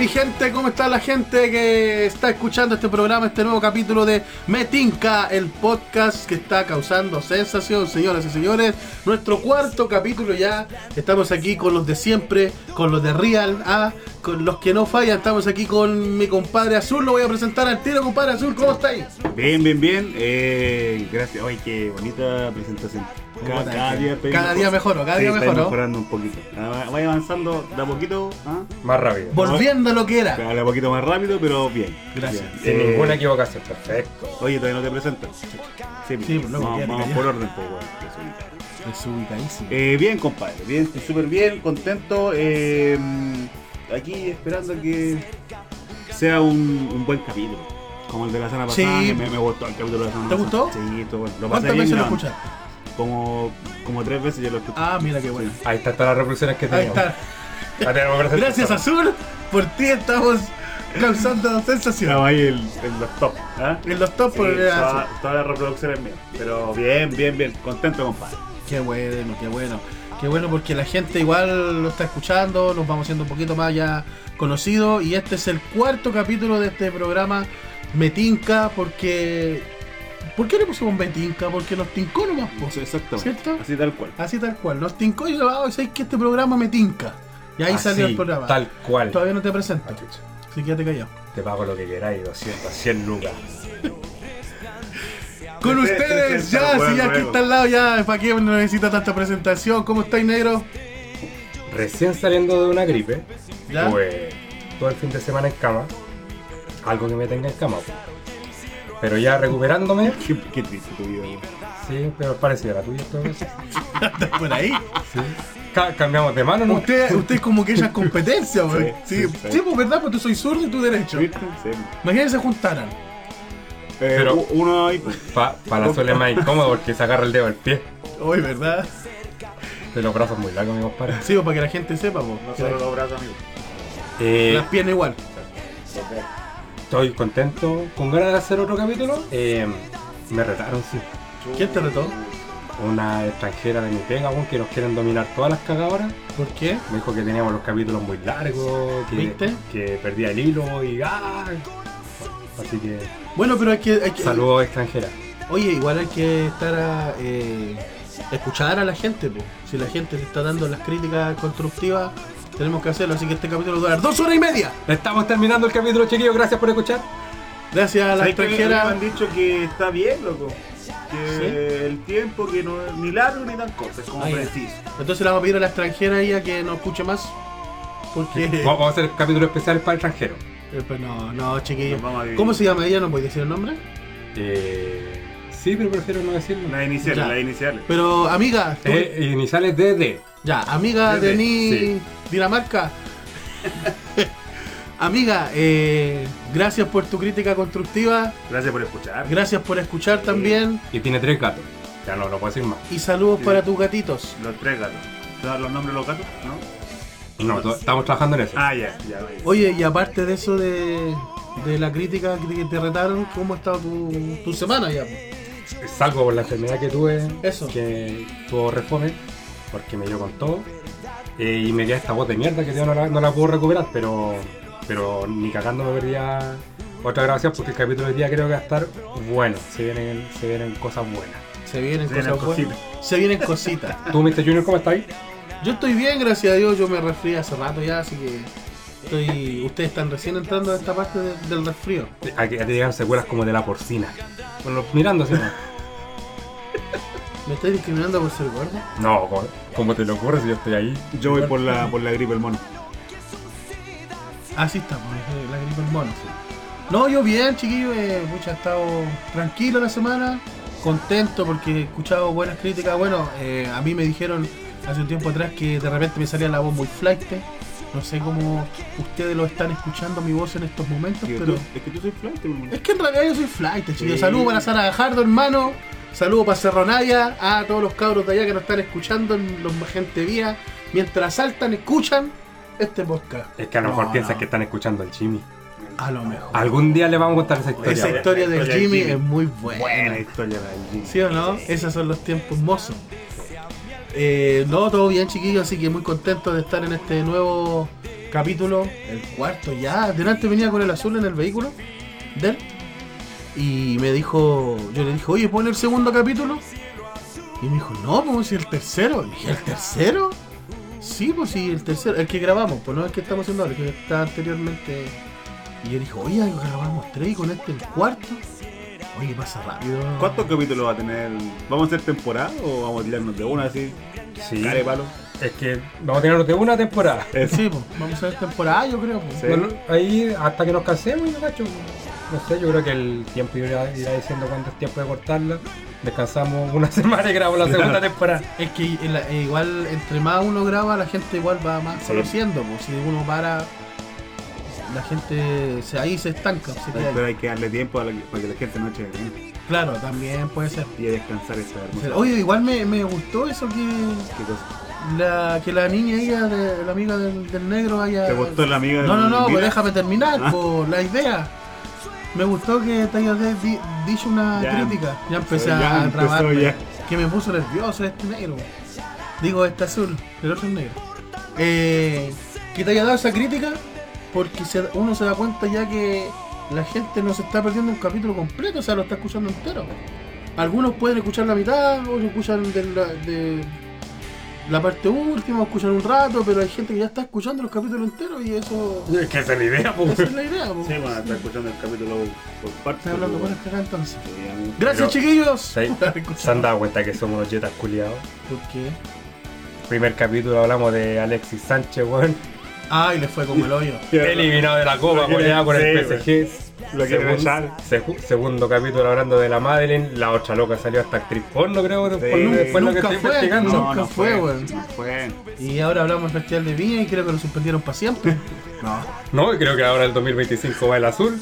mi gente? ¿Cómo está la gente que está escuchando este programa, este nuevo capítulo de Metinca, el podcast que está causando sensación, señoras y señores? Nuestro cuarto capítulo ya. Estamos aquí con los de siempre, con los de Real, ah, con los que no fallan. Estamos aquí con mi compadre Azul. Lo voy a presentar al tiro, compadre Azul. ¿Cómo estáis? Bien, bien, bien. Eh, gracias. Ay, qué bonita presentación. Cada, cada día, Cada día cosas. mejor, cada Sí, día está mejor, ¿no? mejorando un poquito. Ah, Vaya avanzando de a poquito. ¿ah? Más rápido. Volviendo a lo que era. De a poquito más rápido, pero bien. Gracias. Bien. Sin Eh, ninguna equivocación. Perfecto. Oye, todavía no te presentas. Sí, Sí, pues, vamos, por orden, pues, weón. Eh, bien, compadre, bien, estoy súper bien, contento. eh, aquí esperando que sea un, un buen capítulo. Como el de la semana Sí. pasada, que me, me gustó el capítulo de la semana ¿Te pasada. gustó? Sí, estuvo bueno. Lo pasé ¿Cuántas bien veces lo escuchaste? Como, como tres veces yo lo escuché. Ah, mira qué bueno. Ahí están todas las reproducciones que Ahí está. Tenemos. Gracias Azul, por ti estamos causando sensación. Estaba ahí en, en los top. ¿ah? En los top Sí, por el toda- todas las reproducciones mías. Pero bien, bien, bien. Contento, compadre. Qué bueno, qué bueno. Qué bueno porque la gente igual lo está escuchando, nos vamos haciendo un poquito más ya conocidos y este es el cuarto capítulo de este programa Metinca porque... ¿Por qué le pusimos Metinca? Porque nos tincó nomás, po. Exacto. ¿Cierto? Así tal cual. Así tal cual, nos tincó y yo, ah, ¿sabes que este programa me tinca? Y ahí Así, salió el programa. Tal cual. Todavía no te presento, Ah, así que quédate callado. Te pago lo que queráis, 200, 100 lucas. Con Te- te ustedes, ya, si ya aquí juego. está al lado, ya, ¿para qué no necesita tanta presentación? ¿Cómo estáis, negro? Recién saliendo de una gripe, ¿Ya? pues todo el fin de semana en cama. Algo que me tenga en cama. pues. Pero ya recuperándome, Qué, qué triste tu vida. sí, pero parecía la tuya todo eso. ¿Estás por ahí? Sí. Ca- cambiamos de mano, ¿no? Usted, usted es como que ella es competencia, güey. Sí, Sí, sí, sí, sí. pues verdad, pues tú soy zurdo y tú derecho. ¿Viste? Sí. Imagínense se juntaran. Eh, Pero- uno ahí, pues. Para la suela es más incómodo porque se agarra el dedo del pie. Hoy, ¿verdad? De los brazos muy largos, mi compadre. Sí, pues para que la gente sepa, pues. No solo la- los brazos, amigo. Eh, Las piernas igual. Estoy contento, con ganas de hacer otro capítulo. Eh, me retaron, sí. ¿Quién te retó? Una extranjera de mi pega, que nos quieren dominar todas las cagadoras. ¿Por qué? Me dijo que teníamos los capítulos muy largos, que, ¿Viste? que perdía el hilo y ¡ah! Así que Bueno, pero hay que. Hay que saludos extranjera. Oye, igual hay que estar a. eh, escuchar a la gente, pues. Si la gente te está dando las críticas constructivas, tenemos que hacerlo. Así que este capítulo va a durar dos horas y media. Estamos terminando el capítulo, chiquillos. Gracias por escuchar. Gracias a la extranjera. Me han dicho que está bien, loco. Que ¿Sí? el tiempo que no es ni largo ni tan corto, es como ya. preciso. Entonces le vamos a pedir a la extranjera ahí a que nos escuche más. Porque. Vamos a hacer capítulos especiales para extranjeros. Eh, pues no, no, chiquillo. Nos vamos a dividir. ¿Cómo se llama ella? ¿No puede decir el nombre? Eh, sí, pero prefiero no decirlo. Las iniciales, Ya. las iniciales. Pero, amiga, tú- Eh, iniciales de D. ya, amiga de Desde- Ni sí. Dinamarca. amiga, eh, gracias por tu crítica constructiva. Gracias por escuchar. Gracias por escuchar también. Y tiene tres gatos. Ya no lo puedo decir más. Y saludos Sí. para tus gatitos. Los tres gatos. ¿Te los nombres de los gatos? ¿No? No, to- estamos trabajando en eso. Ah, ya, ya. ya. Oye, y aparte de eso de, de la crítica que te retaron, ¿cómo ha estado tu, tu semana ya? Salgo por la enfermedad que tuve. Eso. Que tuvo refome. Porque me dio con todo. Eh, y me queda esta voz de mierda que yo no la, no la puedo recuperar. Pero pero ni cagando me perdía otra grabación porque el capítulo de hoy día creo que va a estar bueno. Se vienen, se vienen cosas buenas. Se vienen Se vienen cosas buenas. cositas. Se vienen cositas. ¿Tú, Mr. Junior, cómo estás? Yo estoy bien, gracias a Dios. Yo me resfrié hace rato ya, así que estoy. Ustedes están recién entrando a esta parte de- del resfrío. Aquí te llegan secuelas como de la porcina. Bueno, mirando así. ¿no? ¿Me estáis discriminando por ser gordo? No, ¿cómo, cómo te lo ocurre si yo estoy ahí? Yo voy por la, por la gripe el mono. Así estamos, es la gripe del mono. No, yo bien, chiquillo. Eh, pucha, he estado tranquilo la semana. Contento porque he escuchado buenas críticas. Bueno, eh, a mí me dijeron hace un tiempo atrás que de repente me salía la voz muy flight. No sé cómo ustedes lo están escuchando mi voz en estos momentos, pero. tú- es que tú soy flight, hermano. Es que en realidad yo soy flight, chicos. Sí. Saludos para Sara Gajardo, hermano. Saludos para Cerronaya. A todos los cabros de allá que nos están escuchando, los gente vía. Mientras saltan, escuchan este podcast. Es que a lo mejor No, piensas no. que están escuchando al Jimmy. A lo mejor. Algún día le vamos a contar esa historia. Esa historia del historia del Jimmy Jimmy. es muy buena. Buena historia la del Jimmy. ¿Sí o no? Esos son los tiempos mozos. Eh, no, todo bien, chiquillos, así que muy contento de estar en este nuevo capítulo, el cuarto ya. Delante venía con el azul en el vehículo de él. Y me dijo, yo le dije, oye, pon el segundo capítulo. Y me dijo, no, pues el tercero. Y dije, ¿el tercero? Sí, pues sí, el tercero, el que grabamos, pues no el que estamos haciendo ahora, el que está anteriormente. Y yo dije, oye, grabamos tres y con este el cuarto. Oye, pasa rápido. ¿Cuántos capítulos va a tener? ¿Vamos a hacer temporada o vamos a tirarnos de una así? Sí. Care palo. Es que vamos a tener de una temporada. Eso. Sí, pues, vamos a ver temporada, yo creo. Pues. Sí. Bueno, ahí hasta que nos cansemos y no cacho. No sé, yo creo que el tiempo irá, irá diciendo cuánto es tiempo de cortarla. Descansamos una semana y grabamos la segunda temporada. Es que en la- eh, igual, entre más uno graba, la gente igual va más Sí. conociendo. Pues. Si uno para, la gente se, ahí se estanca. se queda ahí. Pero hay que darle tiempo a la- para que la gente no eche de menos. Claro, también puede ser. y a descansar esta hermosa. Oye, igual me, me gustó eso que ¿Qué cosa? la, que la niña ella, de, la amiga del, del negro haya... ¿Te gustó la amiga No, no, del no, pues déjame terminar Ah. por la idea. Me gustó que te hayas di- dicho una Ya crítica. Ya empecé ya a trabarme. Que me puso nervioso este negro. Digo, este azul, el otro es negro. Eh, que te haya dado esa crítica porque se- uno se da cuenta ya que la gente no se está perdiendo un capítulo completo, o sea, lo está escuchando entero. Algunos pueden escuchar la mitad, otros escuchan de la, de la parte última, escuchan un rato, pero hay gente que ya está escuchando los capítulos enteros y eso... Es que esa es la idea, pues. Esa es la idea, po. Sí, bueno, está escuchando el capítulo por partes. Estoy hablando pues, con el entonces. sí, amigo. Gracias, chiquillos. Sí. Se han dado cuenta que somos unos jetas culiados. ¿Por qué? Primer capítulo hablamos de Alexis Sánchez, weón. Ay, le fue como el hoyo. Eliminado de la copa, culiado con el PSG. Lo quieren Segun- segundo capítulo hablando de la Madeleine. La otra loca salió hasta actriz porno, creo. Después, Sí. después lo que Nunca estoy fue, investigando. no. Nunca fue, weón. No fue. Y ahora hablamos del Festival de Viña y creo que lo suspendieron para siempre. No. No, y creo que ahora el 2025 va el azul.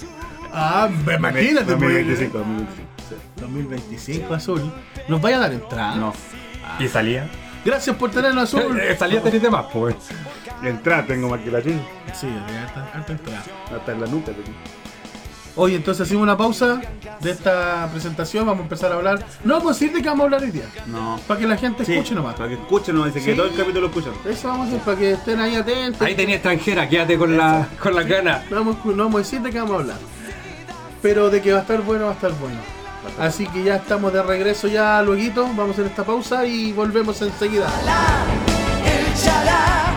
Ah, imagínate, 2025, pues. 2025. sí. 2025 azul. ¿Nos vaya a dar entrada? No. Y salía. Gracias por tenernos azul. Eh, salía tenis de más, pues. Entrar tengo más que la chile. Sí, harta, harta entrada. Hasta en la nuca tengo. Oye, entonces hacemos una pausa de esta presentación. Vamos a empezar a hablar. No vamos a decir de qué vamos a hablar hoy día. No. Para que la gente Sí, escuche nomás. Para que escuchen nomás, dice Sí. que todo el capítulo lo escuchan. Eso vamos a hacer para que estén ahí atentos. Ahí tenía extranjera, quédate con la, con la gana. No vamos, no vamos a decir de qué vamos a hablar. Pero de que va a estar bueno, va a estar bueno. Así que ya estamos de regreso ya luego. Vamos a hacer esta pausa y volvemos enseguida. El chalá,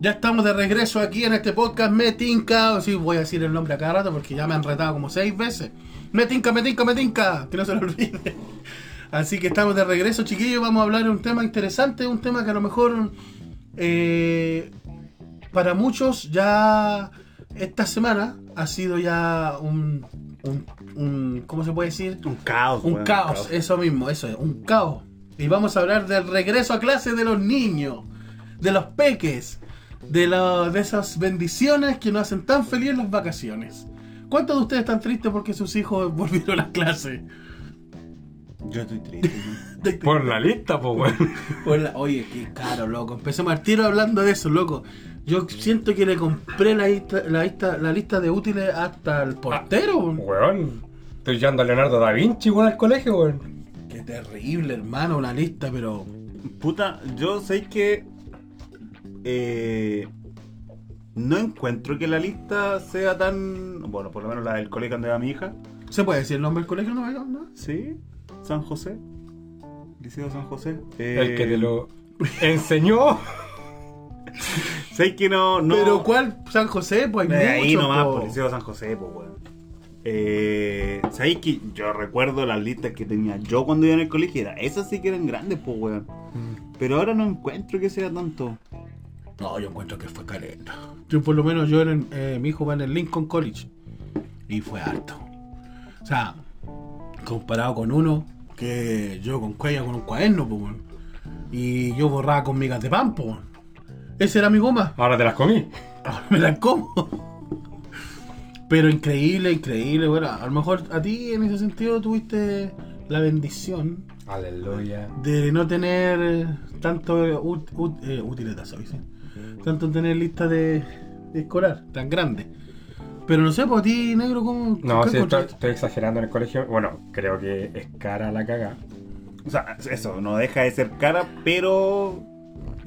Ya estamos de regreso aquí en este podcast Metinca. Sí, voy a decir el nombre a cada rato porque ya me han retado como seis veces. Metinca, Metinca, Metinca. Que no se lo olvide. Así que estamos de regreso, chiquillos. Vamos a hablar de un tema interesante, un tema que a lo mejor eh, para muchos ya esta semana ha sido ya un, un, un- ¿cómo se puede decir? Un caos. Un weón, caos, eso mismo, eso es, un caos. Y vamos a hablar del regreso a clase de los niños, de los peques, de, la- de esas bendiciones que nos hacen tan felices en las vacaciones. ¿Cuántos de ustedes están tristes porque sus hijos volvieron a clase? Yo estoy triste. ¿no? Por la lista, pues, weón. La- oye, qué caro, loco. Empecemos al tiro hablando de eso, loco. Yo siento que le compré la lista, la lista, la lista de útiles hasta el portero. Weón. Estoy llevando a Leonardo da Vinci, weón, al colegio, weón. Qué terrible, hermano, una lista, pero... Puta, yo sé que. Eh, no encuentro que la lista sea tan. Bueno, por lo menos la del colegio donde va mi hija. ¿Se puede decir el nombre del colegio? No, no. Sí, San José. Liceo San José. El que Eh, te lo enseñó. Sé que no. no Pero ¿cuál San José? Pues hay De ahí muchos, nomás, po. por Liceo San José, pues, weón. Eh, ¿Sabéis que yo recuerdo las listas que tenía yo cuando iba en el colegio? Era, esas sí que eran grandes, pues, weón. Pero ahora no encuentro que sea tanto. No, yo encuentro que fue caleta. Yo por lo menos yo en, eh, mi hijo va en el Lincoln College. Y fue alto. O sea, comparado con uno que yo con cuello con un cuaderno, pues. Y yo borraba con migas de pan, pues. Ese era mi goma. Ahora te las comí. Ahora me la como. Pero increíble, increíble. Bueno, a lo mejor a ti en ese sentido tuviste la bendición Aleluya. de no tener tanto eh, útiles, ¿sabes? Tanto tener lista de, de escolar tan grande. Pero no sé, por ti, negro, ¿cómo? No, sí, estoy, estoy exagerando en el colegio. Bueno, creo que es cara la caga. O sea, eso, no deja de ser cara, pero.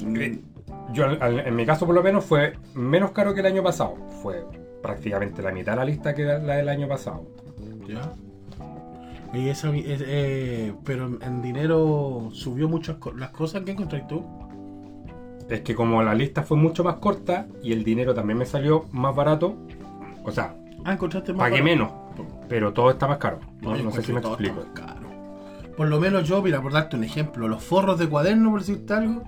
mm, Yo, al- al- en mi caso, por lo menos, fue menos caro que el año pasado. Fue prácticamente la mitad de la lista que la del año pasado. Ya. Y esa, es- eh, pero en dinero subió muchas las cosas que encontraste tú. Es que como la lista fue mucho más corta y el dinero también me salió más barato, o sea, Ah, encontraste más. pagué barato. menos, pero todo está más caro. No, sé si me explico. Por lo menos yo, mira, por darte un ejemplo, los forros de cuaderno, por decirte algo,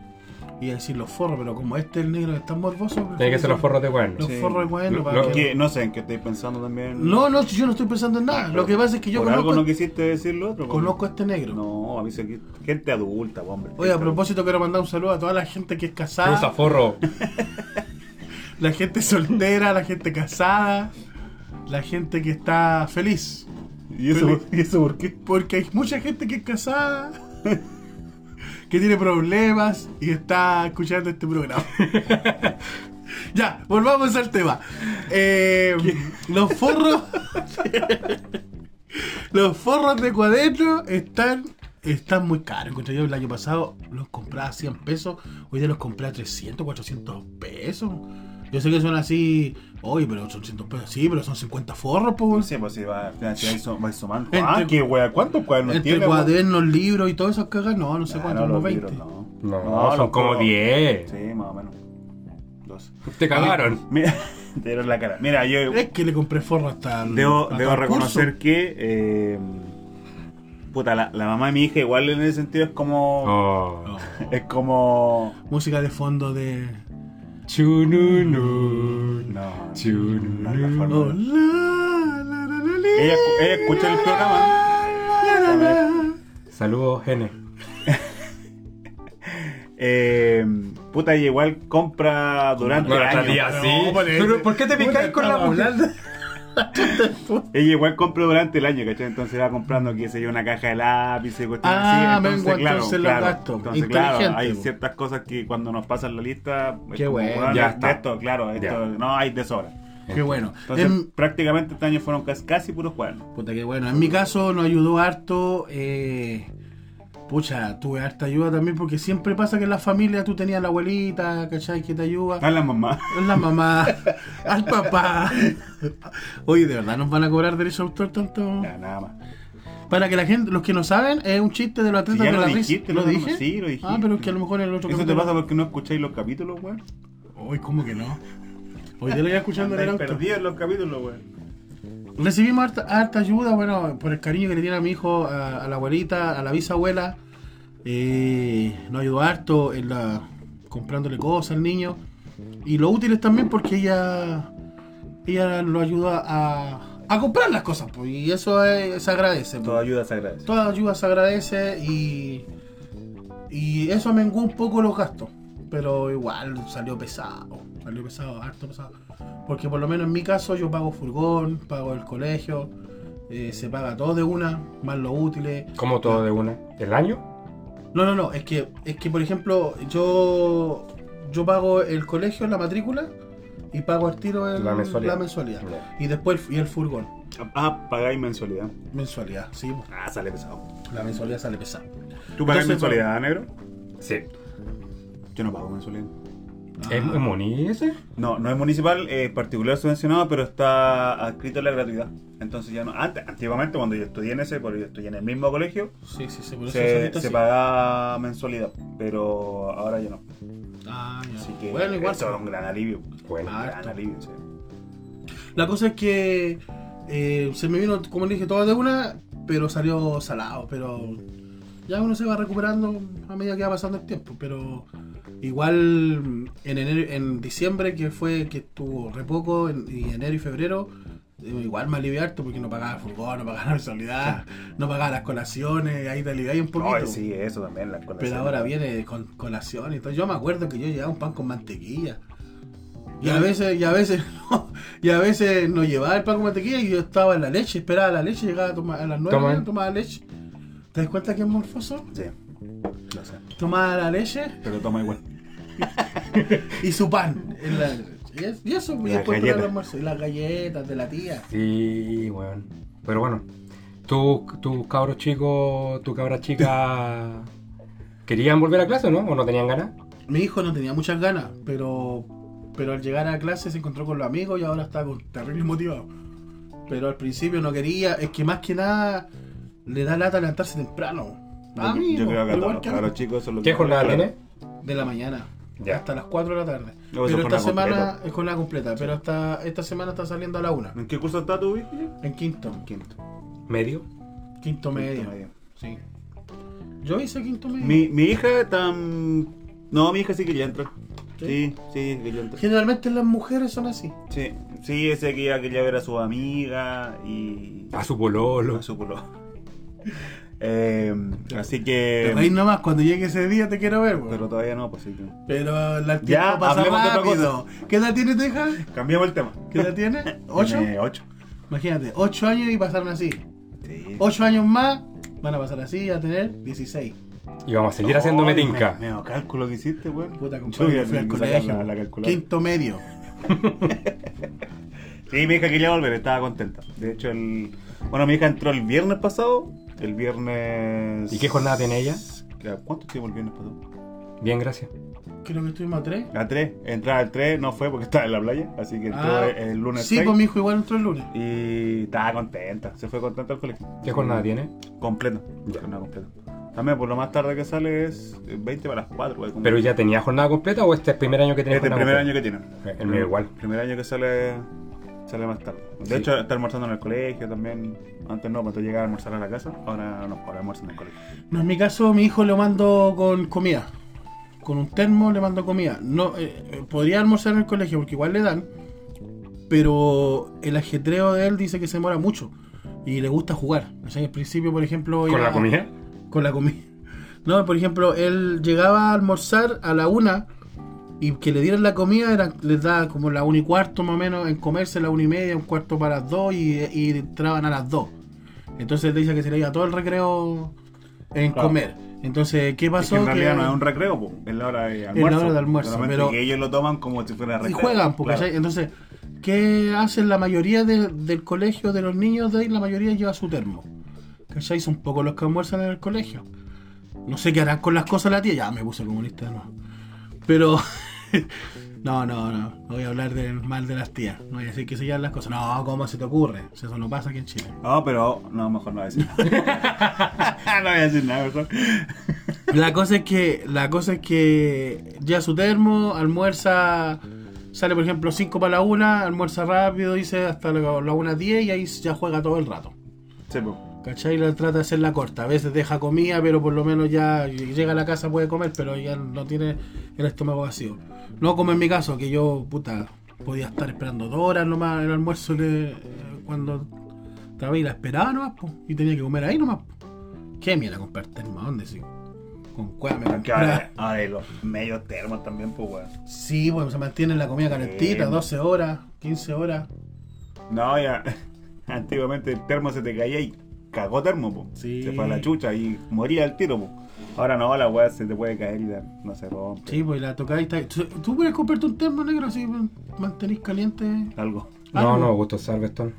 y decir los forros, pero como este es el negro que es tan morboso. Tiene que ser los forros de cuerno. Los Sí. forros de cuaderno Lo- para lo que- que no sé en qué estoy pensando también. No, no, yo no estoy pensando en nada. Ah, Lo que pasa es que yo ¿Por conozco, algo no quisiste decir lo otro? conozco a este negro. No, a mí se gente adulta, hombre. Oye, a propósito, quiero mandar un saludo a toda la gente que es Usa casada, forro. la gente soltera, la gente casada, la gente que está feliz. ¿Y eso, ¿Y eso por qué? Porque hay mucha gente que es casada, que tiene problemas y está escuchando este programa. ya, volvamos al tema. Eh, los forros. los forros de cuaderno están. Están muy caros. Encontré yo el año pasado los compraba a 100 pesos. Hoy día los compré a 300, 400 pesos. Yo sé que son así. Oye, pero son 100 pesos. Sí, pero son 50 forros, pues. Sé, pues si va, su- vais sumando. Ah, qué wea, ¿cuántos cuadernos Entre tiene? cuadernos, libros y todo eso cagas, no, no sé Ah, cuántos, no, como los 20. libros, no. No, son como puedo- 10. Sí, más o menos. Dos. Te cagaron. Mira, te dieron la cara. Mira, yo Es que le compré forro hasta el. debo, hasta debo el reconocer curso. que. eh, puta, la, la mamá de mi hija, igual en ese sentido es como. Oh. Oh, Es como. música de fondo de. Chununu. No, Chun- no es la forma. La, la, la, la, la, Ella, ella escucha el programa. la, la, la. Saludos, Gene. Eh, puta, igual compra durante día sí. Pero, ¿por qué te picáis con la mujer? Ella igual compra durante el año, ¿cachai? Entonces va comprando, qué sé yo, una caja de lápices, cuestiones Ah, así. menguan entonces los gastos. Entonces, claro, hay ciertas cosas que cuando nos pasan la lista, Qué como, bueno. bueno, Ya está. esto, claro, esto, Ya. no hay de sobra. Qué bueno. Entonces, En- prácticamente este año fueron casi, casi puros cuadernos. Puta, qué bueno. En mi caso nos ayudó harto. Eh, pucha, tuve harta ayuda también porque siempre pasa que en la familia tú tenías a la abuelita, ¿cachai? Que te ayuda. A la mamá. La mamá, al papá. Oye, ¿de verdad nos van a cobrar derecho de autor tanto? Ya, nada más. Para que la gente, los que no saben, es un chiste de los atletas Si de lo la risa. dijiste, ¿Lo no, no, dije? sí, lo dijiste. Ah, pero es que a lo mejor en el otro Eso te pasa porque no escucháis los capítulos, weón. Uy, ¿cómo que no? Hoy día lo iba escuchando en el auto. perdidos en los capítulos, weón. Recibimos harta, harta ayuda, bueno, por el cariño que le tiene a mi hijo, a, a la abuelita, a la bisabuela. Eh, nos ayudó harto en la comprándole cosas al niño. Y lo útil es también porque ella ella lo ayuda a, a comprar las cosas, pues, y eso es- se agradece. pues. Toda ayuda se agradece. Toda ayuda se agradece y, y eso menguó un poco los gastos. Pero igual salió pesado, salió pesado, harto pesado. Porque por lo menos en mi caso yo pago furgón, pago el colegio, eh, se paga todo de una, más los útiles. Como todo de una. ¿El año? No, no, no, es que, es que por ejemplo yo, yo pago el colegio, la matrícula, y pago al tiro el- La mensualidad. mensualidad. Ya. Y después el, y el furgón, Ah, pagáis mensualidad. mensualidad, sí, Ah, sale pesado. la mensualidad sale pesada. ¿Tú pagas mensualidad, negro? Sí. Yo no pago mensualidad. ¿Es, Ah. es Moni ese? No, no es municipal, es particular subvencionado, pero está adscrito a la gratuidad. Entonces ya no. Antes, antiguamente, cuando yo estudié en ese, porque yo estudié en el mismo colegio, Sí, sí, sí, por eso se, solito se sí. pagaba mensualidad, pero ahora ya no. Ah, ya. Así que bueno, igual. eso es un gran alivio. Bueno. Un gran alivio, sí. La cosa es que eh, se me vino, como le dije, todo de una, pero salió salado. Pero ya uno se va recuperando a medida que va pasando el tiempo. Pero igual en enero, en diciembre, que fue que estuvo re poco, en, y enero y febrero, eh, igual me alivié harto porque no pagaba el furgón, no pagaba la mensualidad, no pagaba las colaciones, ahí te alivié un poquito. Ay, sí, eso también. Las Pero colaciones. ahora viene con colación y todo. Yo me acuerdo que yo llevaba un pan con mantequilla. Y a veces, y a veces, no, y a veces no llevaba el pan con mantequilla y yo estaba en la leche, esperaba la leche, llegaba a, tomar, a las nueve Toma. tomaba leche. ¿Te das cuenta que es morfoso? Sí. Sé. Tomaba la leche Pero toma igual. y su pan. en la- y es- y eso, y Las después para el galletas. almuerzo. Y las galletas de la tía. Sí, weón. Pero bueno, tú, tus cabros chicos, tu cabra chica, ¿querían volver a clase o no? ¿O no tenían ganas? Mi hijo no tenía muchas ganas, pero pero al llegar a clase se encontró con los amigos y ahora está con terrible motivado. Pero al principio no quería, es que más que nada le da lata levantarse temprano. A Yo- mí, yo creo que a los que chicos eso es lo ¿Qué que- jornada tiene? de la mañana Ya. hasta las 4 de la tarde. No, pero es esta semana completa. es con la completa, pero esta, esta semana está saliendo a la 1. ¿En qué curso está tu? En quinto, Quinto. ¿Medio? quinto medio. medio. Sí. Yo hice quinto medio. Mi, mi hija está... No, mi hija sí que ya entra. ¿Sí? Sí, sí, que ya entra. Generalmente las mujeres son así. Sí, sí, ese que ya quería ver a su amiga y... A su pololo. a su culo. Eh, así que... Pero ahí nomás, cuando llegue ese día te quiero ver, güey. Pero todavía no, pues sí. que- Pero tiempo Ya, pasa hablemos de otra rápido. ¿Qué edad tiene tu hija? Cambiamos el tema. ¿Qué edad tiene? ¿Ocho? Tiene ocho. Imagínate, ocho años y pasaron así. Sí. Ocho años más van a pasar así a tener 16. Y vamos a seguir haciendo metinca. me- Medio cálculo que hiciste, weón. Puta, compadre, fui al colegio. La, la. Quinto medio. Sí, mi hija quería volver, estaba contenta. De hecho, el... Bueno, mi hija entró el viernes pasado. El viernes... ¿Y qué jornada tiene ella? ¿Cuánto tiempo el viernes pasado? Bien, gracias. Creo que estuvimos a tres. A 3. Entraba al 3, no fue porque estaba en la playa. Así que entró Ah, el lunes Sí, 6. pues mi hijo igual entró el lunes. Y estaba contenta. Se fue contenta al colegio. ¿Qué jornada tiene? Completa. Ya. Jornada completa. También, por lo más tarde que sale es 20 para las 4. güey, como- ¿Pero ya tenía jornada completa o este es el primer año que tiene Este es el primer completa? año que tiene. El mío igual. Primer año que sale sale más tarde. De Sí. hecho, está almorzando en el colegio también. Antes no, cuando llegaba a almorzar a la casa. Ahora no, ahora almuerza en el colegio. No, en mi caso, mi hijo lo mando con comida. Con un termo le mando comida. No, eh, eh, podría almorzar en el colegio porque igual le dan. Pero el ajetreo de él dice que se demora mucho. Y le gusta jugar. O sea, al principio, por ejemplo. ¿Con la comida? Con la comida. No, por ejemplo, él llegaba a almorzar a la una. Y que le dieran la comida era, les da como la una y cuarto más o menos en comerse, la una y media, un cuarto para las dos y, y entraban a las dos. Entonces él dice que se le iba todo el recreo en Claro. comer. Entonces, ¿qué Es pasó? que en realidad Que- no es un recreo, po, es la hora de la almuerzo. hora de almuerzo, pero- que ellos lo toman como si fuera y recreo. juegan, porque Claro. entonces, ¿qué hacen la mayoría de- del colegio de los niños de ahí? La mayoría lleva su termo. ¿Cachai? Son pocos los que almuerzan en el colegio. No sé qué harán con las cosas la tía, ya me puse comunista de nuevo. Pero, no, no, no, no voy a hablar del mal de las tías. No voy a decir que se las cosas. No, ¿cómo se te ocurre? Si Eso no pasa aquí en Chile. No, pero no, mejor no voy a decir nada. no voy a decir nada, mejor. La cosa es que, la cosa es que ya su termo, almuerza, sale por ejemplo 5 para la 1, almuerza rápido, dice hasta la, la 1 10 y ahí ya juega todo el rato. Sí, po. ¿Cachai? La trata de hacerla corta. A veces deja comida, pero por lo menos ya llega a la casa puede comer, pero ya no tiene el estómago vacío. No como en mi caso, que yo, puta, podía estar esperando dos horas nomás el almuerzo de, cuando estaba ahí, la esperaba nomás, po, y tenía que comer ahí nomás. po. ¿Qué mierda comprar termo? ¿A dónde sí? Con cueva me ahora, los medios termos también, pues, weón. Sí, pues se mantiene la comida calentita, Sí. 12 horas, 15 horas. No, ya. Antiguamente el termo se te caía y cagó termo, po. Sí. Se fue a la chucha y moría al tiro, po. Ahora no, la weá se te puede caer y la- no se rompe. Sí, pues la tocáis. está- ¿Tú, tú puedes comprarte un termo negro así, pues, mantenís caliente. Algo. No, Algo. no, Augusto Salveston.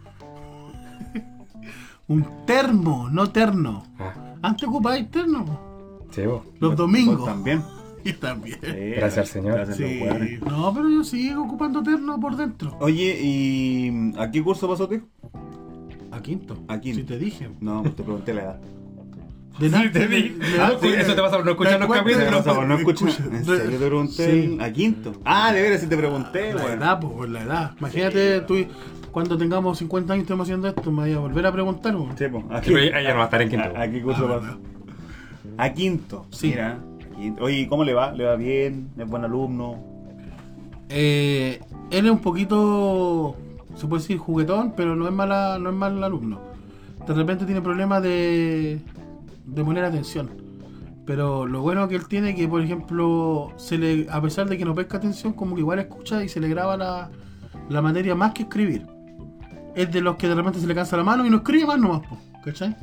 Un termo, no terno. Ah, Antes ocupabais terno, po. sí, vos. los domingos. Vos también. Y también. Sí, Gracias al Señor. Gracias Sí. No, pero yo sigo ocupando terno por dentro. Oye, ¿y a qué curso pasó, tío? A quinto. A quinto. Si te dije. No, te pregunté la edad. De nada. te di. de- Ah, de- sí, eso te pasa por no escuchar los ¿Te capítulos. ¿Qué pasa, por no escuchar? Escucha. ¿En serio te pregunté? Sí. ¿A quinto? Ah, de veras, si te pregunté, La weón. edad, pues, por la edad. Imagínate, tú, cuando tengamos 50 años estemos haciendo esto, me vaya a volver a preguntar, po. Sí, po. ¿A Sí, pero ella no va a estar en quinto. ¿A, a qué curso pasó? A quinto. Sí. Mira. quinto. Oye, ¿y ¿cómo le va? ¿Le va bien? ¿Es buen alumno? Eh, él es un poquito, se puede decir, juguetón, pero no es mala, no es mal alumno. De repente tiene problemas de, de poner atención. Pero lo bueno que él tiene que, por ejemplo, se le, a pesar de que no pesca atención, como que igual escucha y se le graba la, la materia más que escribir. Es de los que de repente se le cansa la mano y no escribe más nomás, po, ¿cachai?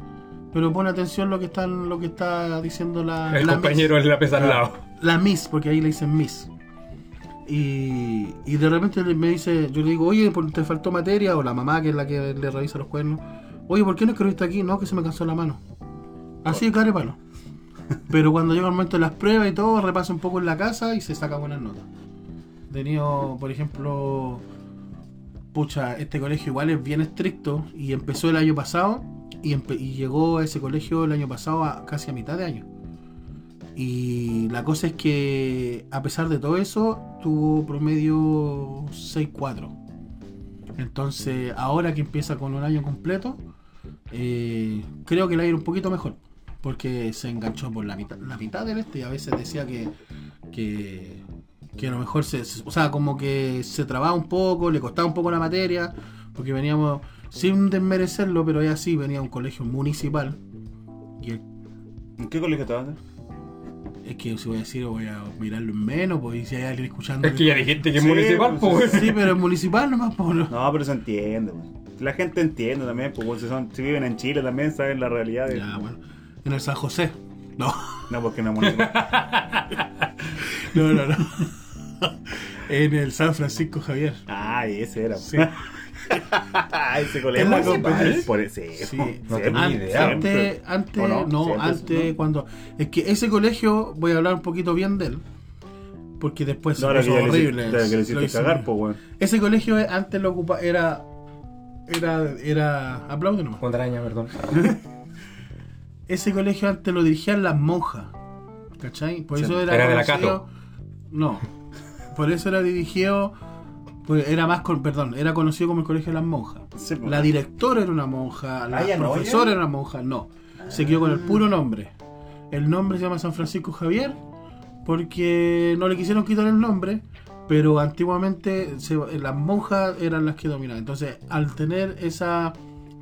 pero pone atención lo que están, lo que está diciendo la, El la compañero Miss. en la pesa al Ah, lado. La Miss, porque ahí le dicen Miss. Y, de repente me dice, yo le digo, oye, ¿por- ¿te faltó materia? O la mamá, que es la que le revisa los cuernos. Oye, ¿por qué no escribiste aquí? No, que se me cansó la mano. Así cara y palo. Pero cuando llega el momento de las pruebas y todo, repasa un poco en la casa y se saca buenas notas. Tenido, por ejemplo, pucha, este colegio igual es bien estricto y empezó el año pasado y llegó a ese colegio el año pasado a casi a mitad de año. Y la cosa es que a pesar de todo eso, tuvo promedio 6-4. Entonces, ahora que empieza con un año completo, eh, creo que le va a un poquito mejor. Porque se enganchó por la mitad, la mitad del este y a veces decía que, que, que a lo mejor se, o sea, como que se trababa un poco, le costaba un poco la materia, porque veníamos, sin desmerecerlo, pero es así, venía a un colegio municipal. Y ¿En qué colegio estabas? Es que si voy a decir, voy a mirarlo en menos, pues si hay alguien escuchando. Es que ya dijiste que es Sí, municipal, pues, pues. Sí, pero es municipal nomás, pues. no. No, pero se entiende. pues. La gente entiende también, pues si, son, si viven en Chile también saben la realidad. De... Ya, bueno. En el San José. No, No, porque no es municipal. no, no, no. en el San Francisco Javier. Ay, ese era. Sí. ese colegio. ¿Es la municipal. competencia? Por sí, Sí. No tenía An- idea. Antes, antes, ¿O no, no? Sí, antes, antes ¿no? cuando. Es que ese colegio, voy a hablar un poquito bien de él. Porque después se No, que puso horrible. hiciste- que le Lo hiciste hizo cagar, mal. pues. Ese colegio eh, antes lo ocupaba. Era. Era. Era. Aplaude nomás. Contraña, perdón. Ese colegio antes lo dirigían las monjas. ¿Cachai? Por Sí. eso era. Era de la conocido- No. Por eso era dirigido. Pues era más con. Perdón, era conocido como el colegio de las monjas. Sí, pues. La directora era una monja, la Ah, no, profesora era una monja, no. Se quedó con el puro nombre. El nombre se llama San Francisco Javier porque no le quisieron quitar el nombre, pero antiguamente se- las monjas eran las que dominaban. Entonces, al tener esa...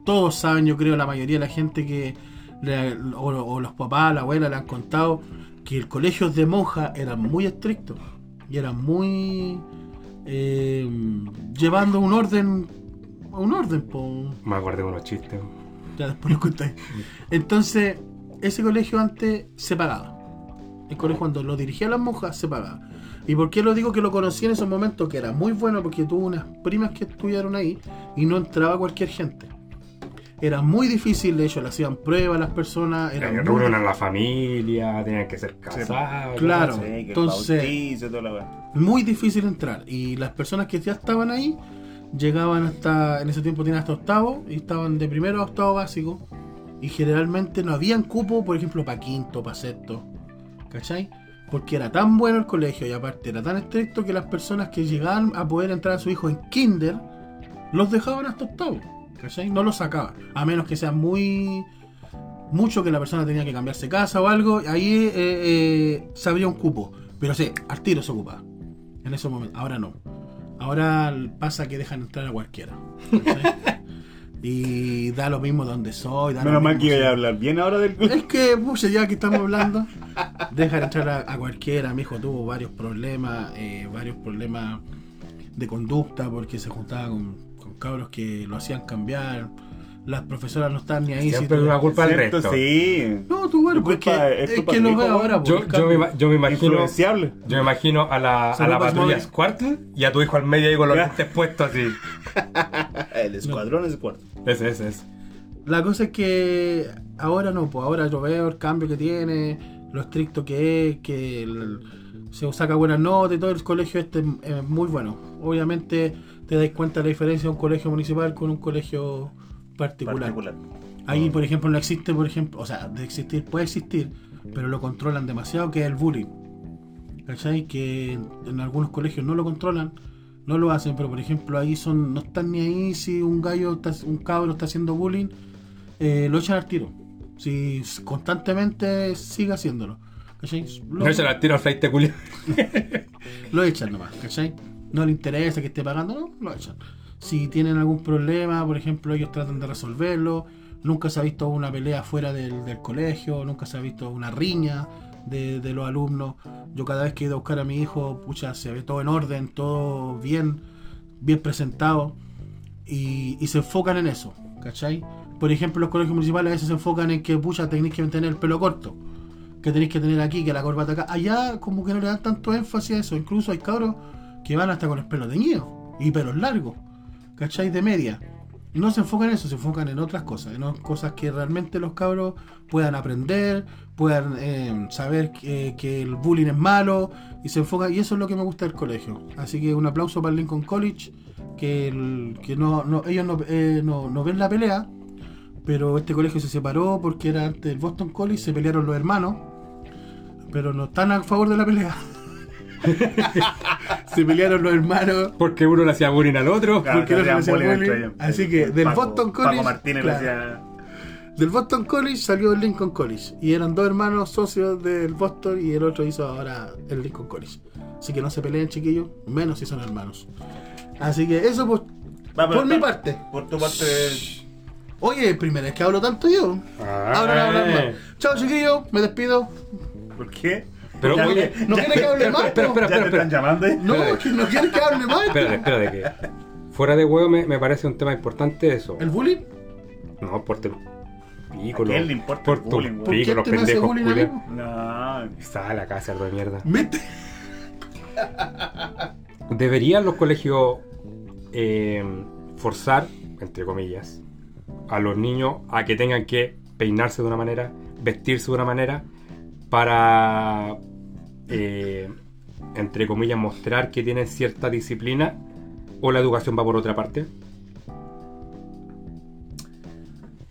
Todos saben, yo creo, la mayoría de la gente que... le- o, o los papás, la abuela le han contado que el colegio de monjas eran muy estrictos y eran muy... eh, llevando un orden... Un orden, po. Me acordé de unos chistes. Ya después lo contáis. Entonces, ese colegio antes se pagaba. El colegio cuando lo dirigía las monjas se pagaba. ¿Y por qué lo digo que lo conocí en esos momentos? Que era muy bueno porque tuvo unas primas que estudiaron ahí y no entraba cualquier gente. Era muy difícil, de hecho, le hacían pruebas a las personas. Era muy Reúnen a la familia, tenían que ser casados. Claro. Sí, que el Entonces- bautizo y toda la weá. muy difícil entrar. Y las personas que ya estaban ahí llegaban hasta, en ese tiempo tenían hasta octavo, y estaban de primero a octavo básico. Y generalmente no habían cupo, por ejemplo, para quinto, para sexto. ¿Cachai? Porque era tan bueno el colegio y aparte era tan estricto que las personas que llegaban a poder entrar a su hijo en kinder los dejaban hasta octavo. ¿Cachai? No los sacaban. A menos que sea muy. Mucho que la persona tenía que cambiarse casa o algo. Ahí eh, eh, se abría un cupo. Pero sí, al tiro se ocupaba. En ese momento. Ahora no. Ahora pasa que dejan entrar a cualquiera. ¿cachai? y da lo mismo donde soy. Da lo Menos mal que iba a hablar bien ahora del es que, pucha, ya que estamos hablando, dejan entrar a, a cualquiera. Mi hijo tuvo varios problemas, eh, varios problemas de conducta porque se juntaba con cabros que lo hacían cambiar. Las profesoras no están ni ahí. Siempre tú- es una culpa Cierto, resto. Sí. No, tú, bueno, Es pues culpa- que, es que lo veo ahora. Yo, pues, yo, me, ima- yo me imagino. Influenciable. Yo me imagino a la, a la patrulla. Squartle y a tu hijo al medio ahí con los lentes puestos así. El escuadrón es cuarto. Ese, ese, ese. La cosa es que ahora no, pues ahora yo veo el cambio que tiene, lo estricto que es, que el- se saca buenas notas y todo el colegio este es muy bueno. Obviamente te dais cuenta de la diferencia de un colegio municipal con un colegio particular. Particular. Ahí, por ejemplo, no existe, por ejemplo, o sea, de existir puede existir, pero lo controlan demasiado, que es el bullying. ¿Cachai? Que en, algunos colegios no lo controlan, no lo hacen, pero por ejemplo ahí son no están ni ahí si un gallo, está, un cabro está haciendo bullying, eh, lo echan al tiro. Si constantemente sigue haciéndolo. ¿Cachai? Lo, No se la tiro al flight de lo echan nomás, ¿cachai? No le interesa que esté pagando, no, lo echan. Si tienen algún problema, por ejemplo, ellos tratan de resolverlo. Nunca se ha visto una pelea fuera del, del colegio, nunca se ha visto una riña de, de los alumnos. Yo cada vez que he ido a buscar a mi hijo, pucha, se ve todo en orden, todo bien, bien presentado. Y, y se enfocan en eso, ¿cachai? por ejemplo, los colegios municipales a veces se enfocan en que, pucha, tenéis que tener el pelo corto. Que tenéis que tener aquí, que la corbata acá. Allá como que no le dan tanto énfasis a eso. Incluso hay cabros que van hasta con el pelo teñido y pelos largos. ¿Cachai? De media. No se enfocan en eso, se enfocan en otras cosas. En cosas que realmente los cabros puedan aprender, puedan eh, saber que, que el bullying es malo. Y se enfoca, y eso es lo que me gusta del colegio. Así que un aplauso para el Lincoln College. Que, que no, no- ellos no, eh, no- no ven la pelea, pero este colegio se separó porque era antes del Boston College, se pelearon los hermanos, pero no están a favor de la pelea. se pelearon los hermanos Porque uno le hacía bullying al otro. Claro, porque no se hacían le hacía bullying bullying. entre ellos. Así que El del Paco- Boston College, Paco Martínez claro. le hacía. Del Boston College salió el Lincoln College. Y eran dos hermanos socios del Boston y el otro hizo ahora el Lincoln College. Así que no se peleen, chiquillos, menos si son hermanos. Así que eso pues, Va, por mi parte. Por tu parte. Oye, primera vez que hablo tanto yo. Ah, Ahora no hablan eh. más. Chao, chiquillos, me despido. ¿Por qué? Pero, Ya- oye, ¿No quiere que hable más? espera, espera, ¿Ya te espera. están llamando? eh? No, es que no quiere que hable más. Espérate, espérate, que fuera de huevo me, me parece un tema importante eso. ¿El bullying? No, por tu pícolo. ¿A quién le importa por el tu bullying? ¿Por qué pícolo, te me hace pendejo. bullying? No. Está a la casa, de mierda. Vete. ¿Deberían los colegios eh, forzar, entre comillas, a los niños a que tengan que peinarse de una manera, vestirse de una manera, para, eh, entre comillas, mostrar que tienen cierta disciplina? ¿O la educación va por otra parte?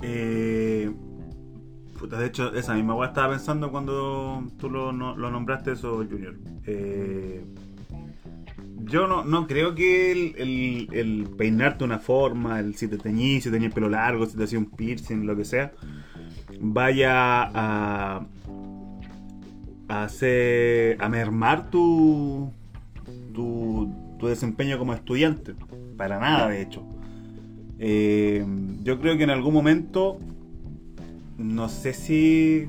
Eh, de hecho, esa misma weá estaba pensando cuando tú lo, no- lo nombraste eso, Junior. Eh, yo no, no creo que el, el- el peinarte una forma, el si te teñís, si tenías pelo largo, si te hacías un piercing, lo que sea, vaya a hacer, a mermar tu, tu, tu desempeño como estudiante. Para nada, de hecho. Eh, yo creo que en algún momento, no sé si,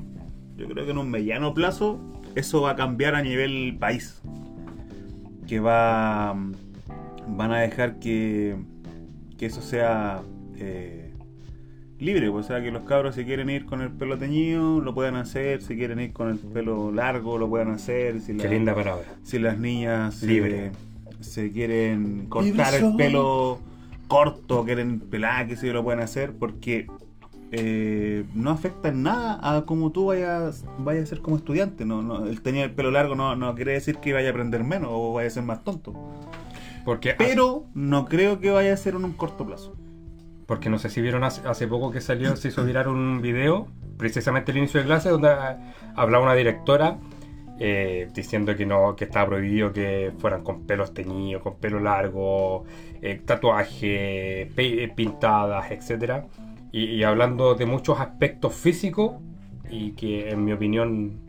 yo creo que en un mediano plazo, eso va a cambiar a nivel país. Que va, van a dejar que, que eso sea eh, libre, pues, o sea, que los cabros si quieren ir con el pelo teñido, lo puedan hacer, si quieren ir con el pelo largo, lo puedan hacer. Si Qué la- linda palabra. si las niñas Libre. se quieren cortar el pelo corto, quieren pelar, que se lo pueden hacer, porque eh, no afecta en nada a cómo tú vayas, vayas a ser como estudiante. No, no, el tener el pelo largo no, no quiere decir que vaya a aprender menos o vaya a ser más tonto. Porque, Pero no creo que vaya a ser en un corto plazo. Porque no sé si vieron hace, hace poco que salió, se hizo virar un video, precisamente al inicio de clase, donde ah, hablaba una directora eh, diciendo que no, que estaba prohibido que fueran con pelos teñidos, con pelo largo, eh, tatuaje, pe- eh, pintadas, etcétera, y, y hablando de muchos aspectos físicos y que en mi opinión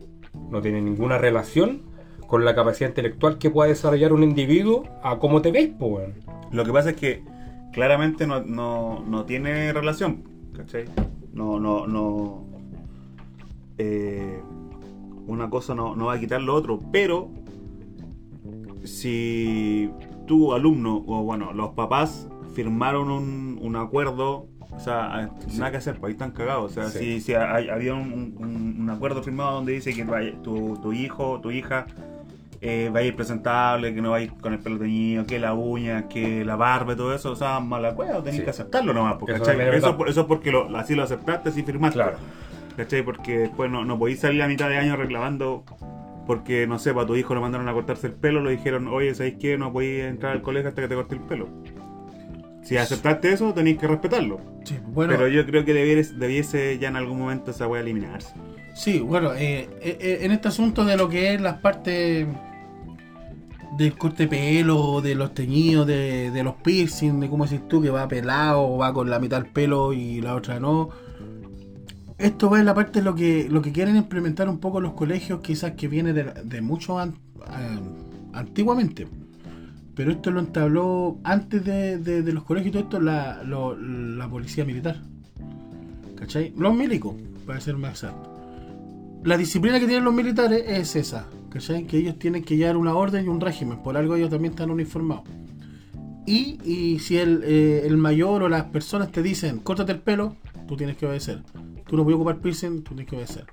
no tiene ninguna relación con la capacidad intelectual que pueda desarrollar un individuo a cómo te ves, pues. Lo que pasa es que claramente no, no, no tiene relación, ¿cachai? No, no, no. eh, una cosa no, no va a quitar lo otro, pero si tu alumno, o bueno, los papás firmaron un, un acuerdo, o sea, nada que hacer, pues ahí están cagados. O sea, Sí. si, si hay- había un, un- un acuerdo firmado donde dice que tu, tu hijo, tu hija eh, va a ir presentable, que no va a ir con el pelo teñido, que la uña, que la barba y todo eso, o sea, mala cueva, tenés Sí. que aceptarlo nomás, porque, Eso ¿cachai? también es eso, por- eso es porque lo- así lo aceptaste, así firmaste. Claro. ¿Cachai? Porque después no, no podéis salir a mitad de año reclamando porque, no sé, para tu hijo lo mandaron a cortarse el pelo, le dijeron, oye, ¿sabéis qué? No podéis entrar al colegio hasta que te corte el pelo. Si aceptaste eso, tenéis que respetarlo. Sí, bueno, Pero yo creo que debiese, debiese ya en algún momento esa wea eliminarse. Sí, bueno, eh, eh, eh, en este asunto de lo que es las partes del corte pelo, de los teñidos, de, de los piercing, de cómo decís tú, que va pelado va con la mitad del pelo y la otra no. Esto va en la parte de lo que, lo que quieren implementar un poco los colegios, quizás que viene de, de mucho an- an- antiguamente. Pero esto lo entabló antes de, de- los colegios y todo esto la, la policía militar. ¿Cachai? Los milicos, para ser más exacto la disciplina que tienen los militares es esa, ¿cachai? Que ellos tienen que llevar una orden y un régimen, por algo ellos también están uniformados. Y, y si el, eh, el mayor o las personas te dicen, córtate el pelo, tú tienes que obedecer. Tú no puedes ocupar piercing, tú tienes que obedecer.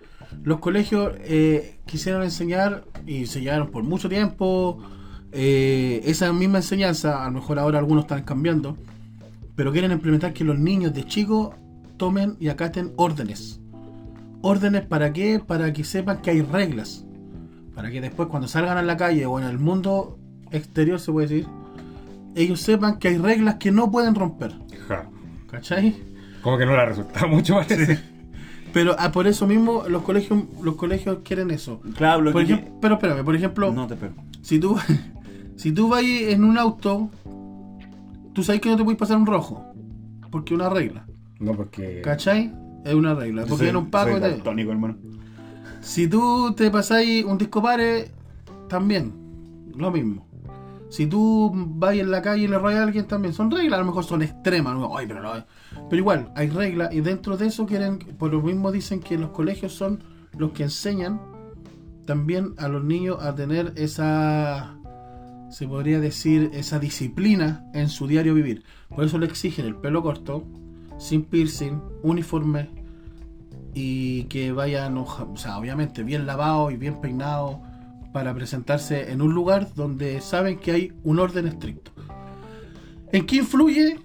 Los colegios eh, quisieron enseñar y se llevaron por mucho tiempo eh, esa misma enseñanza. A lo mejor ahora algunos están cambiando, pero quieren implementar que los niños de chicos tomen y acaten órdenes. ¿Órdenes para qué? Para que sepan que hay reglas. Para que después cuando salgan a la calle o en el mundo exterior se puede decir, ellos sepan que hay reglas que no pueden romper. Ja. ¿Cachai? Como que no le ha resultado mucho parece. Pero ah, por eso mismo los colegios los colegios quieren eso. Claro, lo Por que- ejemplo, pero espérame, por ejemplo, No te espero. si tú si tú vas en un auto, tú sabes que no te puedes pasar un rojo, porque es una regla. No, porque. ¿Cachai? Es una regla. Porque Soy- en un paco soy te- daltónico, hermano. Si tú te pasáis un disco pare, también, lo mismo. Si tú vas en la calle y le rayas a alguien, también son reglas, a lo mejor son extremas. ¿no? Ay, pero, no. pero igual, hay reglas y dentro de eso quieren, por lo mismo dicen que los colegios son los que enseñan también a los niños a tener esa, se podría decir, esa disciplina en su diario vivir. Por eso le exigen el pelo corto, sin piercing, uniforme, y que vayan, o sea, obviamente bien lavados y bien peinados para presentarse en un lugar donde saben que hay un orden estricto. ¿En qué influye?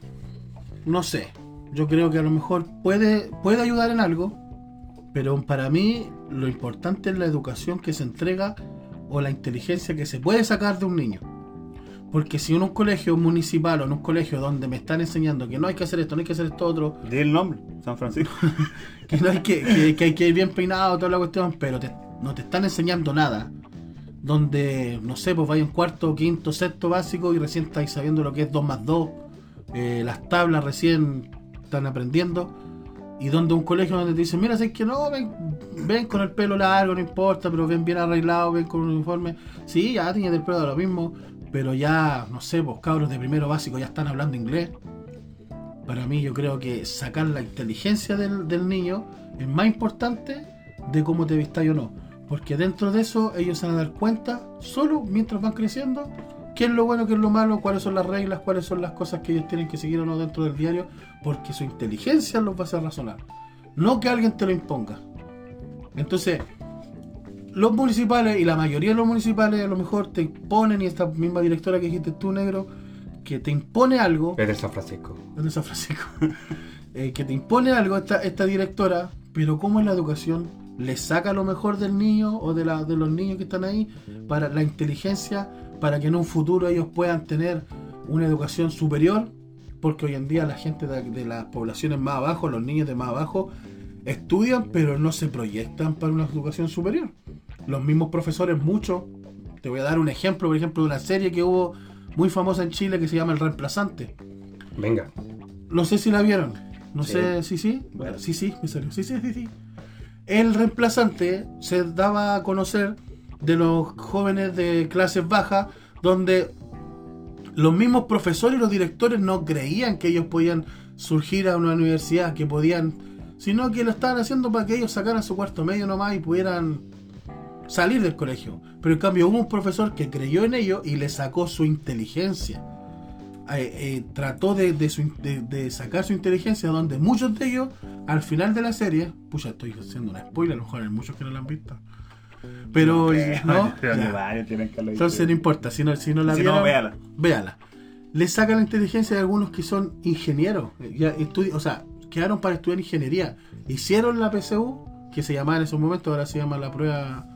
No sé. Yo creo que a lo mejor puede, puede ayudar en algo, pero para mí lo importante es la educación que se entrega o la inteligencia que se puede sacar de un niño. Porque si en un colegio municipal o en un colegio donde me están enseñando que no hay que hacer esto, no hay que hacer esto otro, Di el nombre, San Francisco. que, no hay que, que- que hay que ir bien peinado, toda la cuestión, pero te- no te están enseñando nada. Donde, no sé, pues vaya en cuarto, quinto, sexto básico y recién estáis sabiendo lo que es 2 más 2. eh, las tablas recién están aprendiendo. Y donde un colegio donde te dicen, mira, sé que no, ven, ven con el pelo largo, no importa, pero ven bien arreglado, ven con un uniforme. Sí, ya tienes el pelo de lo mismo, pero ya, no sé, pues cabros de primero básico ya están hablando inglés. Para mí yo creo que sacar la inteligencia del, del niño es más importante de cómo te vistáis o no. Porque dentro de eso ellos se van a dar cuenta, solo mientras van creciendo, qué es lo bueno, qué es lo malo, cuáles son las reglas, cuáles son las cosas que ellos tienen que seguir o no dentro del diario, porque su inteligencia los va a hacer razonar. No que alguien te lo imponga. Entonces, los municipales y la mayoría de los municipales a lo mejor te imponen, y esta misma directora que dijiste tú, negro, que te impone algo, Es de San Francisco. ¿Dónde San Francisco? Eh, que te impone algo esta, esta directora, pero ¿cómo es la educación? ¿Le saca lo mejor del niño o de, la, de los niños que están ahí para la inteligencia, para que en un futuro ellos puedan tener una educación superior? Porque hoy en día la gente de, de las poblaciones más abajo, los niños de más abajo, estudian pero no se proyectan para una educación superior. Los mismos profesores, muchos, te voy a dar un ejemplo, por ejemplo, de una serie que hubo muy famosa en Chile que se llama El Reemplazante. Venga. No sé si la vieron. No Sí. sé si sí. Bueno. Sí, sí, me salió. Sí, sí, sí, sí. El reemplazante se daba a conocer de los jóvenes de clases bajas, donde los mismos profesores y los directores no creían que ellos podían surgir a una universidad, que podían, sino que lo estaban haciendo para que ellos sacaran su cuarto medio nomás y pudieran salir del colegio. Pero en cambio hubo un profesor que creyó en ello y le sacó su inteligencia. Eh, eh, trató de, de su in- de- de sacar su inteligencia, donde muchos de ellos, al final de la serie, pucha, estoy haciendo una spoiler, a lo mejor hay muchos que no la han visto. Pero, ¿no? Entonces no importa, si no, si no la Si no, vieron, véala. véala. Le saca la inteligencia de algunos que son ingenieros, ya o sea, quedaron para estudiar ingeniería. Hicieron la PSU, que se llamaba en esos momentos, ahora se llama la prueba...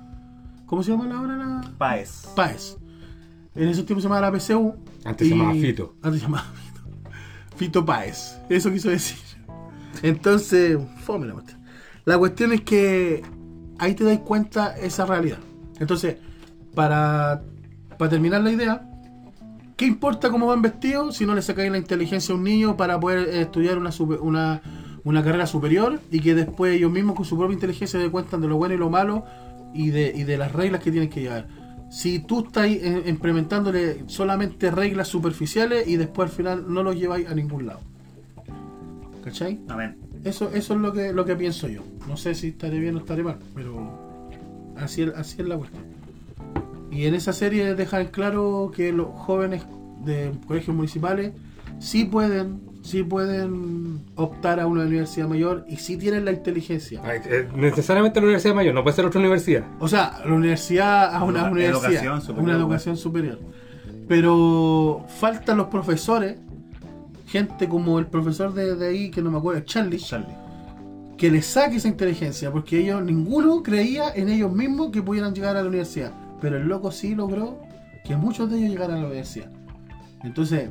¿Cómo se llama la ahora la...? Paez. PAES. En esos tiempos se llamaba la PCU. Antes se y- llamaba Fito. Antes se llamaba Fito. Fito Páez. Eso quiso decir. Entonces, fome la cuestión. La cuestión es que ahí te das cuenta esa realidad. Entonces, para, para terminar la idea, ¿qué importa cómo van vestidos si no le sacáis la inteligencia a un niño para poder eh, estudiar una, super- una, una carrera superior y que después ellos mismos con su propia inteligencia se den cuenta de lo bueno y lo malo y de, y de las reglas que tienen que llevar? Si tú estás eh, implementándole solamente reglas superficiales y después al final no los lleváis a ningún lado. ¿Cachai? Amén. Eso, eso es lo que, lo que pienso yo. No sé si estaré bien o estaré mal, pero así, es- así es la cuestión. Y en esa serie dejan claro que los jóvenes de colegios municipales sí pueden sí pueden optar a una universidad mayor y sí tienen la inteligencia. Ay, eh, necesariamente la Universidad Mayor, no puede ser otra universidad. O sea, la universidad a una Una universidad, educación superior, una educación superior. Pero faltan los profesores, gente como el profesor de, de ahí, que no me acuerdo, Charlie, Charlie. que les saque esa inteligencia, porque ellos, ninguno creía en ellos mismos que pudieran llegar a la universidad. Pero el loco sí logró que muchos de ellos llegaran a la universidad. Entonces,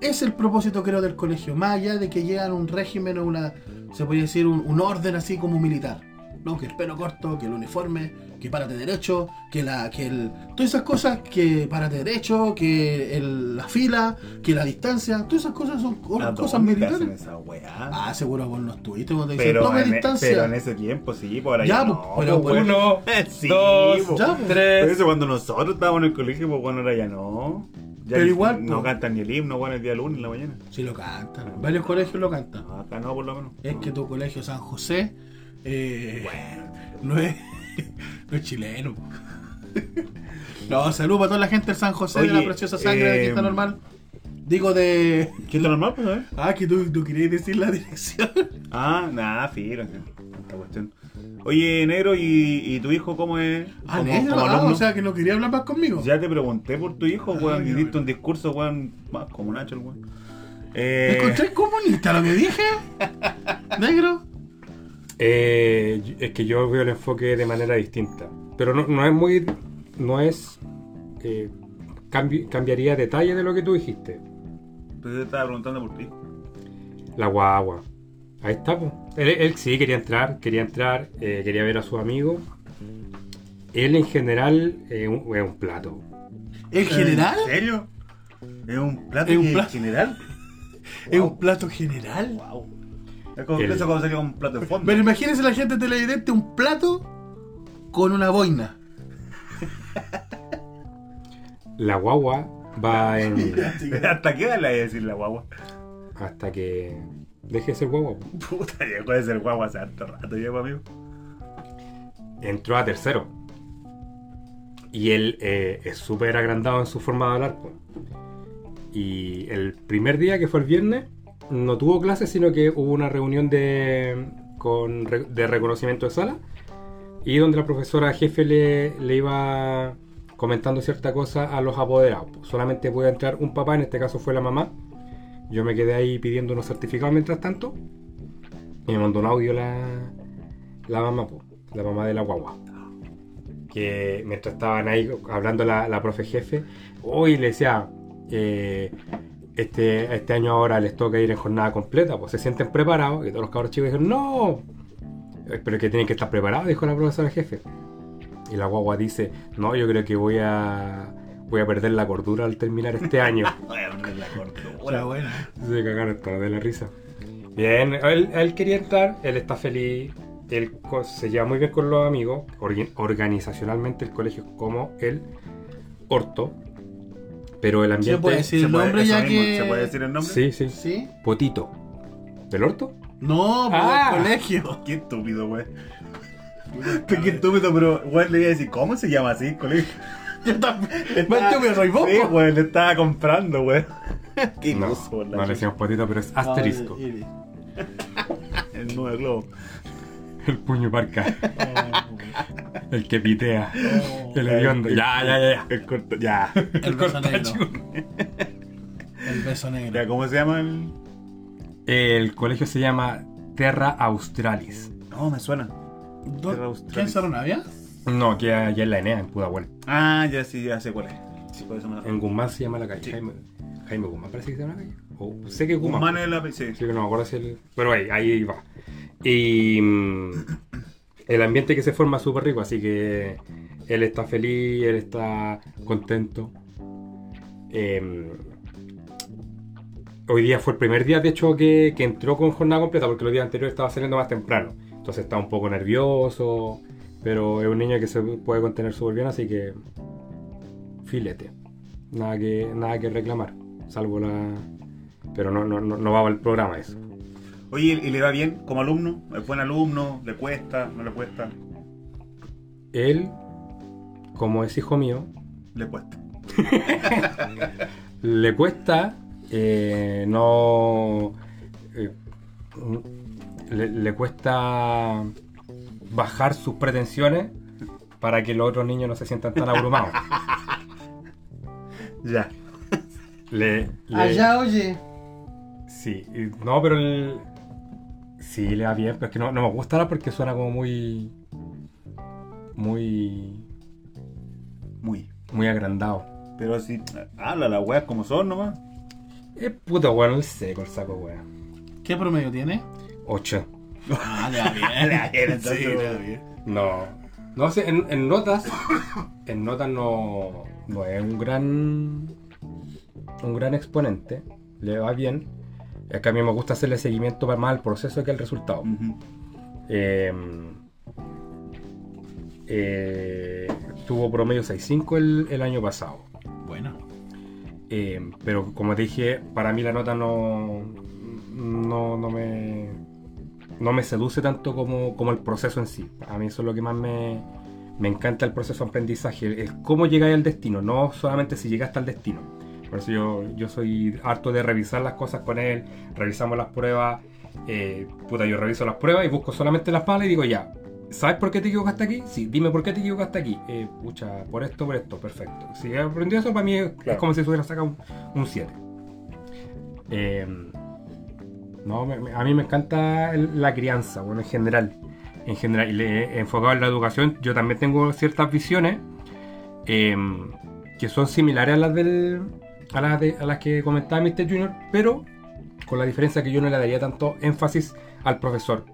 es el propósito creo del colegio, más allá de que llegan a un régimen o una, se podría decir, un, un orden así como militar. No, que el pelo corto, que el uniforme, que párate derecho, que la, que el. Todas esas cosas, que párate derecho, que el- la fila, que la distancia, todas esas cosas son co- ¿A cosas militares. esa weá? Ah, seguro vos no estuviste cuando dicen pero, tome en, e- distancia. pero en ese tiempo sí, por ahí Ya, no. pues, pero pues. Uno, Sí, dos, pues. Ya, pues. Pero tres. eso cuando nosotros estábamos en el colegio, pues bueno, ahora ya no. Ya Pero igual, No cantan ni el himno, bueno, el día lunes en la mañana. Sí lo cantan. Varios colegios lo cantan. No, acá no, por lo menos. Es que tu colegio San José eh, no, es, no es chileno. No, salud para toda la gente del San José de la Oye, preciosa sangre de eh, Quinta Normal. Digo de. ¿Qué es lo normal, pues, eh? Ah, que tú, tú querías decir la dirección. Ah, nada, filo. Esta cuestión. Oye, negro, ¿y, y tu hijo cómo es? Ah, como, negro. como Ah, o sea que no quería hablar más conmigo. Ya te pregunté por tu hijo, weón. Hiciste bueno. un discurso, weón, más como Nacho, el weón. ¿Me Eh, encontré comunista lo que dije? ¿Negro? Eh, es que yo veo el enfoque de manera distinta. Pero no, no es muy. No es. eh, cambi- cambiaría detalle de lo que tú dijiste. Pues te estaba preguntando por ti. La guagua. Ahí está, pues. Él, él sí quería entrar, quería entrar, eh, quería ver a su amigo. Él en general eh, un- es un plato. ¿En general? ¿En serio? ¿Es un plato ¿Es un plato? general? ¿Es un plato general? Wow. Es como, El- Eso como sería un plato de fondo. Pero imagínense la gente televidente un plato con una boina. La guagua va en. ¿Hasta qué edad le voy a decir la guagua? hasta que deje de ser guagua. Puta, ya puede ser guagua hace harto rato, pues, amigo. Entró a tercero. Y él eh, es súper agrandado en su forma de hablar. po. Y el primer día, que fue el viernes, no tuvo clases, sino que hubo una reunión de, con, de reconocimiento de sala. Y donde la profesora jefe le, le iba comentando cierta cosa a los apoderados. po. Solamente puede entrar un papá, en este caso fue la mamá. Yo me quedé ahí pidiendo unos certificados mientras tanto. Y me mandó un audio la, la mamá, po, la mamá de la guagua. Que mientras estaban ahí hablando la, la profe jefe, hoy le decía, eh, este, este año ahora les toca ir en jornada completa, pues se sienten preparados. Y todos los cabros chicos dijeron, no, pero que tienen que estar preparados, dijo la profesora jefe. Y la guagua dice, no, yo creo que voy a, voy a perder la cordura al terminar este año. Voy a poner la cordura. Hola, buena. Se cagaron todos de la risa. Bien, él, él quería entrar, él está feliz, él se lleva muy bien con los amigos, organizacionalmente el colegio es como el orto, pero el ambiente... ¿Se puede decir ¿Se el nombre ya mismo, que.? ¿Se puede decir el nombre? Sí, sí, ¿Sí? Potito. ¿Del orto? No, por Ah. el colegio. Qué estúpido, güey. Qué estúpido, pero güey le iba a decir, ¿cómo se llama así, colegio? Yo también. Más estúpido soy vos. Sí, po. güey, le estaba comprando, güey. Qué No, la no le decimos potito, pero es asterisco. Ah, y- El nuevo globo. El puño parca. el que pitea. El hediondo. Ya, ya, ya, ya. El corto, ya. El beso negro. El beso negro. Ya, ¿Cómo se llama el...? El colegio se llama Terra Australis. No, me suena. Terra Australis. ¿Quién se Navia? No, que allá en la Enea, en Pudahuel. Ah, ya sí, ya sé cuál es. Sí, por eso me En Guzmán se llama la calle. Jaime, Jaime Guzmán parece que se llama la calle. O sé que es Guzmán. Guzmán es la... Sí. Sí, que no me acuerdo si el... Pero ahí, ahí va. Y mm, el ambiente que se forma es súper rico, así que él está feliz, él está contento. Eh, hoy día fue el primer día, de hecho, que, que entró con jornada completa, porque los días anteriores estaba saliendo más temprano. Entonces está un poco nervioso, pero es un niño que se puede contener súper bien, así que filete. Nada que, nada que reclamar, salvo la... Pero no, no, no, va al programa eso. Oye, ¿y le va bien como alumno? ¿Es buen alumno? ¿Le cuesta? ¿No le cuesta? Él, como es hijo mío, Le cuesta. le cuesta, eh, no, le, le cuesta bajar sus pretensiones para que los otros niños no se sientan tan abrumados. Ya. Le, le- Allá, oye. Sí, no, pero el... Sí, le va bien, pero es que no, no me gusta ahora porque suena como muy... Muy... Muy. Muy agrandado. Pero si. Habla las weas como son nomás. Es puto bueno el seco, el saco, weón. ¿Qué promedio tiene? 8. Ah, le va bien, le va bien, entonces, sí, le va weón. bien. No. No sé, en, en notas. En notas no. No es un gran. Un gran exponente. Le va bien. Es que a mí me gusta hacerle seguimiento para más al proceso que al resultado. Ujú. Eh, eh, tuvo promedio 6.5 el, el año pasado. Bueno. Eh, pero como te dije, para mí la nota no, no, no me no me seduce tanto como, como el proceso en sí. A mí eso es lo que más me, me encanta el proceso de aprendizaje, es cómo llegáis al destino, no solamente si llegaste al destino. Por eso yo, yo soy harto de revisar las cosas con él, revisamos las pruebas, eh, puta, yo reviso las pruebas y busco solamente las malas y digo ya, ¿sabes por qué te equivocaste aquí? Sí, dime por qué te equivocaste aquí. Eh, pucha, por esto, por esto, perfecto. Si he aprendido eso, para mí es, es como si se hubiera sacado un 7. Eh, no, me- a mí me encanta la crianza, bueno, en general. En general, y le- enfocado en la educación, yo también tengo ciertas visiones eh, que son similares a las del, a las, de- a las que comentaba Mr. Junior, pero con la diferencia que yo no le daría tanto énfasis al profesor.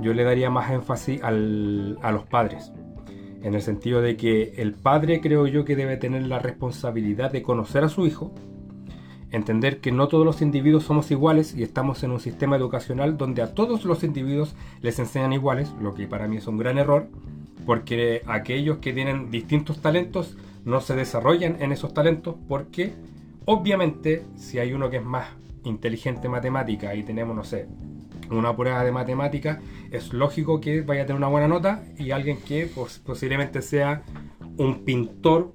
Yo le daría más énfasis a los padres. En el sentido de que el padre creo yo que debe tener la responsabilidad de conocer a su hijo, entender que no todos los individuos somos iguales y estamos en un sistema educacional donde a todos los individuos les enseñan iguales, lo que para mí es un gran error, porque aquellos que tienen distintos talentos no se desarrollan en esos talentos porque obviamente si hay uno que es más inteligente en matemática y tenemos, no sé, una prueba de matemática, es lógico que vaya a tener una buena nota y alguien que pos- posiblemente sea un pintor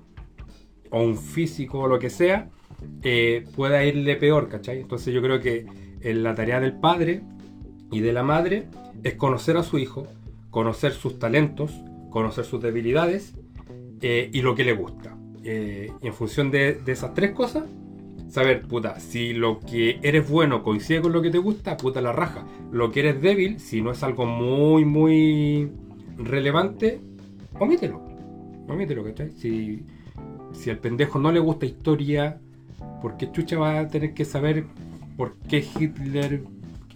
o un físico o lo que sea, eh, pueda irle peor, ¿cachai? Entonces yo creo que eh, la tarea del padre y de la madre es conocer a su hijo, conocer sus talentos, conocer sus debilidades eh, y lo que le gusta. Eh, en función de, de esas tres cosas, saber, puta, si lo que eres bueno coincide con lo que te gusta, puta la raja. Lo que eres débil, si no es algo muy, muy relevante, omítelo. Omítelo, ¿cachai? Si, si al pendejo no le gusta historia, ¿por qué chucha va a tener que saber por qué Hitler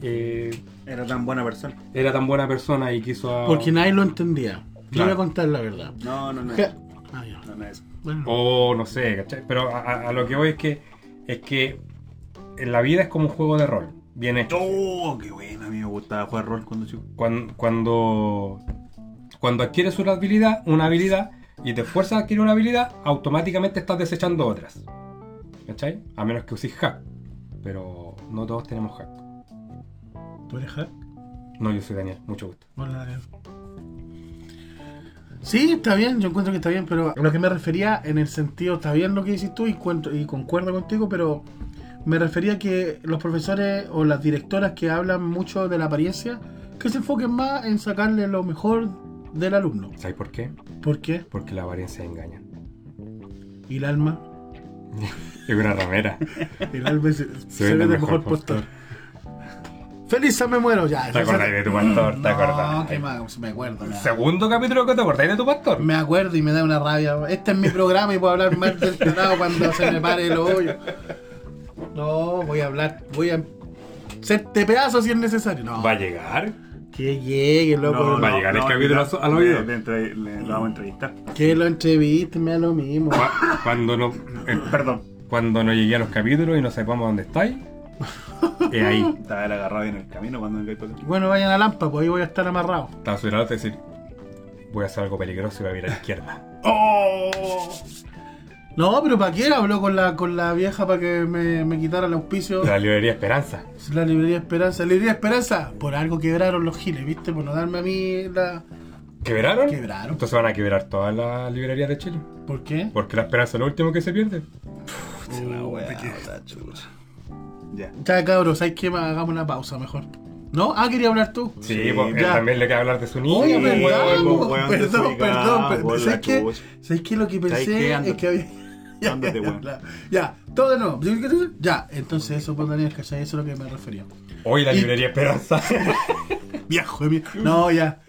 eh, Era tan buena persona. era tan buena persona y quiso a... Porque nadie lo entendía. Yo voy a contar la verdad. No, no, no. Je- Ah, ya. No, no es. Bueno. O no sé, ¿cachai? Pero a, a- a lo que voy es que es que en la vida es como un juego de rol. Bien hecho. Oh, qué bueno. A mí me gustaba jugar rol cuando chico. Cuando, cuando, cuando adquieres una habilidad, una habilidad y te esfuerzas a adquirir una habilidad, automáticamente estás desechando otras. ¿Cachai? A menos que uses hack. Pero no todos tenemos hack. ¿Tú eres hack? No, yo soy Daniel, mucho gusto. Hola, Daniel. Sí, está bien, yo encuentro que está bien, pero a lo que me refería en el sentido, está bien lo que dices tú y, cuento, y concuerdo contigo, pero me refería que los profesores o las directoras que hablan mucho de la apariencia, que se enfoquen más en sacarle lo mejor del alumno. ¿Sabes por qué? ¿Por qué? Porque la apariencia engaña. Y el alma, Es una ramera. el se, se ve de mejor postor. Feliz me muero ya. ¿Te acordáis de tu pastor? ¿Te No, acordás? que más, me acuerdo. Segundo capítulo que te acordáis de tu pastor. Me acuerdo y me da una rabia. Este es mi programa y puedo hablar mal del cuando se me pare el hoyo. No, voy a hablar, voy a hacerte pedazos si es necesario. No, ¿Va a llegar? Que llegue, loco. Va a llegar el capítulo no, al oído. le- le entre- le- lo vamos a entrevistar. Que lo entreviste, me da lo mismo. Cu- Cuando no, eh, Perdón. cuando no llegué a los capítulos y no sepamos dónde estáis, es ahí. Estaba él agarrado en el camino cuando vengáis por aquí. Bueno, vayan a Lampa, pues ahí voy a estar amarrado. Estaba al y decir, voy a hacer algo peligroso y voy a mirar a la izquierda. ¡Oh! No, pero ¿para qué? Habló con la, con la vieja para que me, me quitara el auspicio. La librería Esperanza. La librería Esperanza. La librería Esperanza, por algo quebraron los giles, ¿viste? Por no darme a mí la. ¿Quebraron? Quebraron. Entonces van a quebrar todas las librerías de Chile. ¿Por qué? Porque la esperanza es lo último que se pierde. La wea, la chucha. Ya. Ya cabros, hay que hagamos una pausa mejor. ¿No? Ah, quería hablar tú. Sí, Sí, pues, él ya. también le queda hablar de su niño. Oye, weón, perdón, perdón, pero por ¿sabes qué? ¿Sabes qué? Lo que ¿Sabes pensé qué? es que había... Ya, Ándate, ya, weón. ya, ya, todo de nuevo. Ya, entonces eso, pues Daniel, ¿cachai? Eso es lo que me refería. Hoy la Y- librería Esperanza. Viejo, de mí. No, ya.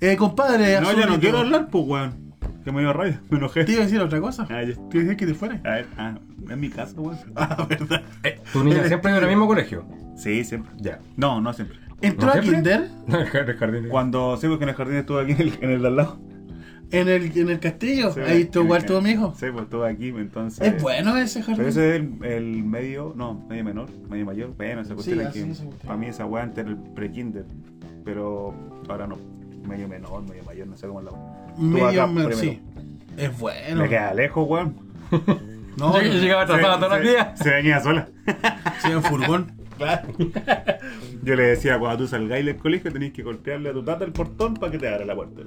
Eh, compadre, No, ya no quiero hablar, pues, weón. Que me dio rabia, me enojé. ¿Te iba a decir otra cosa? Ah, ya. ¿Te iba a decir que te fuera? A ver, ah, en mi casa, weón. Ah, verdad. Eh, ¿Tu niña siempre en el mismo colegio? Sí, siempre. Ya. No, no siempre. ¿Entró ¿No a siempre? Kinder? No, el jardín. Cuando sí, porque en el jardín estuve aquí en el, en el de al lado. ¿En el, en el castillo? Sí, Ahí estuvo igual todo mi hijo. Sí, pues estuve aquí, entonces. Es bueno ese jardín. Pero ese es el, el medio, no, medio menor, medio mayor. Bueno, esa cuestión es así que para mí esa weá antes era el pre-kinder. Pero ahora no. Medio menor, medio mayor, no sé cómo es la Medio acá primero. sí. Es bueno. Me queda lejos, weón. No, Yo llegaba atrasado Se- todos los días. Se venía sola. sí, en furgón. Claro. Yo le decía, cuando tú salgáis del colegio tenéis que golpearle a tu tata el portón para que te abra la puerta.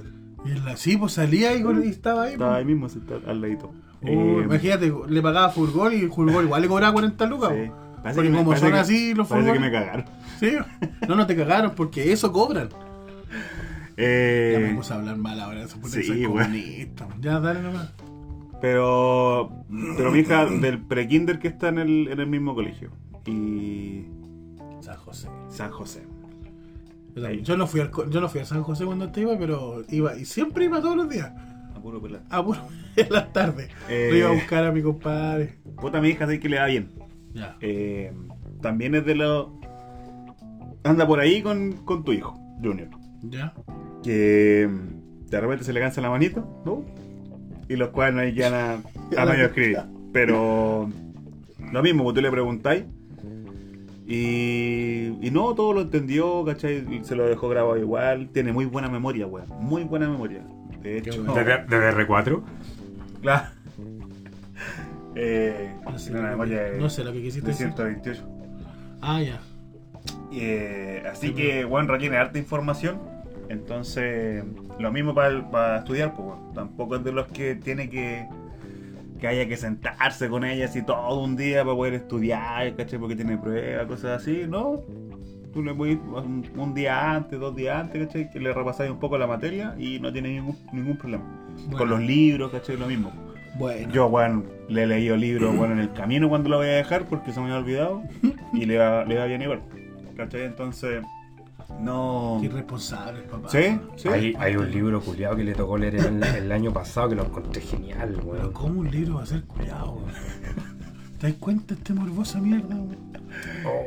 Y así, pues salía y, y estaba ahí. Estaba pues. ahí mismo, al ladito. Uh, Eh, imagínate, le pagaba furgón y el furgón igual le cobraba 40 lucas. sí. po. Parece Porque que me- como son que- así los Parece que me cagaron. Sí. No, no te cagaron porque eso cobran. Eh, Ya me puse a hablar mal ahora. Eso porque sí, comunista. Ya, dale nomás. Pero, pero mi hija del pre-kinder que está en el, en el mismo colegio. Y San José. San José. Yo, no fui al, yo no fui a San José cuando te iba, pero iba y siempre iba todos los días. A puro pelar. A puro en las tardes. Eh. Iba a buscar a mi compadre. Puta, mi hija sí que le va bien. Ya. Eh, también es de los... Anda por ahí con, con tu hijo, Junior. Ya. Que de repente se le cansa la manito, ¿no? Y los cuadernos ahí quedan a, a medio escribir. Pero lo mismo, pues tú le preguntáis. Y, y no, todo lo entendió, ¿cachai? Se lo dejó grabado igual. Tiene muy buena memoria, weón. Muy buena memoria. De hecho. ¿De, de DR4? claro. Eh, No sé, una lo que, memoria de, no sé lo que quisiste de decir. 128. Ah, ya. Eh, así que, bueno, requiere harta información. Entonces, lo mismo para estudiar, pues, bueno, tampoco es de los que tiene que que haya que sentarse con ella así todo un día para poder estudiar, ¿cachai? Porque tiene pruebas, cosas así, ¿no? Tú le puedes un, un día antes, dos días antes, ¿cachai? Que le repasáis un poco la materia y no tiene ningún, ningún problema. Bueno. Con los libros, ¿cachai? Lo mismo. Bueno. Yo, bueno, le he leído libros, bueno, en el camino cuando lo voy a dejar porque se me había olvidado y le va, le va bien igual. ¿Cachai? Entonces, no... Irresponsable, papá. ¿Sí? ¿Sí? Hay, hay un libro culiado que le tocó leer el, el año pasado que lo encontré genial, Pero weón. ¿cómo un libro va a ser cuidado, weón? ¿Te das cuenta este morbosa mierda, weón?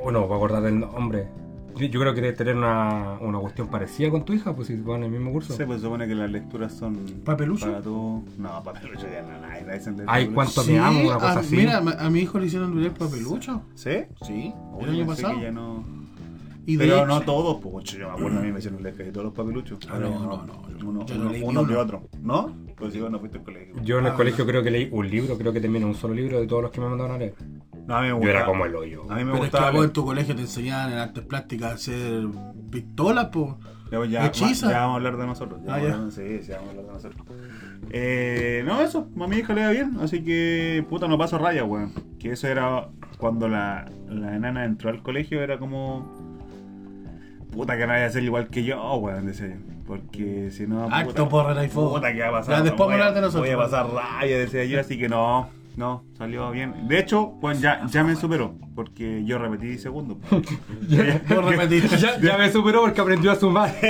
Oh, no, va a acordar del nombre. Yo, yo creo que debe tener una, una cuestión parecida con tu hija, pues si van en el mismo curso. Sí, pues se supone que las lecturas son... ¿Papelucho? Para tú... No, papelucho ya no, nadie dicen Ay. ¿cuánto me amo? Una cosa a, así. Mira, a mi hijo le hicieron leer papelucho. ¿Sí? Sí, Uy, el año pasado. que ya no... Y de Pero hecho- no todos, pues yo me acuerdo a mí me hicieron leer casi todos los papeluchos. Ah, no, no, no, Uno, yo no uno- leí uno ni que uno. otro. ¿No? Pues yo no fuiste al colegio. Yo en el Ah. colegio creo que leí un libro, creo que termina un solo libro de todos los que me mandaron a leer. No, a mí me Yo gustaba. era como el hoyo. A mí me Pero es que gustaba... vos en tu colegio te enseñaban en artes plásticas a hacer pistolas, pues. Ya, ya, Hechiza. ya vamos a hablar de nosotros. Ya Ah, ya. de- sí, sí, vamos a hablar de nosotros. Eh, no, eso, a mi hija le da bien, así que puta, no paso raya, weón. Que eso era cuando la, la enana entró al colegio, era como. Puta, que no vaya a ser igual que yo, weón, decía yo. Porque si no. Acto por el iPhone. Puta, que va a pasar. Ya, después voy, a de nosotros. Voy a pasar raya, decía yo, así que no. No, salió bien. De hecho, pues ya, ya me superó, porque yo repetí segundo. Ya, ya me superó porque aprendió a sumar.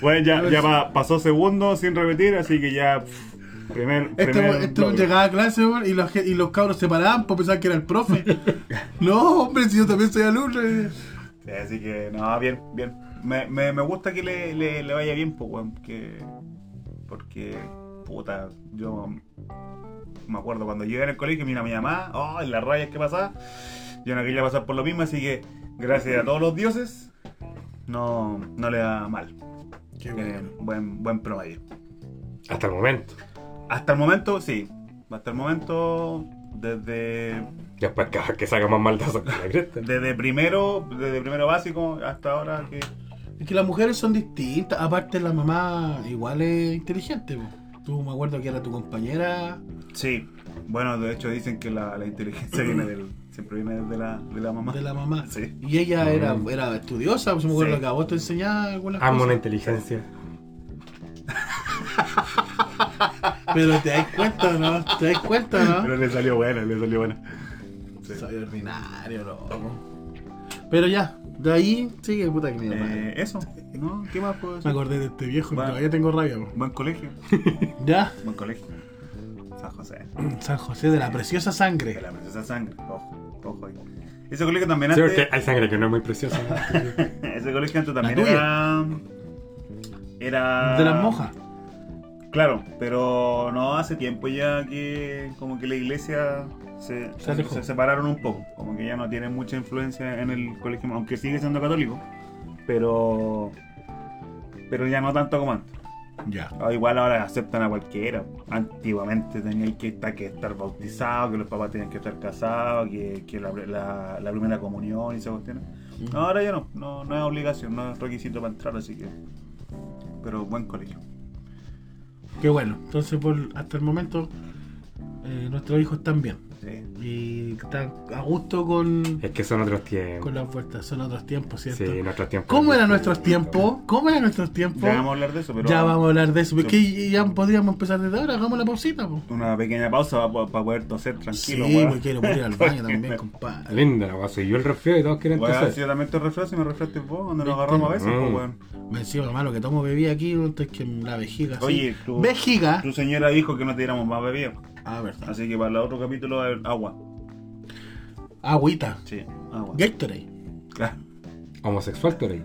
Bueno, ya, ya pa- pasó segundo sin repetir, así que ya. pff, primer. Este, primer bloque. llegaba a clase weón, y, los, y los cabros se paraban por pensar que era el profe. no, hombre, si yo también soy alumno. Eh. Sí, así que, no, bien, bien. Me, me, me gusta que le, le, le vaya bien, pues, weón. Que, porque, puta, yo me acuerdo cuando yo en el colegio, mira mi mamá, oh, en las rayas que pasaba. Yo no quería pasar por lo mismo, así que, gracias a todos los dioses, no, no le da mal. Qué Tiene bueno. buen, buen promedio. Hasta el momento. Hasta el momento, sí. Hasta el momento, desde, Después que, que saca más maldazos que la cresta. desde primero, desde primero básico hasta ahora que. Es que las mujeres son distintas. Aparte, la mamá igual es inteligente. Tú me acuerdo que era tu compañera. Sí. Bueno, de hecho dicen que la, la inteligencia viene del Siempre viene de la, de la mamá. de la mamá. Sí. Y ella era, Mm. era estudiosa, pues me acuerdo Sí. que a vos te enseñaba algunas Amo la cosas. inteligencia. Pero te das cuenta, ¿no? ¿Te das cuenta, no? Pero le salió buena, le salió buena. Sí. Soy ordinario, loco. Pero ya, de ahí sigue puta que. Eh, eso, ¿no? ¿Qué más puedo Me decir? acordé de este viejo y Bueno. todavía tengo rabia. po. Buen colegio. Ya, Buen colegio. San José. San José de la preciosa De sangre. la preciosa sangre. Ojo, ojo ahí. Ese colegio también Sí, antes. porque hay sangre que no es muy preciosa. Ese colegio antes también tuya. era. Era. De las monjas. Claro, pero no hace tiempo ya que como que la iglesia se, Se alejó. se separaron un poco, como que ya no tienen mucha influencia en el colegio, aunque sigue siendo católico, pero pero ya no tanto como antes. Ya. Ah, Igual ahora aceptan a cualquiera. Antiguamente tenían que estar, que estar bautizados, que los papás tenían que estar casados, que, que la, la- la primera comunión y esas cuestiones. No, ahora ya no, no, no es obligación, no es requisito para entrar, así que. Pero buen colegio. Qué bueno. Entonces, por, hasta el momento, eh, nuestros hijos están bien. Sí. Y están a gusto con, es que son otros tiempos. con las vueltas. Son otros tiempos, ¿cierto? Sí, nuestros tiempos. ¿Cómo eran nuestros tiempos? ¿Cómo eran nuestros tiempos? Ya vamos a hablar de eso, pero. Ya vamos a hablar de eso. Sí. Porque ya podríamos empezar desde ahora. Hagamos la pausita, po. Una pequeña pausa para, poder toser tranquilo, sí, porque quiero ir al baño también, compadre. Linda la guasa. Y yo el resfrío y todos quieren Weón, si toser. yo también te refresco, si me refrescaste vos, cuando nos agarramos a veces, pues, Mm. weón. Me encima, malo, que tomo bebida aquí, antes que la vejiga. Oye, sí. tú- Vejiga. Tu señora dijo que no te diéramos más bebida. Ah, verdad. Así que para el otro capítulo, eh, agua. Agüita. Sí, agua. Gatorade. Claro. Homosexual eres.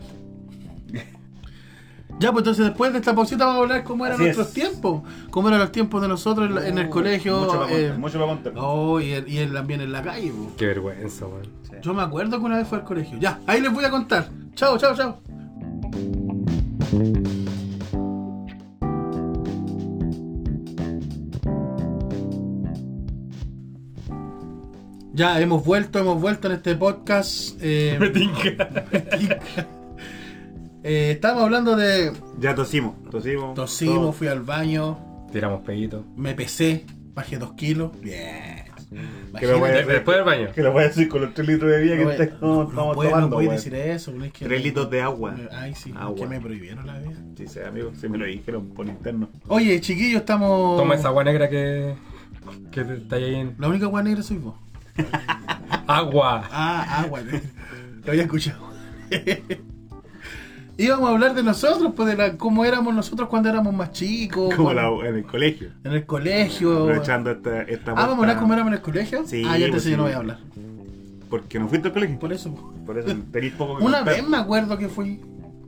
Ya, pues entonces después de esta pausita vamos a hablar cómo eran Así nuestros es. tiempos. Cómo eran los tiempos de nosotros en, la- en el colegio. Mucho para eh, contar. Mucho para contar. oh, y, el- y el- también en la calle. po. Qué vergüenza, weón. Sí. Yo me acuerdo que una vez fue al colegio. Ya, ahí les voy a contar. Chao, chao, chao. Ya, hemos vuelto, hemos vuelto en este podcast. Eh, eh, estábamos hablando de Ya tosimos. Tosimos. tosimos, todo. fui al baño, Tiramos peguito. me pesé, bajé dos kilos. Bien. Que lo voy a- Imagínate. Después del baño. Que lo voy a decir con los 3 litros de bebida No, que no, te- no, no estamos tomando. no puedes weón. decir eso, no es que Tres litros de agua. Ay, sí, Agua. que me prohibieron la vida. Sí, sí, amigo. Sí, me lo dijeron por interno. Oye, chiquillos, estamos. Toma esa agua negra que. que te- está ahí en. La única agua negra soy vos. ¡Agua! Ah, agua. Lo había escuchado. Íbamos a hablar de nosotros, pues de la, cómo éramos nosotros cuando éramos más chicos. Como la- en el colegio. En el colegio. Aprovechando esta, esta Ah, vamos a hablar cómo éramos en el colegio. Sí, ah, ya te pues yo sí. no voy a hablar. Porque no fuiste al colegio. Por eso. Por eso tenéis poco que Una contar. vez me acuerdo que fui.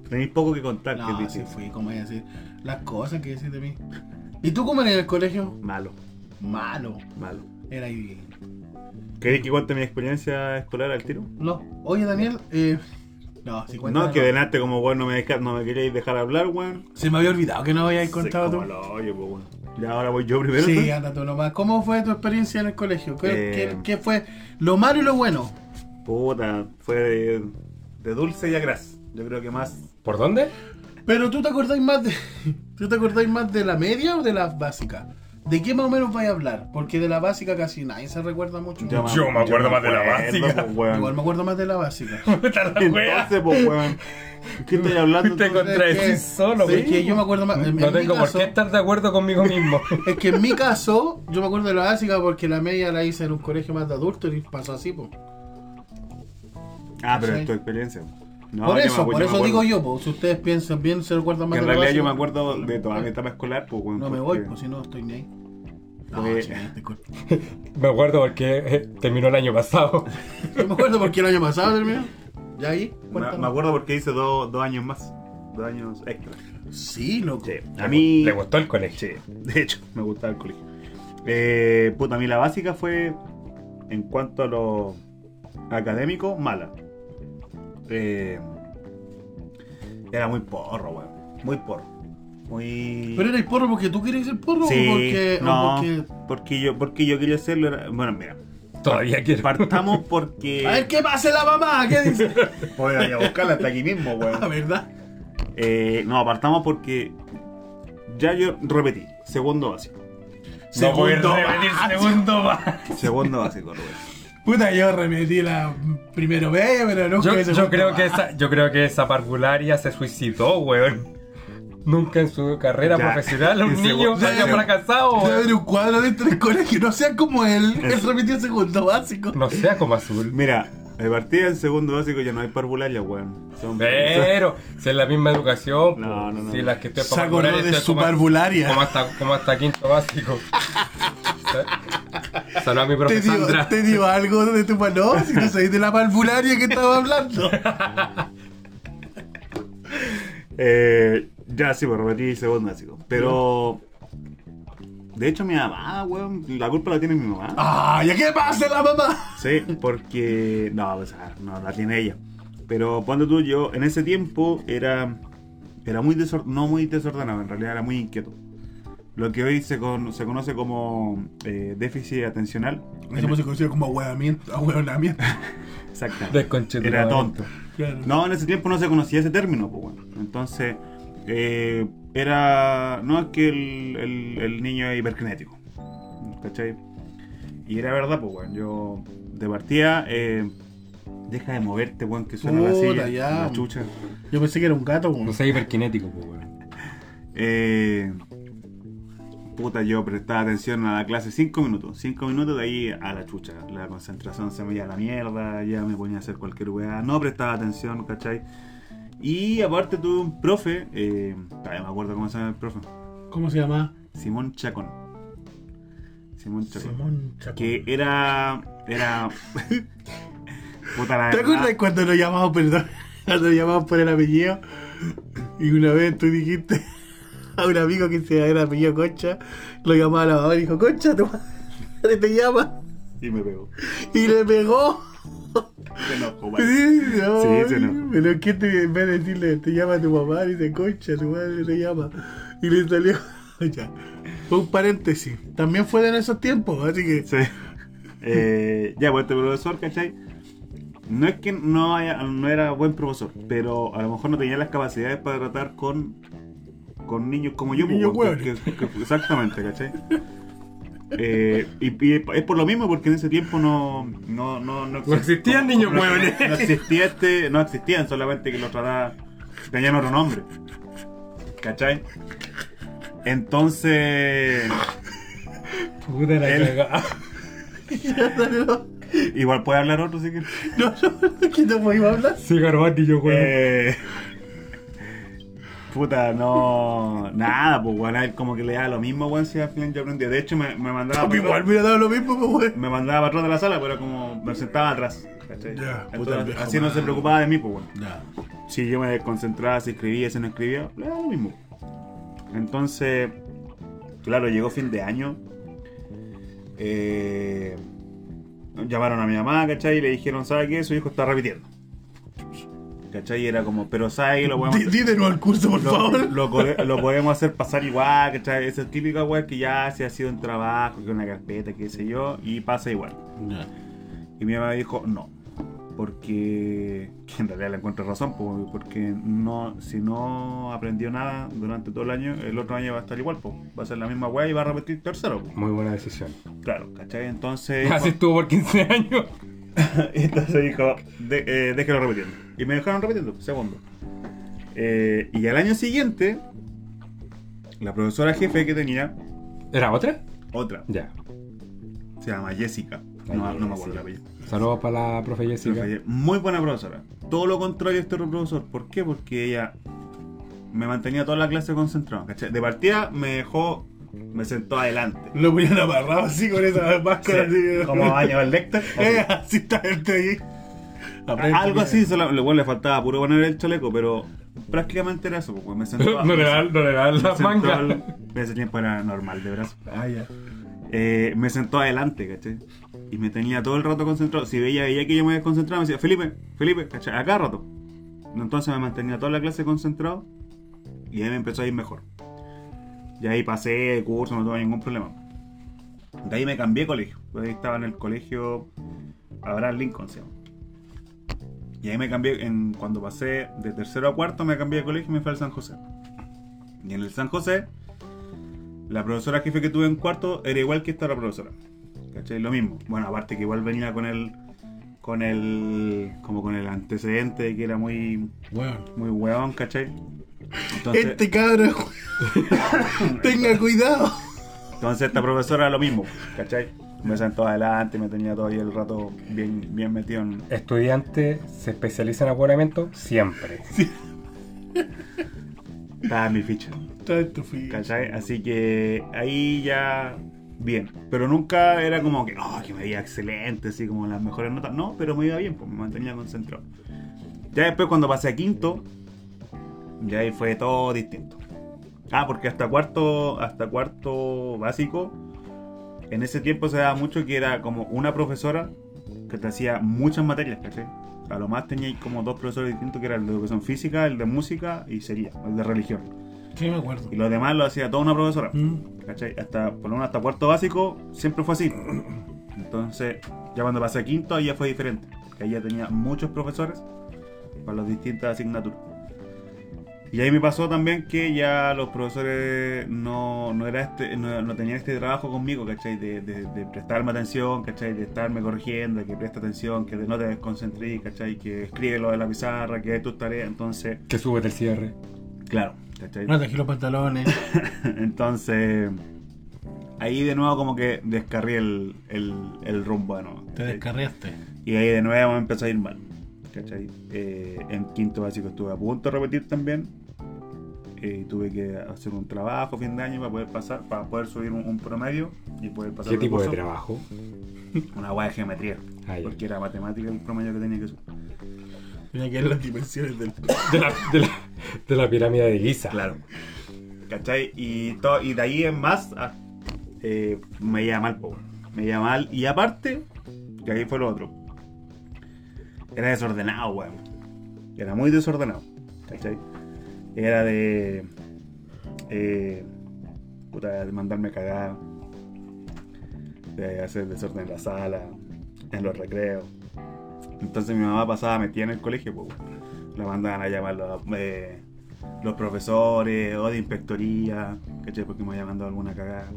Tenéis poco que contar. No, que sí fui, ¿cómo voy a decir? Las cosas que decís de mí. ¿Y tú cómo eras en el colegio? Malo, Malo. malo. Era ahí. ¿Queréis que cuente mi experiencia escolar al tiro? No. Oye, Daniel, eh. No, si No, que delante como weón no me, deja- no me queréis dejar hablar, weón. Se me había olvidado que no habíais contado Sí, tú. lo oyo, pues, weón. Ya ahora voy yo primero. Sí, anda tú nomás. ¿Cómo fue tu experiencia en el colegio? ¿Qué, Eh, qué- qué fue lo malo y lo bueno? Puta, fue de, de dulce y a gras. Yo creo que más. ¿Por dónde? Pero tú te acordáis más de. ¿Tú te acordáis más de la media o de la básica? ¿De qué más o menos vais a hablar? Porque de la básica casi nadie se recuerda mucho. Yo me acuerdo más de la básica. pues, weón. Igual me acuerdo más de la básica. Entonces, pues, weón. ¿Qué estoy hablando? Te contradecís Es que- solo, es que yo me acuerdo más. En, No tengo por caso- qué estar de acuerdo conmigo mismo. Es que en mi caso, yo me acuerdo de la básica porque la media la hice en un colegio más de adultos y pasó así, pues. Ah, pero Sí. es tu experiencia. No, por eso, acuerdo- por eso digo yo, pues. Si ustedes piensan bien, se recuerdan más Que en de la realidad yo me acuerdo de toda mi etapa escolar, pues, weón. No me porque- voy, pues si no estoy ni ahí. No. Me acuerdo porque eh, terminó el año pasado. Yo me acuerdo porque el año pasado terminó. ¿Ya ahí? Me, Cuéntame. me acuerdo porque hice dos dos años más. Dos años extra. Sí, loco. Sí. A mí. Le gustó el colegio. Sí, de hecho, me gustaba el colegio. Eh, puta, a mí la básica fue, en cuanto a lo académico, mala. Eh, era muy porro, weón. Muy porro. Muy. ¿Pero eres porro porque tú quieres ser porro sí, o porque.? o no, porque... porque... yo, porque yo quería hacerlo. era- Bueno, mira, Todavía quiero. partamos porque. A ver qué pase la mamá, ¿qué dice? Voy a ir a buscarla hasta aquí mismo, weón. La verdad. Eh, no, apartamos porque ya yo repetí, segundo básico. No Segundo básico. segundo más. Segundo básico, decir. Puta, yo remetí la primero medio, pero nunca Yo, yo creo más. que esa, yo creo que esa parvularia se suicidó, weón. Nunca en su carrera Ya. profesional un niño weón- haya Ya, fracasado, Debe haber un cuadro dentro del colegio, no sea como él. Él Eso. repitió segundo básico. No sea como azul. Mira, de partida en segundo básico ya no hay parvularia, weón. Son- Pero, si es la misma educación, No, pues, no, no. si las que estoy Se acordó de su parvularia. Como hasta, como hasta quinto básico. Salud a mi Te profe Sandra. te digo algo de tu mano, si no sabes de la parvularia que estaba hablando. Eh, ya, sí, pues repetí segundo básico. Pero. De hecho, mi mamá, weón, la culpa la tiene mi mamá. ¡Ah! ¿Ya qué pasa la mamá? Sí, porque. No, sea, no la tiene ella. Pero cuando tú, yo en ese tiempo era. Era muy desor- no muy desordenado, en realidad era muy inquieto. Lo que hoy se, con- se conoce como eh, déficit atencional. Eso se conoce como ahueonamiento. Exacto. Era tonto. Claro. No, en ese tiempo no se conocía ese término, pues bueno. Entonces, eh, era. No es que el, el- el niño es hiperkinético. ¿Cachai? Y era verdad, pues bueno. Yo, de partida, eh, deja de moverte, weón, que suena la Puta, silla, ya. la chucha. Yo pensé que era un gato. No sea hiperkinético, pues, weón. Eh, puta, yo prestaba atención a la clase 5 minutos. 5 minutos de ahí a la chucha. La concentración se me iba a la mierda, ya me ponía a hacer cualquier weá. No prestaba atención, ¿cachai? Y aparte tuve un profe, eh, todavía me acuerdo cómo se llama el profe. ¿Cómo se llama? Simón Chacón. Simón Chacón. Simón Chacón. Que era. Era. puta la ¿Te acuerdas cuando lo llamamos, perdón, cuando lo llamamos por el apellido? Y una vez tú dijiste a un amigo que se era apellido Concha, lo llamaba a la mamá y dijo, Concha, tu madre te llama. Y me pegó. Y le pegó. Se enojó, weón. Sí, no, Sí, sí, no. Pero que te, en vez de decirle, te llama tu mamá, dice, Concha, tu madre te llama. Y le salió. ya. Fue un paréntesis. También fue en esos tiempos, así que. Sí. Eh, ya, pues este profesor, ¿cachai? No es que no, haya, no era buen profesor, pero a lo mejor no tenía las capacidades para tratar con, con niños como yo. pues, Niños weón, hueones. que- que- exactamente, ¿cachai? Eh, y, y es por lo mismo porque en ese tiempo no no no no, No existían niños no, hueones. no existía este no existían solamente que lo trataba tenían otro nombre ¿cachai? entonces Puta la Él- igual puede hablar otro si quieres no, no, que no podíamos hablar. Sí, Garbati, yo, weón. Eh, puta, no. Nada, pues, weón. a él como que le da lo mismo, weón, si al final yo aprendí. De hecho, me, me mandaba. Para igual me dado lo mismo, pues. Me mandaba para atrás de la sala, pero como me sentaba atrás. ¿cachai? Ya, puta, Entonces, el viejo así no se preocupaba de mí, pues, weón. Ya. Si yo me desconcentraba, si escribía, si no escribía, le daba lo mismo. Entonces, claro, llegó fin de año. Eh, llamaron a mi mamá, ¿cachai? Y le dijeron, ¿sabe qué? Su hijo está repitiendo. ¿Cachai? Y era como, pero ¿sabe qué? Lo podemos de nuevo el curso, por lo, favor. lo lo podemos hacer pasar igual, ¿cachai? Esa típica weá que ya se ha sido un trabajo, que una carpeta, qué sé yo, y pasa igual. Ya. Y mi mamá dijo, no. Porque, que en realidad le encuentro razón, po, porque no, si no aprendió nada durante todo el año, el otro año va a estar igual, po. va a ser la misma weá y va a repetir tercero. po. Muy buena decisión. Claro, ¿cachai? Entonces, Así estuvo por 15 años. entonces dijo, de, eh, déjelo repitiendo. Y me dejaron repitiendo, segundo. Eh, y al año siguiente, la profesora jefe que tenía, ¿Era otra? otra, Ya. se llama Jessica. Ay, No, no me acuerdo el apellido. Saludos para la profe Jessica. Profe, Muy buena profesora. Todo lo contrario a este profesor. ¿Por qué? Porque ella me mantenía toda la clase concentrado. ¿cachai? De partida me dejó, me sentó adelante. Lo ponían amarrado así con esa máscara. Sí, así. como baño el lector. Eh, así está gente ahí. Algo así, solo, bueno, le faltaba puro poner el chaleco, pero prácticamente era eso. Porque me sentó, No le dan, no le las mangas. en ese tiempo era normal de brazo. Ah, ya. Eh, me sentó adelante, ¿cachai? Y me tenía todo el rato concentrado. Si veía, veía que yo me desconcentraba, me decía, Felipe, Felipe, ¿cachai? Acá rato. Entonces me mantenía toda la clase concentrado y ahí me empezó a ir mejor. Y ahí pasé curso, no tuve ningún problema. De ahí me cambié de colegio. Pues ahí estaba en el colegio Abraham Lincoln, se llama. Y ahí me cambié, en, cuando pasé de tercero a cuarto, me cambié de colegio y me fui al San José. Y en el San José, la profesora jefe que tuve en cuarto era igual que esta la profesora. ¿cachai? Lo mismo. Bueno, aparte que igual venía con el. con el. como con el antecedente de que era muy. Weón. muy hueón, ¿cachai? Entonces, Este cabrón. Tenga cuidado. entonces esta profesora lo mismo, ¿cachai? Me sentó adelante, me tenía todo ahí el rato bien, bien metido en. Estudiante se especializa en apoderamiento siempre. Estaba en mi ficha. Está en tu fi- ¿Cachai? Así que ahí ya bien. Pero nunca era como que, oh, que me iba excelente, así como las mejores notas. No, pero me iba bien, pues me mantenía concentrado. Ya después cuando pasé a quinto, ya ahí fue todo distinto. Ah, porque hasta cuarto, hasta cuarto básico, en ese tiempo se daba mucho que era como una profesora que te hacía muchas materias, ¿cachai? A lo más tenía como dos profesores distintos que eran el de educación física, el de música y sería, el de religión. Sí, me acuerdo. Y los demás lo hacía toda una profesora. Mm. ¿Cachai? Hasta, por lo menos hasta cuarto básico siempre fue así. Entonces, ya cuando pasé a quinto, ahí ya fue diferente. Que ahí ya tenía muchos profesores para las distintas asignaturas. Y ahí me pasó también que ya los profesores no, no, era este, no, no tenían este trabajo conmigo, ¿cachai? De, de, de prestarme atención, ¿cachai? De estarme corrigiendo, de que preste atención, que no te desconcentres, ¿cachai? Que escribe lo de la pizarra, que es tus tareas. Entonces, Que sube del cierre. claro, ¿cachai? No te los pantalones. Entonces, ahí de nuevo como que descarrí el, el, el rumbo de nuevo. Te descarriaste. Y ahí de nuevo me empezó a ir mal. ¿cachai? Eh, en quinto básico estuve a punto de repetir también. Eh, tuve que hacer un trabajo a fin de año para poder pasar, para poder subir un, un promedio y poder pasar ¿Qué tipo de trabajo? Una guay de geometría. Ah, porque era matemática el promedio que tenía que subir. Tenía que ver las dimensiones del. De la, de la, de la pirámide de Giza. Claro. ¿Cachai? Y, to- y de ahí en más ah, eh, me iba mal, po, me iba mal. Y aparte, que ahí fue lo otro. Era desordenado, weón. Era muy desordenado. ¿Cachai? Era de. Eh, puta, de mandarme a cagar. De hacer desorden en la sala, en los recreos. Entonces mi mamá pasaba metida en el colegio, pues. La mandaban a llamar los, eh, los profesores o de inspectoría, ¿cachai? Porque me había mandado alguna cagada.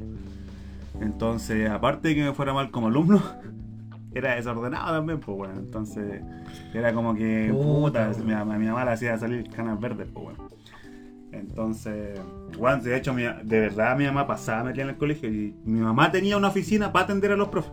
Entonces, aparte de que me fuera mal como alumno, era desordenado también, pues bueno. Entonces, era como que, Puta, puta, mi, mi mamá le hacía salir canas verdes, pues bueno. Entonces, bueno, de hecho, mi- de verdad mi mamá pasaba metida en el colegio y mi mamá tenía una oficina para atender a los profes.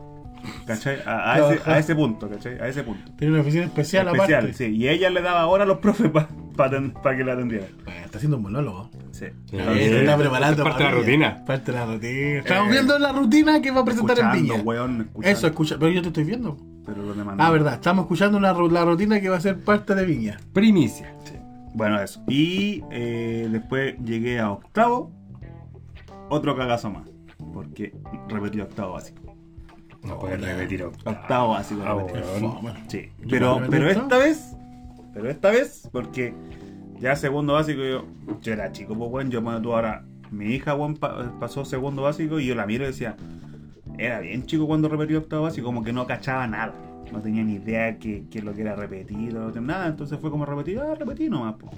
¿Cachai? A, a ese, a ese punto, ¿cachai? A ese punto. Tiene una oficina especial, Especial, aparte. sí. Y ella le daba ahora a los profes para que la atendieran. Bueno, está haciendo un monólogo. Sí. Sí. Está preparando. Parte de la rutina. Parte de la rutina. Estamos Eh, viendo la rutina que va a presentar en Viña. weón, escuchando. Eso, escucha. Pero yo te estoy viendo. Pero lo demás Ah, verdad. Estamos escuchando una la rutina que va a ser parte de Viña. Primicia. Bueno, eso. Y eh, después llegué a octavo. Otro cagazo más. Porque repetí octavo básico. No puedes repetir octavo. Octavo básico. Ah, repetí. Sí. ¿Yo Pero, pero esta vez. Pero esta vez, porque ya segundo básico yo, yo era chico, pues bueno, yo cuando tú ahora, mi hija pa- pasó segundo básico y yo la miro y decía, era bien chico cuando repetí octavo básico, como que no cachaba nada. No tenía ni idea que, que lo que era repetir, no tenía nada, entonces fue como repetir, ah, repetí nomás, pues.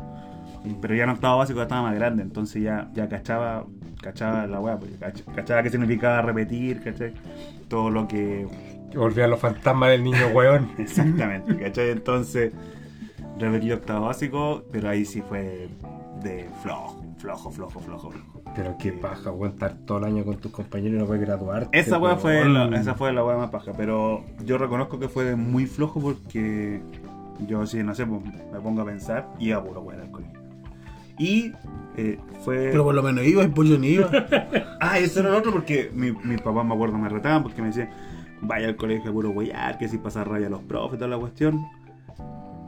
Pero ya en octavo básico ya estaba más grande, entonces ya, ya cachaba, cachaba la weá, pues, cach- cachaba qué significaba repetir, ¿cachai? Todo lo que Que volvían los fantasmas del niño weón. Exactamente, ¿cachai? Entonces, repetí octavo básico, pero ahí sí fue de flojo, flojo, flojo, flojo, flojo. Pero qué paja, weón, estar todo el año con tus compañeros y no puedes graduarte. Esa weá fue, la, esa fue la weá más paja, pero yo reconozco que fue muy flojo porque yo sí, no sé, pues, me pongo a pensar y iba puro weá al colegio. Y eh, fue... Pero por lo menos iba y pues yo ni iba. Ah, eso era lo otro porque mi, mis papás me acuerdo me retaban porque me decían, vaya al colegio a puro huellar, que si pasar raya a los profes, toda la cuestión.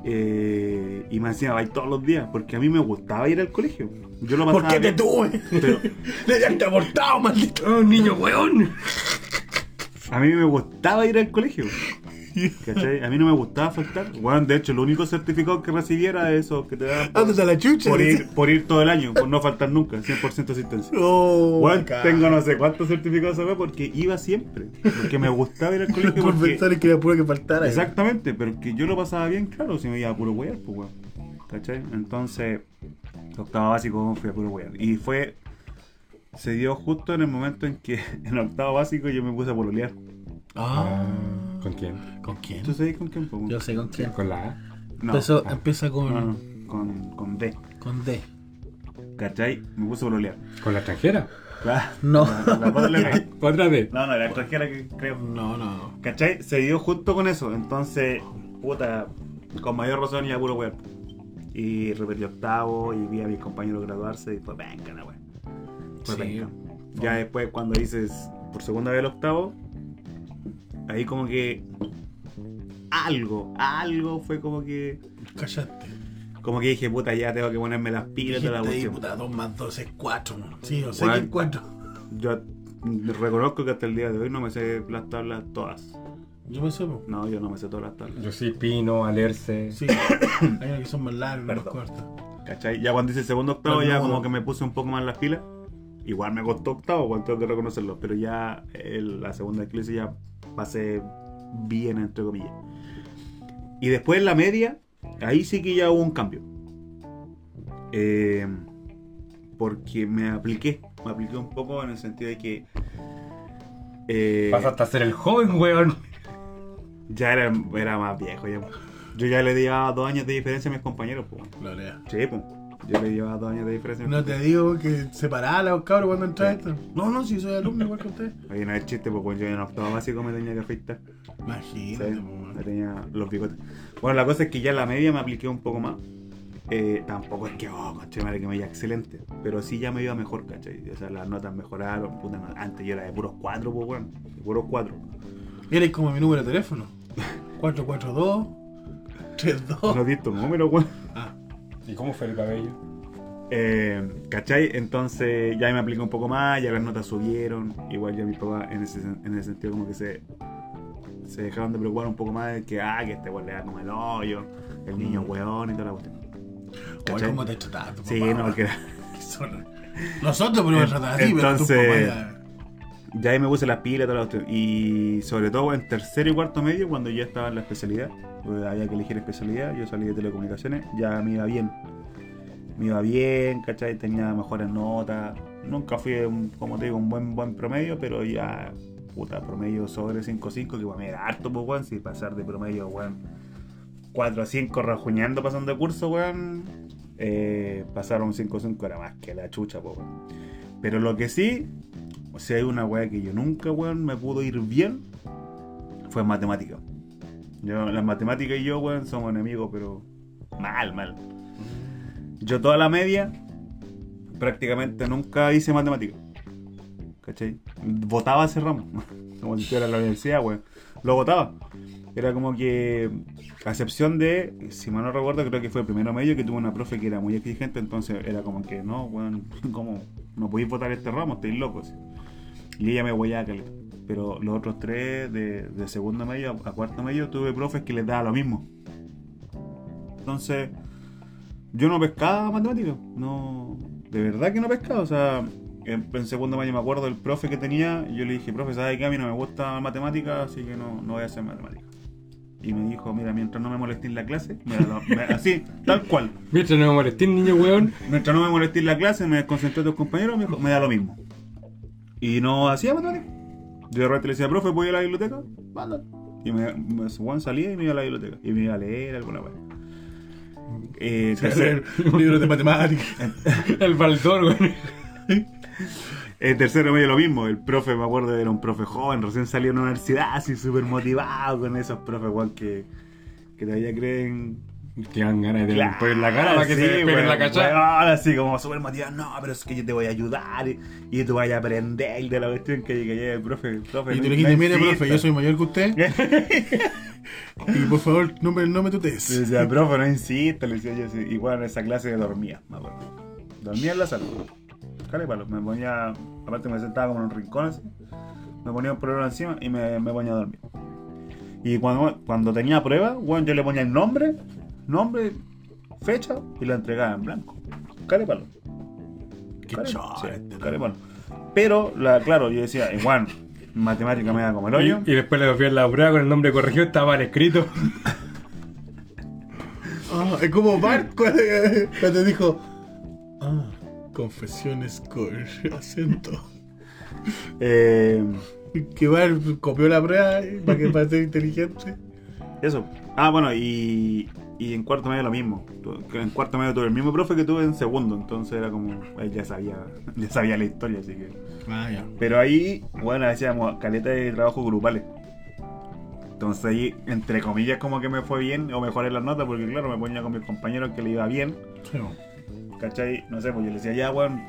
Eh, y me decían, vaya todos los días, porque a mí me gustaba ir al colegio. Yo lo pasaba ¿Por qué te tuve? pero Le abortado, maldito. ¡Oh, niño weón! a mí me gustaba ir al colegio. ¿Cachai? A mí no me gustaba faltar. Bueno, de hecho, el único certificado que recibía era eso que te daban por, Ándate a la chucha. por ir, por ir todo el año, por no faltar nunca, 100% asistencia. Oh, Bueno, tengo no sé cuántos certificados acá porque iba siempre. Porque me gustaba ir al colegio. Por porque- pensar en que era puro que faltara. Exactamente, pero que yo lo pasaba bien, claro, si me iba a puro wear, pues weón. ¿Cachai? Entonces, octavo básico fui a puro wear. Y fue. Se dio justo en el momento en que en octavo básico yo me puse a pololear. Ah, ¿Con quién? ¿con quién? ¿Tú sabes con quién? Yo sé con quién. ¿Con la A? No, Empezó- ah. empieza con, no, no, con, con D. con D. ¿Cachai? Me puse a pololear. ¿Con la extranjera? Claro. No. La, la. Otra D. No, no, la extranjera que creo. No, no. ¿Cachai? Se dio junto con eso. Entonces, puta, con mayor razón ya puro weón. Y repetí octavo y vi a mis compañeros graduarse y fue venga la weón. Fue Sí. Ya después cuando dices por segunda vez el octavo, ahí como que algo, algo fue como que Cállate. como que dije, puta, ya tengo que ponerme las pilas de la cuestión. puta, 2 más 2 es 4. Sí, sé Bueno. que es 4. Yo reconozco que hasta el día de hoy no me sé las tablas todas. Yo me sé, po. No, yo no me sé todas las tablas. Yo sí, Pino, Alerce. Sí. Hay unos que son más largos, más Perdón. cortos. ¿Cachai? Ya cuando hice segundo octavo, Pero ya no, como no. que me puse un poco más las pilas. Igual me costó octavo, cuando tengo que reconocerlo. Pero ya el- la segunda clase ya pasé bien, entre comillas. Y después en la media, ahí sí que ya hubo un cambio. Eh, porque me apliqué. Me apliqué un poco en el sentido de que. eh, Pasaste a ser el joven, weón. Ya era, era más viejo. Ya. Yo ya le llevaba dos años de diferencia a mis compañeros. po. Gloria. Sí, pues. Yo le llevaba dos años de diferencia. No te digo que separar a los cabros cuando entras esto. No, no, si soy alumno igual que usted. Oye, no es chiste, porque yo en octavo básico me tenía que afeitar. Imagínate, ¿sabes? po, Me tenía los bigotes. Bueno, la cosa es que ya la media me apliqué un poco más. Eh, tampoco es que, oh, coche, madre, que me iba excelente. Pero sí ya me iba mejor, ¿cachai? O sea, las notas mejoraron. Puta, no- antes yo era de puros cuatro, pues, bueno. De puros cuatro. Eres como mi número de teléfono. 442 32. No diste número, weón. Ah, ¿Y cómo fue el cabello? Eh, ¿Cachai? Entonces ya me apliqué un poco más, ya las notas subieron. Igual ya mis papás en ese, en ese sentido como que se, se dejaron de preocupar un poco más de que, ah, que este weón le da como el hoyo, el niño weón y toda la cuestión. oye, ¿Cachai? ¿cómo te trataste, Sí, no, que era- Nosotros podemos tratar así, pero tú, papá, ya- Ya ahí me puse las pilas toda la. Y sobre todo en tercero y cuarto medio, cuando ya estaba en la especialidad, pues había que elegir especialidad, yo salí de telecomunicaciones, ya me iba bien. Me iba bien, ¿cachai? Tenía mejores notas. Nunca fui, un, como te digo, un buen buen promedio, pero ya, puta, promedio sobre 5-5, que igual me era harto, pues, weón. Si pasar de promedio, weón, 4 a 5 rajuñando pasando de curso, weón, eh, pasar a un 5-5 era más que la chucha, pues, weón. Pero lo que sí, o sea, hay una weá que yo nunca, weón, me pudo ir bien, fue matemática. Yo, las matemáticas y yo, weón, somos enemigos, pero mal, mal. Yo toda la media, prácticamente nunca hice matemática. ¿Cachai? Votaba ese ramo. Como si en la universidad, weón. Lo votaba. Era como que, a excepción de, si mal no recuerdo, creo que fue el primero medio que tuve una profe que era muy exigente, entonces era como que, no, weón, como, no podéis votar este ramo, estáis locos. Y ella me huellaba caleta. Pero los otros tres, de, de segundo medio a, a cuarto medio, tuve profes que les daba lo mismo. Entonces, yo no pescaba matemáticas. No, de verdad que no pescaba. O sea, en, en segundo medio me acuerdo del profe que tenía. Y yo le dije, profe, ¿sabes qué? A mí no me gusta matemáticas, así que no, no voy a hacer matemáticas. Y me dijo, mira, mientras no me molesté en la clase, me me- así, tal cual. Mientras no me molesté, niño weón. Mientras no me molesté en la clase, me concentré en tus compañeros, me, dijo, me da lo mismo. Y no hacía matemáticas. Yo de repente le decía, profe, ¿puedo ir a la biblioteca? Manda. Y me, me Juan salía y me iba a la biblioteca. Y me iba a leer alguna vez. Eh, tercer- Libros de matemáticas. El baldor, weón. En tercero medio lo mismo, el profe, me acuerdo, era un profe joven, recién salió de la universidad, así súper motivado con esos profes, weón, que, que todavía creen... Que dan ganas de pollo en la cara para que sí, despeguen weón, la cachada. weón, así como súper motivado, no, pero es que yo te voy a ayudar y, y tú vas a aprender de la cuestión que, llega el profe. profe Y no- tú le dijiste, no mire, insista". profe, yo soy mayor que usted. Y por favor, no me, no me Le tutees. decía, profe, no insista, le decía yo, así. igual en esa clase dormía, me acuerdo. Dormía en la sala. Cale palo, me ponía, aparte me sentaba como en un rincón así, me ponía un problema encima y me, me ponía a dormir. Y cuando, cuando tenía prueba, bueno, yo le ponía el nombre, nombre, fecha y la entregaba en blanco. Cale palo. Qué Care- sí, este, care palo. Pero, la, claro, yo decía, igual, matemática me da como el hoyo. Y, y después le copié la prueba con el nombre corregido, estaba mal escrito. Ah, es como Bart cuando, cuando dijo, ah, confesiones con acento. Eh, Que igual copió la prueba eh, para que para ser inteligente. Eso. Ah, bueno, y, y en cuarto medio lo mismo. En cuarto medio tuve el mismo profe que tuve en segundo, entonces era como. ahí ya sabía, ya sabía la historia, así que. Ah, ya. Pero ahí, bueno, hacíamos caleta de trabajos grupales. Entonces ahí, entre comillas, como que me fue bien o mejoré las notas, porque claro, me ponía con mis compañeros que le iba bien. Sí. ¿Cachai? No sé, pues yo le decía, ya, weón,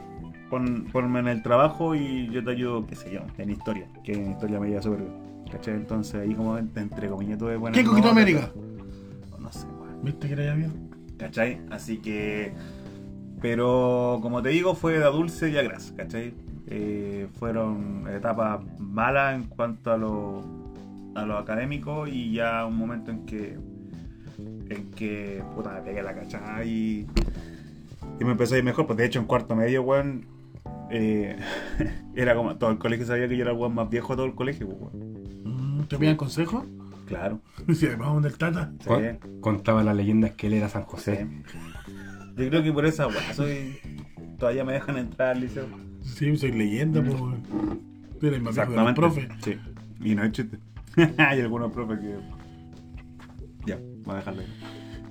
pon, ponme en el trabajo y yo te ayudo, qué sé yo, en historia. Que en historia me iba súper bien. ¿Cachai? Entonces ahí, como entre comillas, tuve buenas ¿Quién conquistó. América? ¿Viste que era ya bien? ¿Cachai? Así que. Pero como te digo, fue de dulce y a gras, ¿cachai? Eh, fueron etapas malas en cuanto a lo, a lo académico y ya un momento en que. En que. Puta, me pegué la cachada y. Y me empezó a ir mejor. Pues de hecho, en cuarto medio, weón. eh, era como. Todo el colegio sabía que yo era el weón más viejo de todo el colegio, pues, weón. Mm, ¿Te piden consejo? Claro. Sí, vamos del Tata. Sí. Con- Contaba la leyenda que él era San José. Yo creo que por esa weón soy. Todavía me dejan entrar al liceo. Sí, soy leyenda, pues. Eres más viejo que profe. Sí. Y no es chiste. Hay algunos profes que. Ya, voy a dejarlo ahí.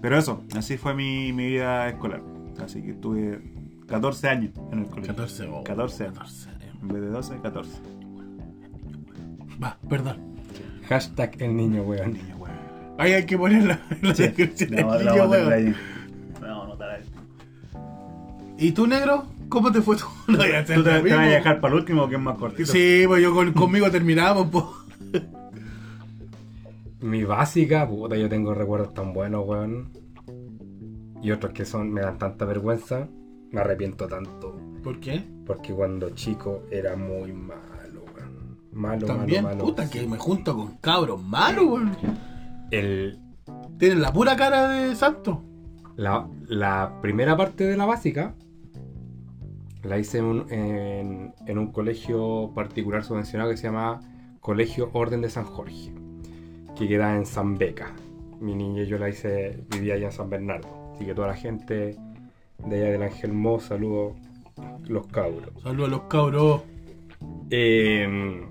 Pero eso, así fue mi, mi vida escolar. Así que tuve 14 años en el colegio. 14, oh, 14 años. 14. En vez de 12, 14. Va, perdón. Hashtag el niño, weón. Niño, weón. Ahí hay que poner la, la Sí, niño, weón. ahí. Ahí. ¿Y tú, negro? ¿Cómo te fue tú? No, ya ¿Tú te, te vas a dejar para el último que es más cortito? Sí, pues yo con- conmigo terminamos, pues. Mi básica, puta, yo tengo recuerdos tan buenos, weón. Y otros que son, me dan tanta vergüenza. Me arrepiento tanto. ¿Por qué? Porque cuando chico era muy malo, weón. Malo, También, malo, malo. puta, que me junto con cabros malos, weón. El, Tienen la pura cara de santo. la, la primera parte de la básica la hice en un, en, en un colegio particular subvencionado que se llama Colegio Orden de San Jorge, que queda en San Beca. Mi niña yo la hice, vivía allá en San Bernardo. Así que toda la gente de allá del Ángel Mo, saludo los cabros. Saludos a los cabros. Eh,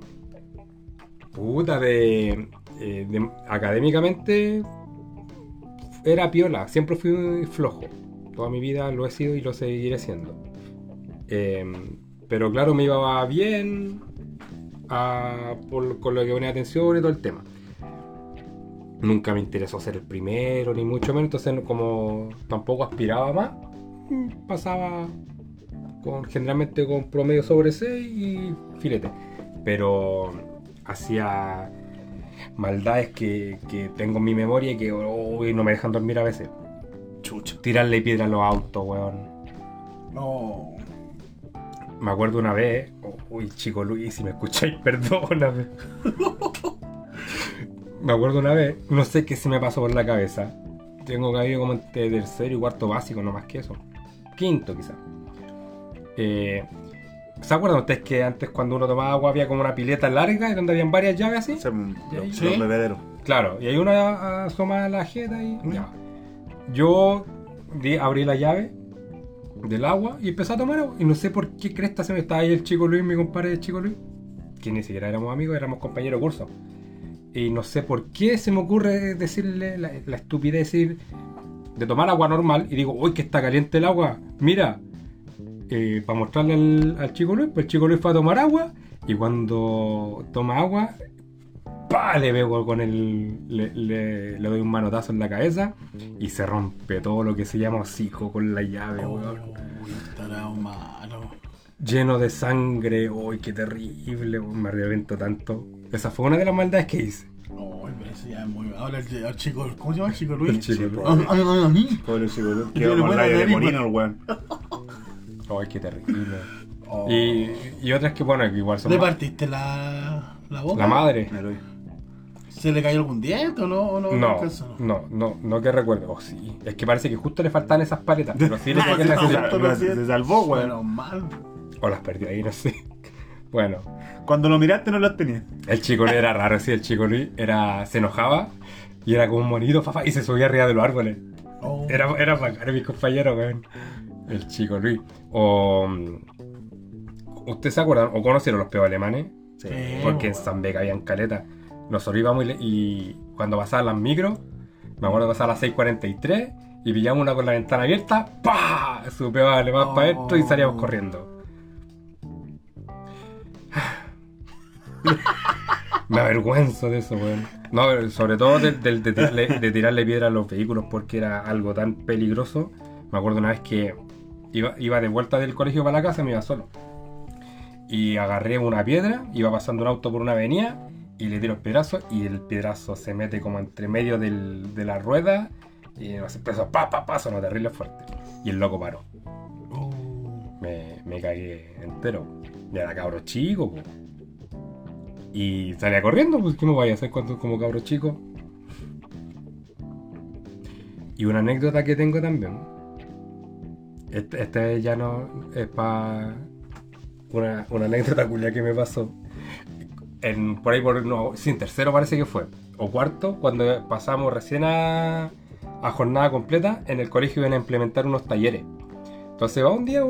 puta, de, eh, de- académicamente era piola, siempre fui flojo. Toda mi vida lo he sido y lo seguiré siendo. Eh, pero claro, me iba bien a- con lo que ponía atención y todo el tema. Nunca me interesó ser el primero, ni mucho menos, entonces como tampoco aspiraba más, pasaba con, generalmente con promedio sobre 6 y filete. Pero hacía maldades que, que tengo en mi memoria y que uy, no me dejan dormir a veces. Chucha. Tirarle piedra a los autos, weón. No. Me acuerdo una vez, uy, chico Luis, si me escucháis, perdóname. me acuerdo una vez, no sé qué se me pasó por la cabeza. Tengo que haber como entre tercero y cuarto básico, no más que eso. Quinto, quizás. Eh, ¿Se acuerdan ustedes que antes cuando uno tomaba agua había como una pileta larga y donde habían varias llaves así? Son los, Sí. los bebederos. Claro, y hay una asoma la jeta y ya. Yo di- abrí la llave del agua y empecé a tomar agua. Y no sé por qué cresta se me estaba ahí el chico Luis, mi compadre el chico Luis, que ni siquiera éramos amigos, éramos compañeros de curso. Y no sé por qué se me ocurre decirle la, la estupidez decir de tomar agua normal y digo, uy, que está caliente el agua, mira, eh, para mostrarle al, al chico Luis, pues el chico Luis fue a tomar agua y cuando toma agua, pa, le pego con el, le, le- le doy un manotazo en la cabeza y se rompe todo lo que se llama hocico con la llave, weón. Uy, estará malo. Lleno de sangre, uy, qué terrible, weón, me arrepiento tanto. Esa fue una de las maldades que hice. No, pero ese ya es muy. Ahora el, el chico. ¿Cómo se llama el chico Luis? El chico Luis. Ah, ah, ah, ah. Pobre chico, Yo que va le con la de el weón. Ay, qué terrible. Oh. Y, y otras que, bueno, que igual son... ¿Le partiste la, la boca? La madre. ¿Se le cayó algún diente o no? ¿O no, No, no, no, no que recuerdo. Oh, sí. Es que parece que justo le faltan esas paletas, pero sí le Ah, Se, ceja. no, sal- se salvó, weón. Bueno, mal. O las perdió ahí, no sé. Bueno, Cuando lo miraste no las tenías. el chico Luis era raro, sí, el chico Luis era, se enojaba y era como un monito, fafa, y se subía arriba de los árboles. Oh. Era, era bacán, mis compañeros, weón. El chico Luis. O. mm, ¿Ustedes se acuerdan o conocieron los peos alemanes? Sí. Porque en San Beca habían caleta. Nosotros íbamos y, y cuando pasaban las micros, me acuerdo que pasaban las 6.43 y pillamos una con la ventana abierta, ¡pah! Supeaba más para adentro y salíamos Oh. corriendo. Me avergüenzo de eso, weón. No, pero sobre todo de, de- de tirarle, de tirarle piedra a los vehículos porque era algo tan peligroso. Me acuerdo una vez que iba, iba de vuelta del colegio para la casa, me iba solo. Y agarré una piedra, iba pasando un auto por una avenida y le tiro el piedrazo y el piedrazo se mete como entre medio del- de la rueda y nos empezó pa, pa, pa, sonó terrible fuerte. Y el loco paró. Oh. Me, me cagué entero. Ya era cabro chico, po. Y salía corriendo, pues ¿qué me voy a hacer cuando como cabro chico? Y una anécdota que tengo también. Este, este ya no es para una, una anécdota culia que me pasó. En, por ahí por no, sin tercero parece que fue. O cuarto, cuando pasamos recién a, jornada completa, en el colegio iban a implementar unos talleres. Entonces va un día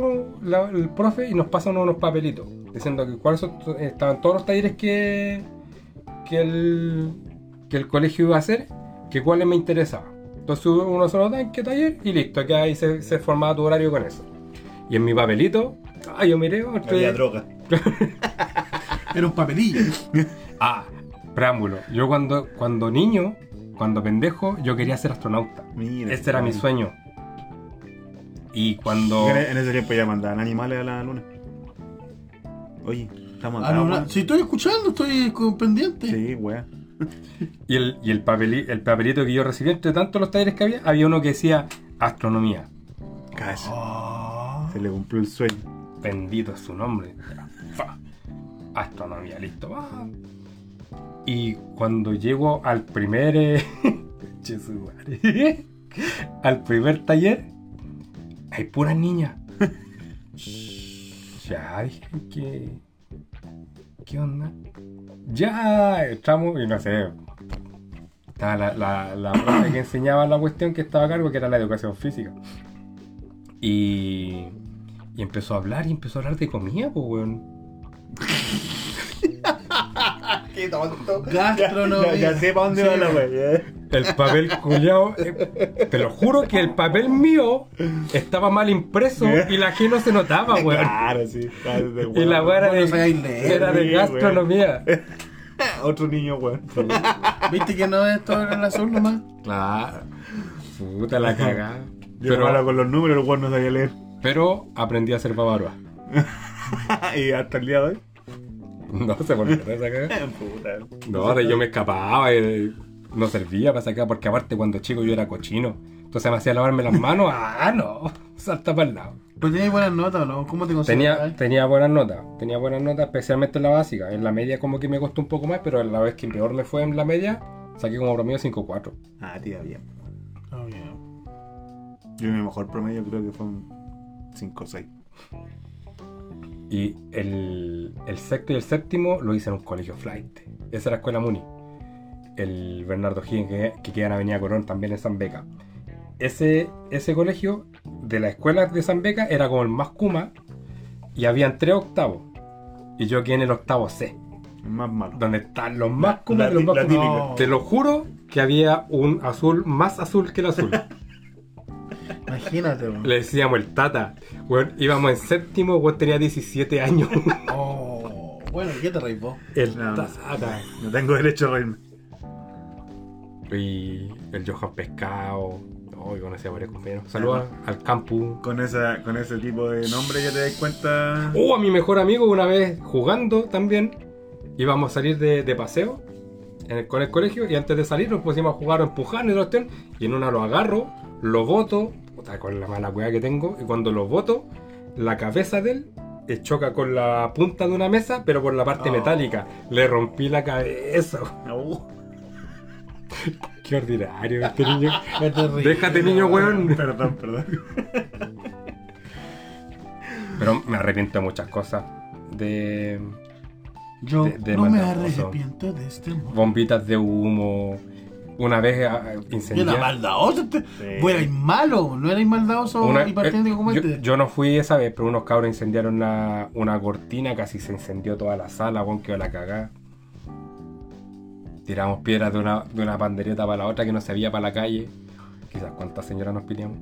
el profe y nos pasa unos, papelitos diciendo que cuáles estaban todos los talleres que, que, el, que el colegio iba a hacer, que cuáles me interesaban. Entonces uno se lo da en qué taller y listo, que ahí se, se formaba tu horario con eso. Y en mi papelito, ah, yo miré, otro- Había droga. Era un papelillo. ah, preámbulo. Yo cuando, cuando niño, cuando pendejo, yo quería ser astronauta. Mira. Este era mi sueño. Y cuando... En, en ese tiempo ya mandaban animales a la luna. Oye, estamos Ah, no, atrás, no, si estoy escuchando, estoy con pendiente. Sí, weá. Y el, y el, papeli- el papelito que yo recibí, entre tantos los talleres que había, había uno que decía astronomía. Casi. Ah. Se le cumplió el sueño. Bendito es su nombre. Fa. Astronomía, listo. va. Y cuando llego al primer. eh, che, su madre. al primer taller, hay puras niñas. ya, dije que. ¿Qué onda? Ya, estamos, y no sé. Estaba la, la, la profe que enseñaba la cuestión que estaba a cargo, que era la educación física. Y, y empezó a hablar y empezó a hablar de comida, pues, weón. Qué tonto. Gastronomía. Ya, ya sé para dónde va Sí. la weá. El papel culiao, eh, te lo juro que el papel mío estaba mal impreso y la G no se notaba, weón. Claro, sí. claro, de Y la weá era de, leer, era de gastronomía. Otro niño, weón. ¿Viste que no es todo en el azul nomás? Claro. Puta la cagada. Yo era malo Pero, con los números, el weón no sabía leer. pero aprendí a hacer babarua. y hasta el día de hoy. No se volvió esa cagada. Puta. No, de yo me escapaba y no servía para sacar, porque aparte cuando chico yo era cochino. Entonces me hacía lavarme las manos, ah, no, salta para el lado. ¿Pero tenías buenas notas o no? ¿Cómo te Tenía, tenía buenas notas, tenía buenas notas, especialmente en la básica. En la media como que me costó un poco más, pero la vez que peor me fue en la media, saqué como promedio 5-4. Ah, tía, bien. Ah, bien. Yo mi mejor promedio creo que fue un 5 o 6. Y el, el sexto y el séptimo lo hice en un colegio flight. Esa era la escuela Muni. El Bernardo Higgins, que, que queda en Avenida Corón, también en San Beca. Ese, ese colegio de la escuela de San Beca era como el más Kuma y habían tres octavos. Y yo quedé en el octavo C, Más malo. donde están los más Kuma la y los más la. Te lo juro que había un azul más azul que el azul. Imagínate, weón. Le decíamos el Tata. Weón, íbamos en séptimo, weón tenía 17 años. Oh. Bueno, ¿qué te reís vos? el No. Tata. No tengo derecho a reírme. Y el Johan Pescado. Hoy conocí a varios compañeros. Saludos al campus. Con, esa, con ese tipo de nombre ya te das cuenta. Oh, a mi mejor amigo una vez jugando también. Íbamos a salir de, de paseo en el- con el colegio y antes de salir nos pusimos a jugar o empujar y otra cuestión, Y en una lo agarro, lo boto, puta, con la mala cueva que tengo, y cuando lo boto, la cabeza de él choca con la punta de una mesa, pero por la parte Oh. metálica. Le rompí la cabeza. Uh, Qué ordinario este niño. Déjate niño, weón. perdón, perdón. Pero me arrepiento de muchas cosas. De Yo de- de no me arrepiento de este amor. bombitas de humo. Una vez ah, Yo era maldadoso. Este. Sí. Vos erais malo, no erais maldadoso Una- y patético eh, como yo, este. yo no fui esa vez, pero unos cabros incendiaron una, una cortina, casi se incendió toda la sala, weón, quedó la cagada. Tiramos piedras de una, de una pandereta para la otra que no se veía para la calle. Quizás cuántas señoras nos piteamos.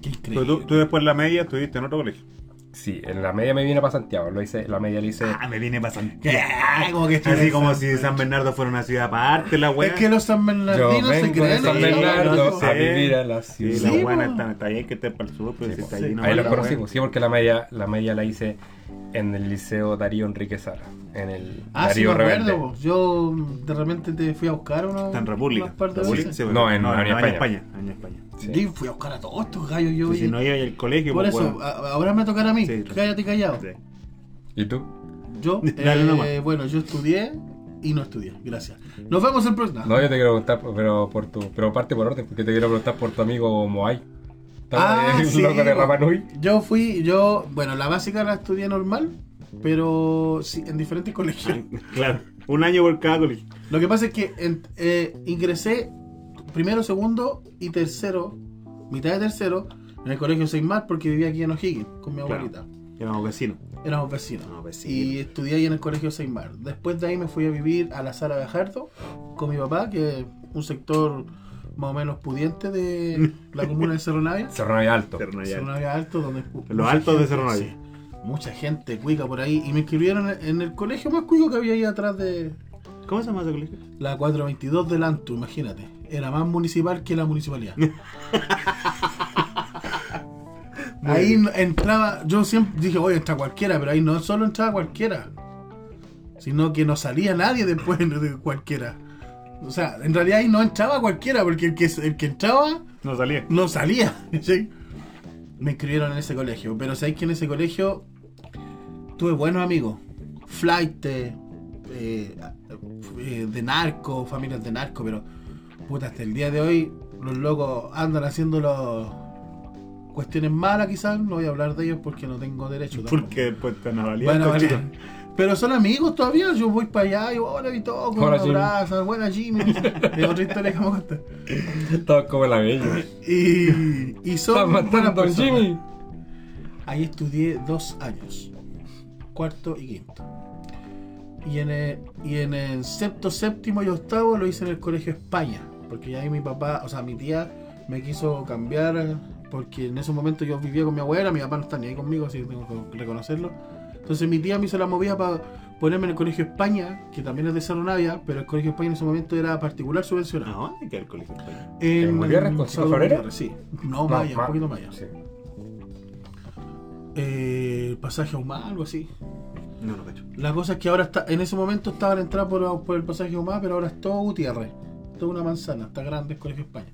Qué Pero increíble. tú, tú después de la media estuviste en otro colegio. Sí, en la media me vine para Santiago, lo hice, la media la hice. Ah, me vine para. Como que estoy Así en como si. San Bernardo fuera una ciudad aparte, la weá. Es que los San Yo Bernardinos se vengo de creen. San ellos, Bernardo loco. a Sí. vivir a la Sí, ciudad. la Sí, buena po. está, está bien que esté para el sur, pero Sí, si po. está Sí. ahí no Ahí los la conocí, weá. pues, sí, porque la media, la media la hice en el liceo Darío Enrique Sara, en el Ah, sí, me acuerdo. Yo de repente te fui a buscar uno. Está en República. sí, No, en no, Avenida en España. España. España. Sí. Yo fui a buscar a todos estos gallos. Yo, si no iba al colegio, Por pues, eso, a- ahora me tocará a mí. Sí. Cállate callado. Sí. ¿Y tú? Yo, Dale eh, bueno, yo estudié y no estudié. Gracias. Nos vemos el próximo. No, yo te quiero preguntar, pero por tu, pero parte por orden, porque te quiero preguntar por tu amigo Moai. Ah, loco de po. Rapa Nui. Yo fui, yo, bueno, la básica la estudié normal, pero sí, en diferentes colegios. Claro. Un año por cada colegio. Lo que pasa es que en- eh, ingresé primero, segundo y tercero, mitad de tercero, en el colegio Seymar porque vivía aquí en O'Higgins con mi Claro. abuelita. Éramos vecinos. Éramos vecinos. Éramos vecinos. Y estudié ahí en el colegio Seymar. Después de ahí me fui a vivir a la Sala Gajardo con mi papá, que es un sector más o menos pudiente de la comuna de Cerro Navia. Cerro Navia Alto. Cerro Navia. Cerro Navia Alto, donde los altos de Cerro Navia. sí, mucha gente cuica por ahí. Y me inscribieron en- el colegio más cuico que había ahí atrás de ¿Cómo se llama ese colegio? la 422 del Antu, imagínate. Era más municipal que la municipalidad. ahí entraba, yo siempre dije, oye, entra cualquiera, pero ahí no solo entraba cualquiera, sino que no salía nadie después de cualquiera. O sea, en realidad ahí no entraba cualquiera, porque el que, el que entraba No salía. no salía. ¿sí? Me inscribieron en ese colegio, pero sabéis que en ese colegio tuve buenos amigos. Flight, eh, eh, de narco, familias de narco, pero puta, hasta el día de hoy los locos andan haciendo los cuestiones malas quizás, no voy a hablar de ellos porque no tengo derecho. tampoco. Porque después te van a valer. Bueno, vale. Pero son amigos todavía, yo voy para allá y hola y todo, con Hola, un Jimmy. abrazo, buena Jimmy. es otra historia que me. Todos como la bella. Y, y son buenas matando a personas. Jimmy. Ahí estudié dos años, cuarto y quinto. Y en el, y en el sexto, séptimo y octavo lo hice en el colegio España, porque ya ahí mi papá, o sea, mi tía me quiso cambiar, porque en ese momento yo vivía con mi abuela, mi papá no está ni ahí conmigo, así que tengo que reconocerlo. Entonces mi tía me hizo la movida para ponerme en el colegio España, que también es de Cerro Navia, pero el colegio España en ese momento era particular subvencionado. No, que ir al colegio. España. ¿En Florera? Gutiérrez, Sí, no, Maya, un poquito Maya. Sí. Eh, pasaje Ahumada, algo así. No, no cacho. La cosa es que ahora está, en ese momento estaba la entrada por, por el pasaje Ahumada, pero ahora es todo Gutiérrez. Toda una manzana, está grande el Colegio España.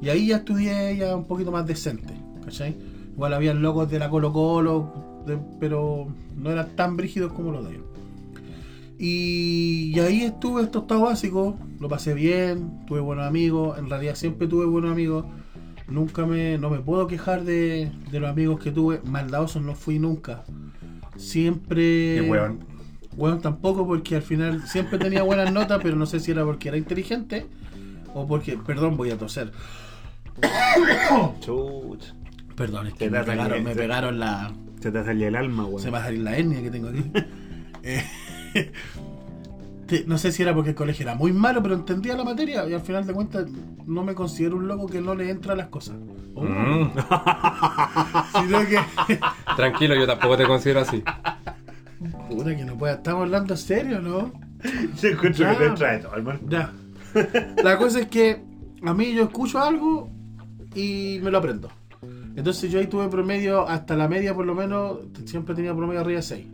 Y ahí ya estudié ya un poquito más decente, ¿cachai? Igual habían locos de la Colo Colo, de- pero no eran tan brígidos como los de ellos. Y, y ahí estuve esto octavo básico, lo pasé bien, tuve buenos amigos, en realidad siempre tuve buenos amigos. Nunca me, no me puedo quejar de, de los amigos que tuve, maldadosos no fui nunca. Siempre... Qué weón. Bueno, tampoco porque al final siempre tenía buenas notas, pero no sé si era porque era inteligente o porque, perdón, voy a toser. Chucha. Perdón, es que me pegaron, me sí. pegaron la... Se te salía el alma, weón. Se me va a salir la hernia que tengo aquí. Eh, te- no sé si era porque el colegio era muy malo, pero entendía la materia y al final de cuentas no me considero un loco que no le entra a las cosas. Oh, Mm. Sino que... Tranquilo, yo tampoco te considero así. Puta que no pueda, estamos hablando serio, ¿no? Encuentra Ya. que te trae todo, hermano. Ya. La cosa es que a mí yo escucho algo y me lo aprendo. Entonces yo ahí tuve promedio, hasta la media por lo menos, siempre tenía promedio arriba de 6.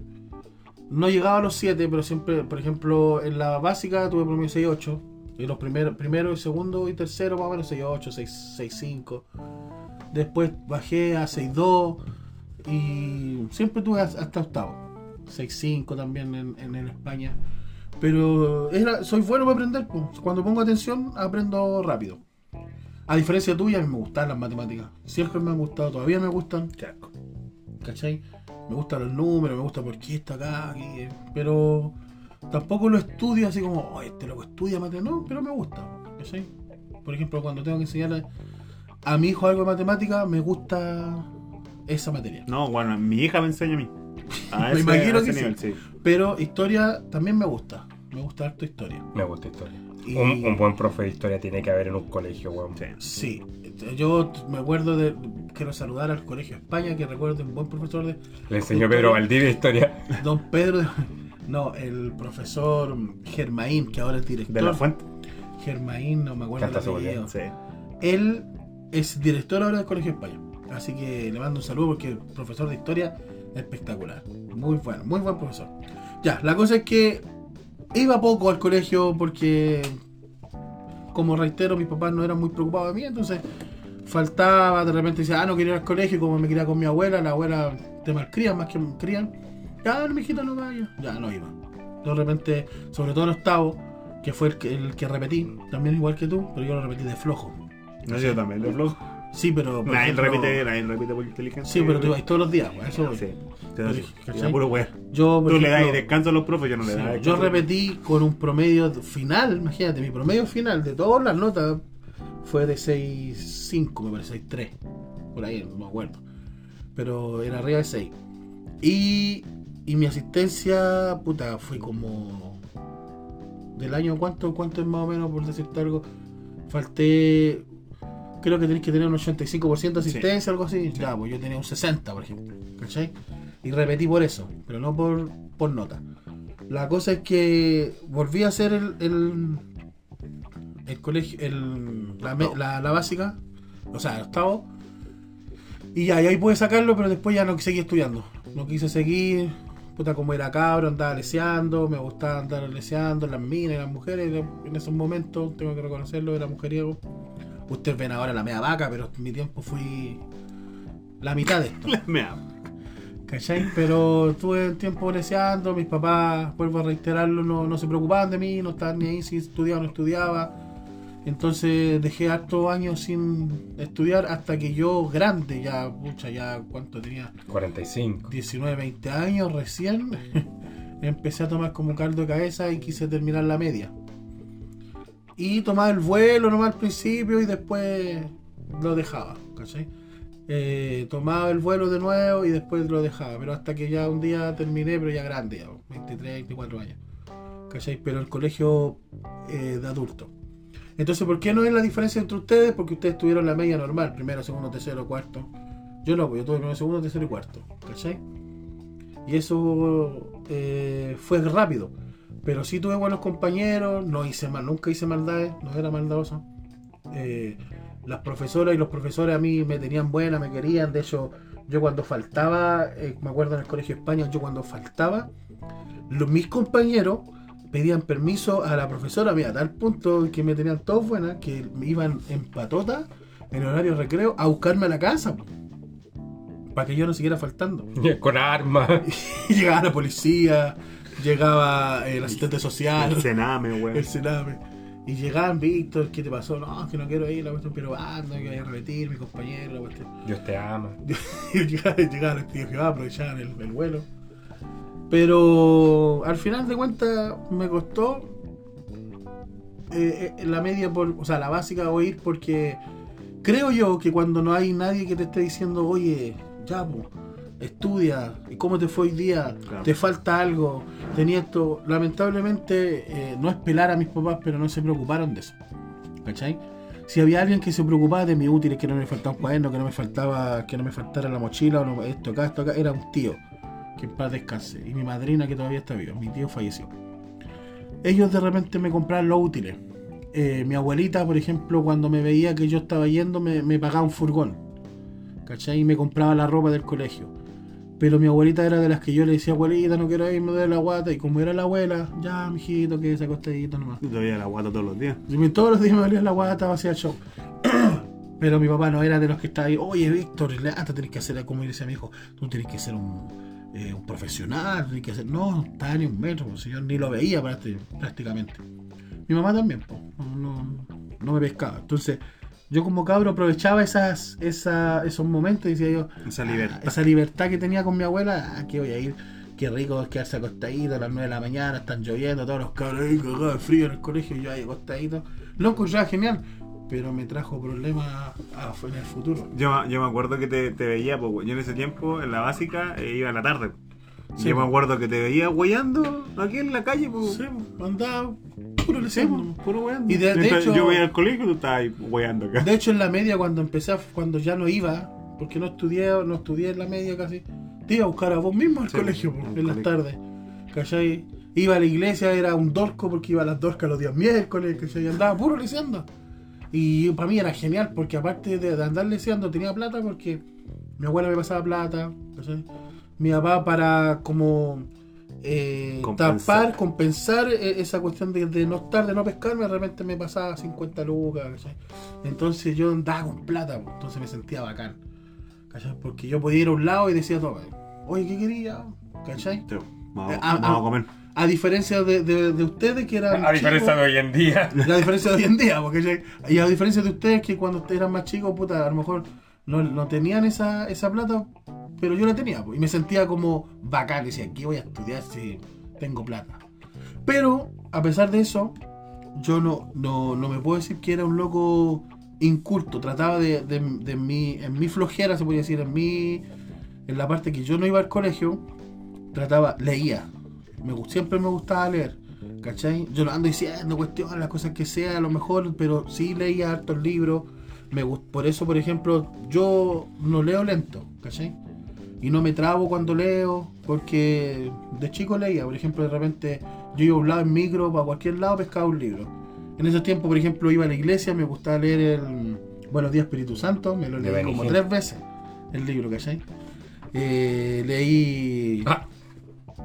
No llegaba a los 7, pero siempre, por ejemplo, en la básica tuve promedio 6, 8. Y los primeros, primero y segundo y tercero más o menos 6, 8, 6, 6, 5. Después bajé a 6, 2. Y siempre tuve hasta octavo. 6, 5 también en, en, en España. Pero era, soy bueno para aprender. po. Cuando pongo atención, aprendo rápido. A diferencia tuya, a mí me gustan las matemáticas. Siempre me han gustado, todavía me gustan. ¿Cachai? Me gustan los números, me gusta por qué está acá. aquí, pero tampoco lo estudio así como, oh, este loco estudia matemáticas, no, pero me gusta. ¿cachai? Por ejemplo, cuando tengo que enseñarle a mi hijo algo de matemática, me gusta esa materia. No, bueno, mi hija me enseña a mí. A Me ese- imagino a ese que nivel, sí. sí. Pero historia también me gusta. Me gusta harto historia. Me gusta historia. Y- Un, un buen profe de historia tiene que haber en un colegio, weón. Sí. Sí, yo me acuerdo de. Quiero saludar al Colegio España, que recuerdo un buen profesor de. Le enseñó Pedro Valdivia historia. Don Pedro. de- No, el profesor Germaín, que ahora es director. De la fuente. Germaín, no me acuerdo. Canta el. Sí. Él es director ahora del Colegio España. Así que le mando un saludo porque el profesor de historia espectacular. Muy bueno, muy buen profesor. Ya, la cosa es que iba poco al colegio porque, como reitero, mis papás no eran muy preocupados de mí, entonces faltaba, de repente decía, ah, no quería ir al colegio, como me quería con mi abuela, la abuela te malcría más que crían. Ya, no, mijito, no vaya. Ya, no iba. De repente, sobre todo en octavo, que fue el que, el que repetí, también igual que tú, pero yo lo repetí de flojo. No, yo también, de flojo. Sí, pero. Nadie ejemplo, repite, nadie repite por inteligencia. Sí, pero tú ibas todos los días, güey, eso. Sí. Tú le das descanso a los profes, yo no le sí, daba yo repetí con un promedio final, imagínate, mi promedio final de todas las notas fue de 6.5, me parece, 6.3. Por ahí, no me acuerdo. Pero era arriba de 6. Y, y mi asistencia, puta, fue como. Del año, ¿cuánto, ¿cuánto es más o menos, por decirte algo? Falté. Creo que tenés que tener un 85% de asistencia, algo así. Ya, pues yo tenía un 60, por ejemplo. ¿Cachai? Y repetí por eso, pero no por, por nota. La cosa es que volví a hacer el, el, el colegio, el, la, la básica, o sea, el octavo. Y ya, y ahí pude sacarlo, pero después ya no seguí estudiando. No quise seguir, puta, como era cabro, andaba leseando, me gustaba andar leseando, las minas, las mujeres, en esos momentos, tengo que reconocerlo, era mujeriego. Ustedes ven ahora la media vaca, pero en mi tiempo fui la mitad de esto. Me amo. ¿Cachai? Pero estuve un tiempo leseando, mis papás, vuelvo a reiterarlo, no, no se preocupaban de mí, no estaban ni ahí si estudiaba o no estudiaba. Entonces dejé hartos años sin estudiar hasta que yo, grande, ya, pucha, ya, ¿cuánto tenía? 45. 19, 20 años recién, empecé a tomar como caldo de cabeza y quise terminar la media. Y tomaba el vuelo nomás al principio y después lo dejaba, ¿cachai? Eh, tomaba el vuelo de nuevo y después lo dejaba, pero hasta que ya un día terminé, pero ya grande, ya, 23, 24 años, ¿cachai? Pero el colegio eh, de adultos. Entonces, ¿por qué no es la diferencia entre ustedes? Porque ustedes tuvieron la media normal, primero, segundo, tercero, cuarto. Yo no, pues yo tuve primero, segundo, tercero y cuarto, ¿cachai? Y eso eh, fue rápido. Pero sí tuve buenos compañeros, no hice mal, nunca hice maldades, no era maldadoso. Eh, las profesoras y los profesores a mí me tenían buena, me querían. De hecho, yo cuando faltaba, eh, me acuerdo en el Colegio España, yo cuando faltaba, los, mis compañeros pedían permiso a la profesora, mira, a tal punto que me tenían todos buenas, que me iban en patota, en horario de recreo, a buscarme a la casa. Para que yo no siguiera faltando. Con armas. Y llegaba la policía, llegaba el asistente social, El cename, weón. el Sename. Y llegaban, Víctor, ¿qué te pasó? No, que no quiero ir, la cuestión, pero anda, que voy a repetir, mi compañero, la cuestión. Dios te ama. Y llegaban, los tíos que va, aprovechaban el, el vuelo. Pero al final de cuentas me costó eh, eh, la media, por, o sea, la básica o ir porque creo yo que cuando no hay nadie que te esté diciendo, oye, ya, po, estudia, ¿y cómo te fue hoy día? Claro. ¿Te falta algo? Tenía esto. Lamentablemente, eh, no es pelar a mis papás, pero no se preocuparon de eso. ¿Cachai? Si había alguien que se preocupaba de mis útiles, que no me faltaba un cuaderno, que no me faltaba, que no me faltara la mochila, o no, esto acá, esto acá, era un tío, que en paz descanse. Y mi madrina que todavía está viva, mi tío falleció. Ellos de repente me compraban los útiles. Eh, mi abuelita, por ejemplo, cuando me veía que yo estaba yendo, me, me pagaba un furgón. ¿Cachai? Y me compraba la ropa del colegio. Pero mi abuelita era de las que yo le decía, abuelita, no quiero ir, me duele la guata. Y como era la abuela, ya, mijito, que se acostadito nomás. Yo todavía la guata todos los días. Y todos los días me dolía la guata, hacía el show. Pero mi papá no era de los que estaba ahí, oye Víctor, levanta, tenés que hacer, como decía mi hijo, tú tenés que ser un, eh, un profesional, tenés que ser, no, está ni un metro, pues, yo ni lo veía prácti- prácticamente. Mi mamá también, pues, no, no- no me pescaba. Entonces, yo como cabro aprovechaba esas, esa, esos momentos y decía yo, Esa "Ah, libertad. esa libertad que tenía con mi abuela, ¿a qué voy a ir? qué rico es quedarse acostadito a las 9 de la mañana, están lloviendo, todos los cabros ahí cagados de frío en el colegio, y yo ahí acostadito. Lo encontraba genial, pero me trajo problemas a- en el futuro. Yo, yo me acuerdo que te, te veía, pues, yo en ese tiempo, en la básica, eh, iba a la tarde. Sí, yo me acuerdo que te veía hueando aquí en la calle, pues. Sí, andaba puro pues, puro weando. Y de- de Mientras hecho- yo voy al colegio y tú estabas ahí weando acá. De hecho, en la media, cuando empecé, a- cuando ya no iba, porque no estudié, no estudié en la media casi, te iba a buscar a vos mismo al Sí, colegio, al en las tardes. ¿Cachai? Iba a la iglesia, era un dorco porque iba a las dorcas los días miércoles, ¿cachai? Y andaba puro leseando. Y para mí era genial, porque aparte de, de andar leseando, tenía plata porque mi abuela me pasaba plata, ¿cachai? Mi papá para como eh, Compensar. tapar, compensar eh, esa cuestión de, de no estar, de no pescarme, de repente me pasaba 50 lucas, ¿cachai? Entonces yo andaba con plata, entonces me sentía bacán, ¿cachai? Porque yo podía ir a un lado y decía todo, oye, ¿qué quería? ¿cachai? Vamos, Eh, vamos a comer. A diferencia de, de- de ustedes que eran A diferencia chicos, de hoy en día. la diferencia de hoy en día, porque y a diferencia de ustedes que cuando ustedes eran más chicos, puta, a lo mejor no, no tenían esa, esa plata, pero yo la tenía, y me sentía como bacán, decía, aquí voy a estudiar si tengo plata. Pero, a pesar de eso, yo no, no, no me puedo decir que era un loco inculto, trataba de, de, de mi, en mi flojera, se podría decir, en mi, en la parte que yo no iba al colegio, trataba, leía, me, siempre me gustaba leer. ¿Cachai? Yo no ando diciendo cuestiones, las cosas que sea, a lo mejor, pero sí leía hartos libros. Me por eso, por ejemplo, yo no leo lento, ¿cachai? Y no me trabo cuando leo, porque de chico leía, por ejemplo, de repente yo iba a un lado en micro, para cualquier lado pescaba un libro. En esos tiempos, por ejemplo, iba a la iglesia, me gustaba leer el Buenos días Espíritu Santo, me lo leí como tres veces, el libro, ¿cachai? Eh, leí... Ah,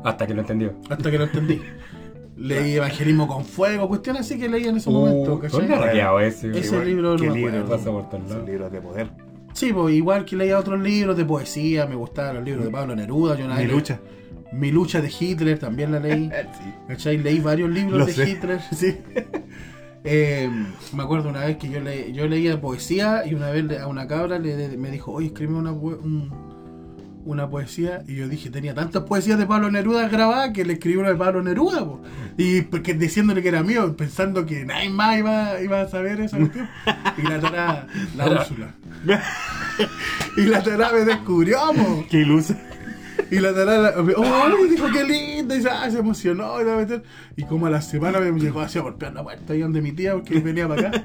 hasta que lo entendió. Hasta que lo entendí. Leí Evangelismo con Fuego, cuestiones así que leí en ese momento, Uh, ¿cachai? ¿Dónde ha raqueado ese? Ese libro no ¿Qué me libro? acuerdo. Pasa por todos Son libros de poder. Sí, pues igual que leía otros libros de poesía, me gustaban los libros de Pablo Neruda, yo Mi lucha. Mi lucha de Hitler también la leí. Sí. Leí varios libros Lo de sé. Hitler, sí. Eh, me acuerdo una vez que yo, le, yo leía poesía y una vez a una cabra le, me dijo, oye, escribe una, un- una poesía. Y yo dije, tenía tantas poesías de Pablo Neruda grabadas que le escribí una de Pablo Neruda. po. Y porque, diciéndole que era mío, pensando que nadie más iba, iba a saber esa cuestión. Y la tará, la Úrsula. y la tará me descubrió, po. Qué ilusa. Y la tarada, oh, dijo qué linda, y se, ah, se emocionó, y, la meter. y como a la semana me llegó así a golpear la puerta ahí donde mi tía, porque venía para acá.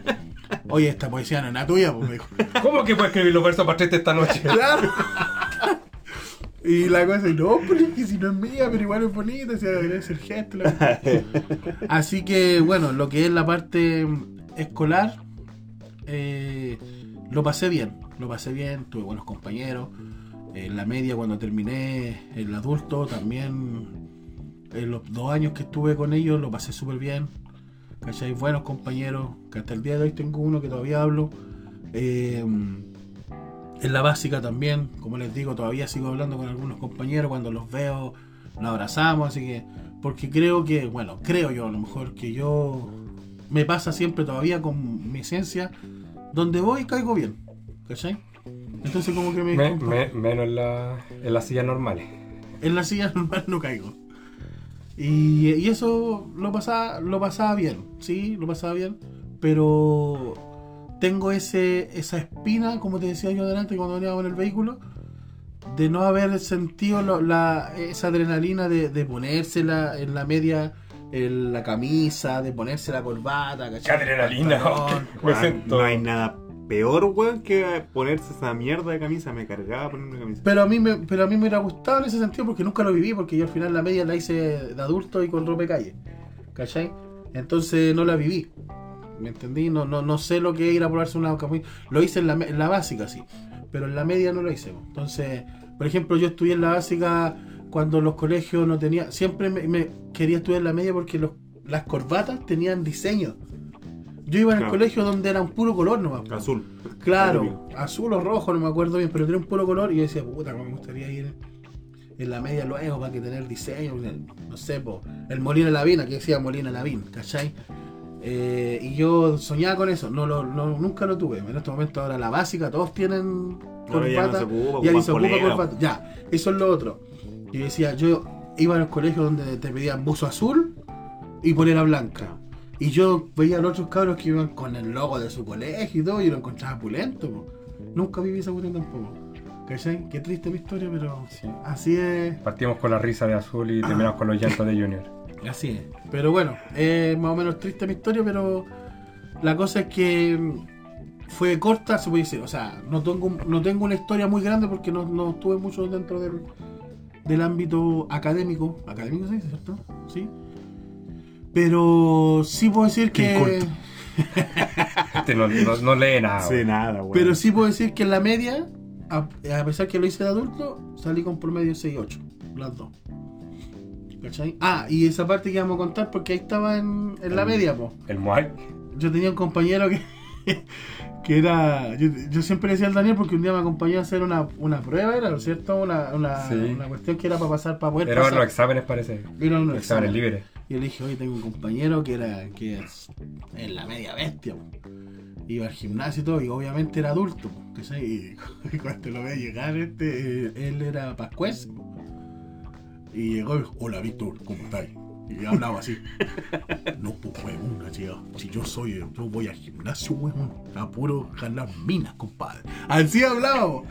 Oye, esta poesía no es la tuya, pues me dijo. ¿Cómo que puedes escribir los versos para triste esta noche? Claro. Y la cosa, no, pero es que si no es mía, pero igual es bonita, sea, es el gesto. la. Así que, bueno, lo que es la parte escolar, eh, lo pasé bien, lo pasé bien, tuve buenos compañeros. En la media, cuando terminé el adulto, también en los dos años que estuve con ellos, lo pasé súper bien. ¿Cachai? Buenos compañeros, que hasta el día de hoy tengo uno que todavía hablo. Eh, en la básica también, como les digo, todavía sigo hablando con algunos compañeros, cuando los veo nos abrazamos, así que, porque creo que, bueno, creo yo a lo mejor que yo me pasa siempre todavía con mi esencia, donde voy caigo bien, ¿cachai? Entonces como que me, Me- me- menos en, la, en las sillas normales. en la silla normal no caigo. Y, y eso lo pasaba, lo pasaba bien, sí, lo pasaba bien, pero tengo ese, esa espina, como te decía yo adelante cuando veníamos en el vehículo, de no haber sentido lo- la, esa adrenalina de, de ponérsela en la media, en la camisa, de ponerse la corbata, ¡Qué adrenalina! Pantalón. No hay nada peor, weón, que ponerse esa mierda de camisa. Me cargaba ponerme camisa. Pero a mí me, pero a mí me hubiera gustado en ese sentido porque nunca lo viví, porque yo al final la media la hice de adulto y con ropa de calle. ¿Cachai? Entonces no la viví. ¿Me entendí? No, no, no sé lo que es ir a probarse una camisa. Lo hice en la, en la básica, sí. Pero en la media no lo hice. Entonces, por ejemplo, yo estudié en la básica cuando los colegios no tenían. Siempre me, me quería estudiar en la media porque los, las corbatas tenían diseño. Yo iba en el Claro. colegio donde era un puro color nomás. Azul. Claro, azul o rojo, no me acuerdo bien, pero tenía un puro color y yo decía, puta, cómo me gustaría ir en la media luego para que tener diseño, no sé, po, el Molina Lavín, aquí decía Molina Lavín, ¿cachai? Eh, y yo soñaba con eso, no, lo, no nunca lo tuve. En este momento ahora la básica, todos tienen ya no corbata, se ocupa, ya ni ocupan se ocupa polera. corbata. Ya, eso es lo otro. Y yo decía, yo iba a los colegios donde te pedían buzo azul y polera blanca. Y yo veía a los otros cabros que iban con el logo de su colegio y todo, y lo encontraba pulento. po. Nunca viví esa cuestión tampoco. ¿Cachai? Qué triste mi historia, pero Sí. así es. Partimos con la risa de azul y terminamos con los llantos de Junior. Así es. Pero bueno, es más o menos triste mi historia, pero la cosa es que fue corta, se puede decir. O sea, no tengo, no tengo una historia muy grande porque no, no estuve mucho dentro del, del ámbito académico. Académico se dice, ¿cierto? Sí. Pero sí puedo decir Qué que. Este no, no- no lee nada. Sí. Pero sí puedo decir que en la media, a, a pesar que lo hice de adulto, salí con promedio 6-8. Las dos. ¿Cachai? Ah, y esa parte que vamos a contar porque ahí estaba en, en la media, pues. El Moai. Yo tenía un compañero que, que era. Yo, yo siempre decía al Daniel porque un día me acompañó a hacer una, una prueba, ¿era ¿no es cierto? Una, una, Sí. una cuestión que era para pasar, para poder Era pasar. los exámenes, parece. Era unos Los exámenes exámenes. libres. Y yo le dije, oye, tengo un compañero que era que es en la media bestia. po. Iba al gimnasio y todo, y obviamente era adulto. po, ¿cachai? Y, y cuando lo ve llegar, este, él era pascués. Y llegó y hola Víctor, ¿cómo estás? Y hablaba así. No, pues weón, ¿cachai? si yo soy, yo voy al gimnasio, weón, a puro ganar minas, compadre. Así hablaba.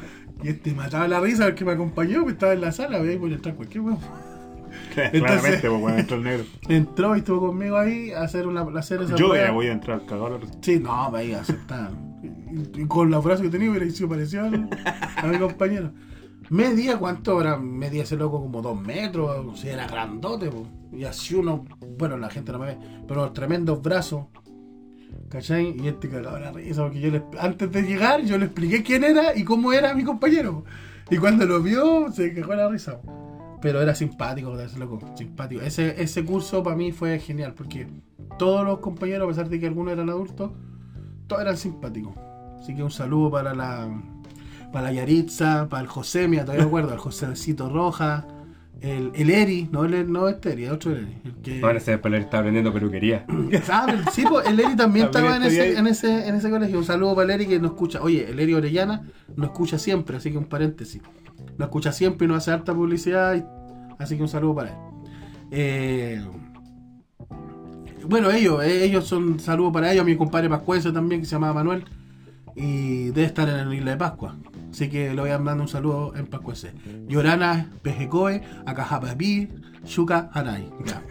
Y este mataba la risa el que me acompañó, que estaba en la sala, veía por entrar cualquier weón. Claramente, pues, entró el negro. Entró y estuvo conmigo ahí a hacer una a hacer esa Yo prueba. ya voy a entrar cagado la. Sí, no, me iba a aceptar. Y, y con los brazos que tenía hubiera sido parecido al- a mi compañero. Medía, ¿cuánto era? Medía ese loco como dos metros, era grandote, y así uno, bueno, la gente no me ve, pero tremendos brazos, ¿cachai? Y este cagaba la risa, porque yo antes de llegar yo le expliqué quién era y cómo era mi compañero. Y cuando lo vio, se cagó la risa. Pero era simpático, ese loco, simpático. Ese, ese curso para mí fue genial, porque todos los compañeros, a pesar de que algunos eran adultos, todos eran simpáticos. Así que un saludo para la para la Yaritza, para el José, mira, todavía me acuerdo, el Josécito Roja, el, el Eri, no, el, no este Eri, otro Eri. El que... No, en ese después estaba aprendiendo peluquería. Ah, pero sí, pues, el Eri también También estaba en ese, en, ese, en ese colegio. Un saludo para el Eri que nos escucha. Oye, el Eri Orellana nos escucha siempre, así que un paréntesis. Nos escucha siempre y nos hace harta publicidad, y- así que un saludo para él. Eh, bueno, ellos, eh, ellos son saludo para ellos, mi compadre pascuense también, que se llama Manuel, y debe estar en la isla de Pascua. Así que le voy a mandar un saludo en pascuense. Yorana, Pejecoe, Acajapapi, Shuka, Hanai. Ya.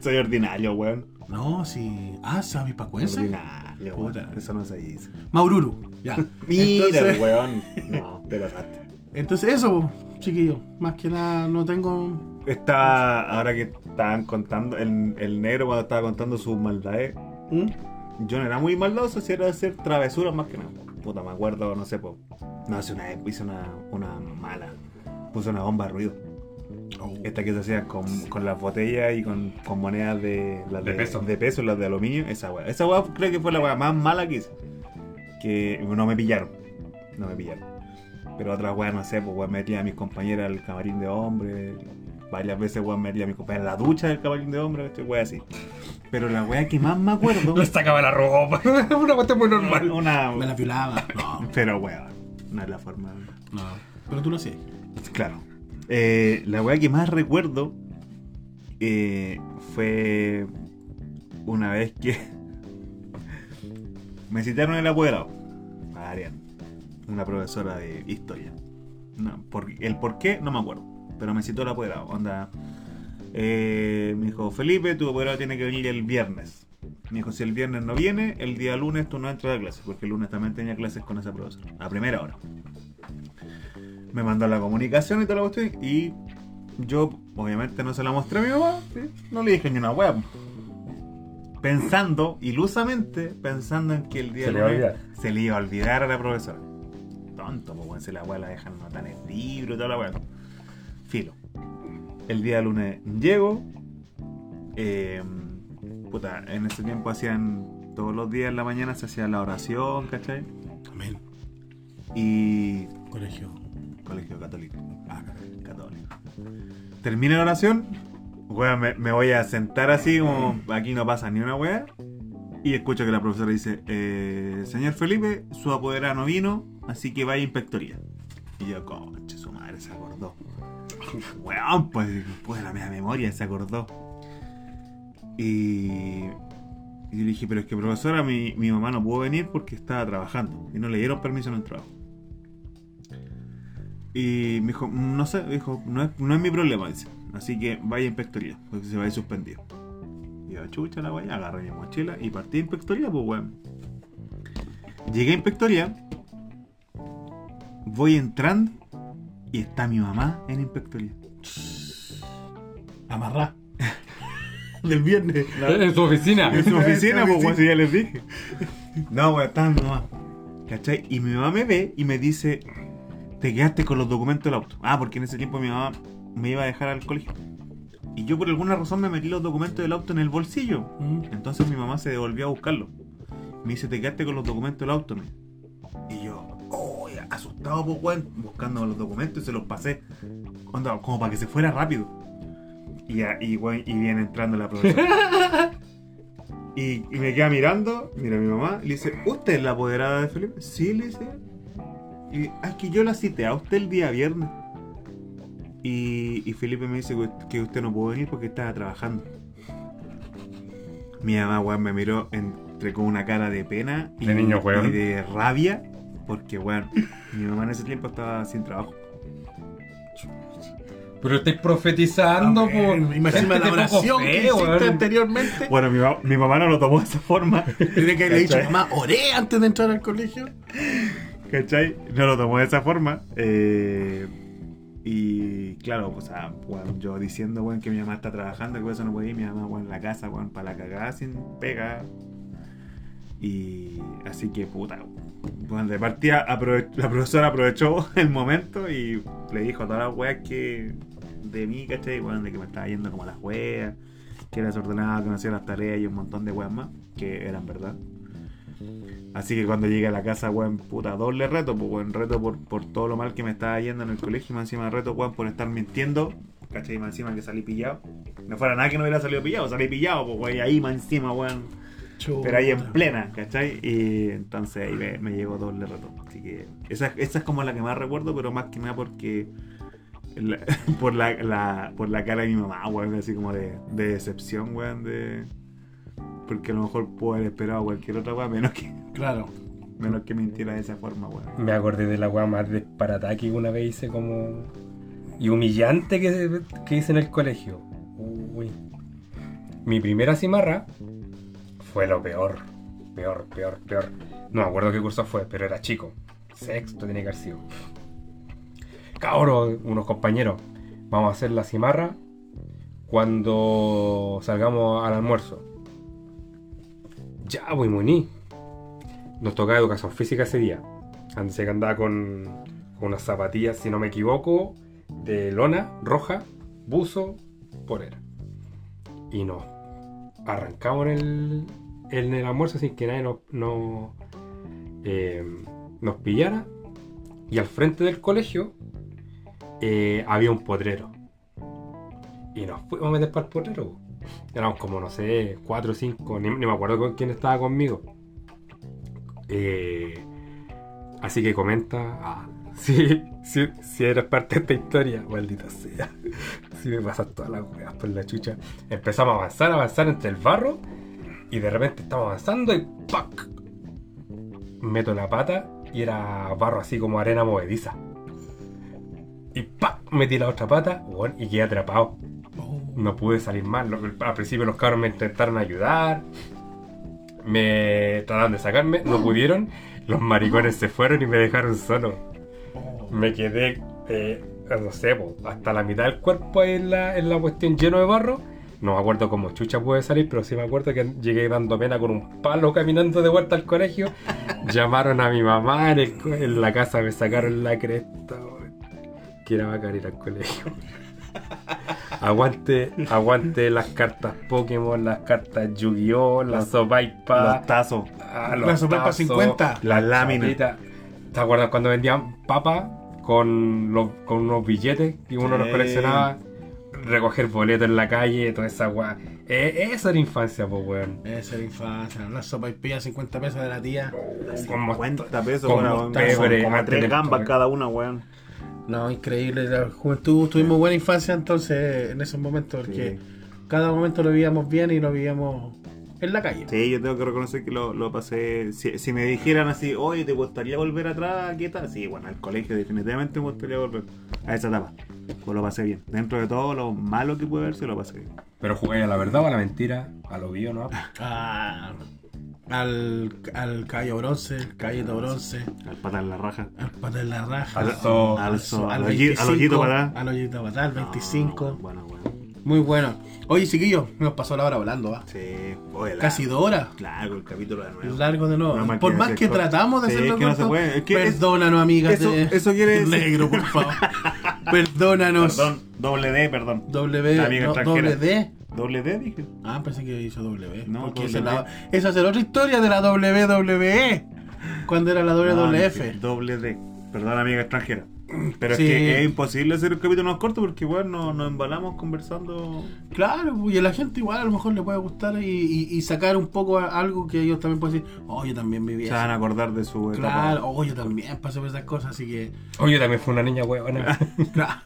Soy ordinario, weón. No, sí. Ah, ¿sabes pascuense? Ordinario, weón. Puta. Eso no se dice. Maururu. Ya. Mira, entonces, weón. No, te pasaste. entonces eso, chiquillo. Más que nada no tengo. Estaba, ahora que estaban contando, el, el negro cuando estaba contando sus maldades, ¿Mm? yo no era muy maldoso, si era de hacer travesuras más que nada. Puta, me acuerdo, no sé, po. No, hice una, hice una, una mala. Puse una bomba de ruido. Oh. Esta que se hacía con, con las botellas y con, con monedas de, las De peso. de peso, las de aluminio. Esa weá. Esa weá creo que fue la weá más mala que hice. Que no me pillaron. No me pillaron. Pero otras weas, no sé, pues weón, metía a mis compañeras al camarín de hombre. Varias veces weón metía a mis compañeras en la ducha del camarín de hombre, ¿cachai? wea así. Pero la wea que más me acuerdo. No sacaba la ropa. Una cuestión muy normal. una. Me la violaba. No, Pero weón, no es la forma. no. Pero tú lo sé. Claro. Eh, la weá que más recuerdo eh, fue una vez que me citaron el apoderado. A Arián, una profesora de historia. No, por- el por qué no me acuerdo, pero me citó el apoderado. Onda, eh, me dijo, Felipe, tu apoderado tiene que venir el viernes. Me dijo, si el viernes no viene, el día lunes tú no entras a clase, porque el lunes también tenía clases con esa profesora, a primera hora me mandó la comunicación y toda la cuestión. Y yo, obviamente, no se la mostré a mi mamá. ¿sí? No le dije ni una web. Pensando, ilusamente, pensando en que el día Se lunes se le iba a olvidar a la profesora. Tonto, pues, weón, si la weá la dejan notar en el libro y toda la weá. Filo. El día lunes llego. eh, puta, en ese tiempo hacían. Todos los días en la mañana se hacía la oración, ¿cachai? Amén. Y Colegio. Colegio católico. Ah, católico. Termina la oración. Me, me voy a sentar así como aquí no pasa ni una wea. Y escucho que la profesora dice, eh, señor Felipe, su apoderado no vino, así que vaya a inspectoría. Y yo, conche, su madre se acordó. Weón, pues, pues la media memoria se acordó. Y, y le dije, pero es que profesora, mi, mi mamá no pudo venir porque estaba trabajando y no le dieron permiso en el trabajo. Y me dijo, no sé, dijo, no es, no es mi problema, dice. Así que vaya a inspectoría, porque se va a ir suspendido. Y yo, chucha la wea, agarré mi mochila y partí a inspectoría, pues weón. Llegué a inspectoría, voy entrando y está mi mamá en inspectoría. Amarrá. Del viernes. En su oficina. En su oficina, En su pues weón, si ya les dije. No, weón, estaba mi mamá. ¿Cachai? Y mi mamá me ve y me dice, te quedaste con los documentos del auto. Ah, porque en ese tiempo mi mamá me iba a dejar al colegio. Y yo por alguna razón me metí los documentos del auto en el bolsillo. Mm. Entonces mi mamá se devolvió a buscarlo. Me dice, te quedaste con los documentos del auto, me. Asustado, pues, weón, buscando los documentos y se los pasé. Onda, como para que se fuera rápido. Y, ya- y, weón, y viene entrando la profesora. y, y me queda mirando, mira a mi mamá, y le dice, ¿usted es la apoderada de Felipe? Sí, le dice. Y ah, es que yo la cité a usted el día viernes. Y, y Felipe me dice que- que usted no pudo venir porque estaba trabajando. Mi mamá, weón, me miró entre con una cara de pena y, De niño, y de rabia. Porque, weón, mi mamá en ese tiempo estaba sin trabajo. Pero estáis profetizando, Amén. por. Imagínate la oración que hiciste anteriormente. Bueno, mi, ma- mi mamá no lo tomó de esa forma. Tiene que haberle dicho, mamá, oré antes de entrar al colegio. ¿Cachai? No lo tomó de esa forma. eh, y claro, o sea, weón, yo diciendo, weón, que mi mamá está trabajando, que eso no puede ir, mi mamá, weón, en la casa, weón, para la cagada sin pega. Y así que, puta, bueno, de partida la profesora aprovechó el momento y le dijo a todas las weas que de mí, ¿cachai? Weón, de que me estaba yendo como las weas, que era desordenada, que no hacía las tareas y un montón de weas más, que eran verdad. Así que cuando llegué a la casa, weón, puta, doble reto, pues, weón, reto por, por todo lo mal que me estaba yendo en el colegio, y más encima reto, weón, por estar mintiendo, ¿cachai? Más encima que salí pillado. No fuera nada que no hubiera salido pillado, salí pillado, pues, weón, ahí más encima, weón. Pero ahí en plena, ¿cachai? Y entonces ahí me, me llegó doble reto. Así que esa, esa es como la que más recuerdo, pero más que nada porque. la- por, la, la- por la cara de mi mamá, weón, así como de, de decepción, weón, de. Porque a lo mejor puedo haber esperado cualquier otra weón, menos que, Claro. menos que mintiera de esa forma, weón. Me acordé de la weá más disparata que una vez hice como. Y humillante que, que hice en el colegio. Uy. Mi primera cimarra fue lo peor. Peor, peor, peor. No me acuerdo qué curso fue, pero era chico. Sexto tiene que haber sido. Cabros, unos compañeros. Vamos a hacer la cimarra cuando salgamos al almuerzo. Ya, voy muy Nos tocaba educación física ese día. Antes que andaba con, con unas zapatillas, si no me equivoco, de lona roja, buzo, polera. Y nos arrancamos en el, en el almuerzo sin que nadie eh, nos pillara. Y al frente del colegio eh, había un potrero. Y nos fuimos a meter para el potrero. Éramos como, no sé, cuatro o cinco, ni, me acuerdo con quién estaba conmigo. Eh, así que comenta, ah, si, si, si eres parte de esta historia, maldita sea. Si me pasan todas las weas por la chucha. Empezamos a avanzar, avanzar entre el barro. Y de repente estamos avanzando y ¡pac! Meto la pata y era barro así como arena movediza. Y ¡pac! Metí la otra pata weón, y quedé atrapado. No pude salir más. Al principio los cabros me intentaron ayudar. Me trataron de sacarme, no pudieron. Los maricones se fueron y me dejaron solo. Me quedé, eh, no sé, hasta la mitad del cuerpo en la, en la cuestión lleno de barro. No me acuerdo cómo chucha pude salir, pero sí me acuerdo que llegué dando pena con un palo caminando de vuelta al colegio. Llamaron a mi mamá en, el en la casa, me sacaron la cresta. Que era bacán ir al colegio. Aguante, aguante las cartas Pokémon, las cartas Yu-Gi-Oh, las Sopaipa, Los tazos. ah, La Sopaipa tazos, 50. las láminas. ¿Te acuerdas cuando vendían papas con, los, con unos billetes y uno los coleccionaba? Recoger boletos en la calle, toda esa weá. Eh, esa era infancia, pues weón. Esa era infancia. Una sopa y pilla 50 pesos de la tía. Como 50 pesos, con weón, como, tres gambas cada una, weón. No, increíble. La juventud, tuvimos buena infancia entonces en esos momentos, porque Sí. cada momento lo vivíamos bien y lo vivíamos en la calle. Sí, yo tengo que reconocer que lo, lo pasé. Si, si me dijeran así, oye, ¿te gustaría volver atrás? ¿Qué tal? Sí, bueno, al colegio definitivamente me gustaría volver a esa etapa. Pues lo pasé bien. Dentro de todo lo malo que puede verse, lo pasé bien. Pero jugáis a la verdad o a la mentira, a lo bio, ¿no? Ah, al, al caballo bronce, el caballito bronce, Al pata en la raja. al pata en la raja, Al so- al so- al al al 25, ojito para al al 25. Ah, bueno, bueno. Muy bueno. Oye, chiquillos, nos pasó la hora volando, ¿va? Sí, oye, Casi dos horas. Claro, el capítulo de nuevo. Largo de nuevo. Una Por más que corto. tratamos de Sí, hacerlo es que no se puede, es que es- perdónanos, amigas eso- de eso quiere decir- negro, por favor. Perdónanos. Perdón, doble D, perdón. W, no, doble D. ¿Doble D dije? Ah, pensé que hizo W. No, porque es la- esa es la otra historia de la WWE. Cuando era la No, WWF. doble D. Perdón, amiga extranjera. Pero Sí. es que es imposible hacer un capítulo más corto porque igual nos, nos embalamos conversando. Claro, y a la gente igual a lo mejor le puede gustar y, y- y sacar un poco a- algo que ellos también pueden decir, oh, yo también viví Se van a acordar de su etapa. Claro, oh, yo también pasé por esas cosas, así que... Oye, también fue una niña huevona. Claro.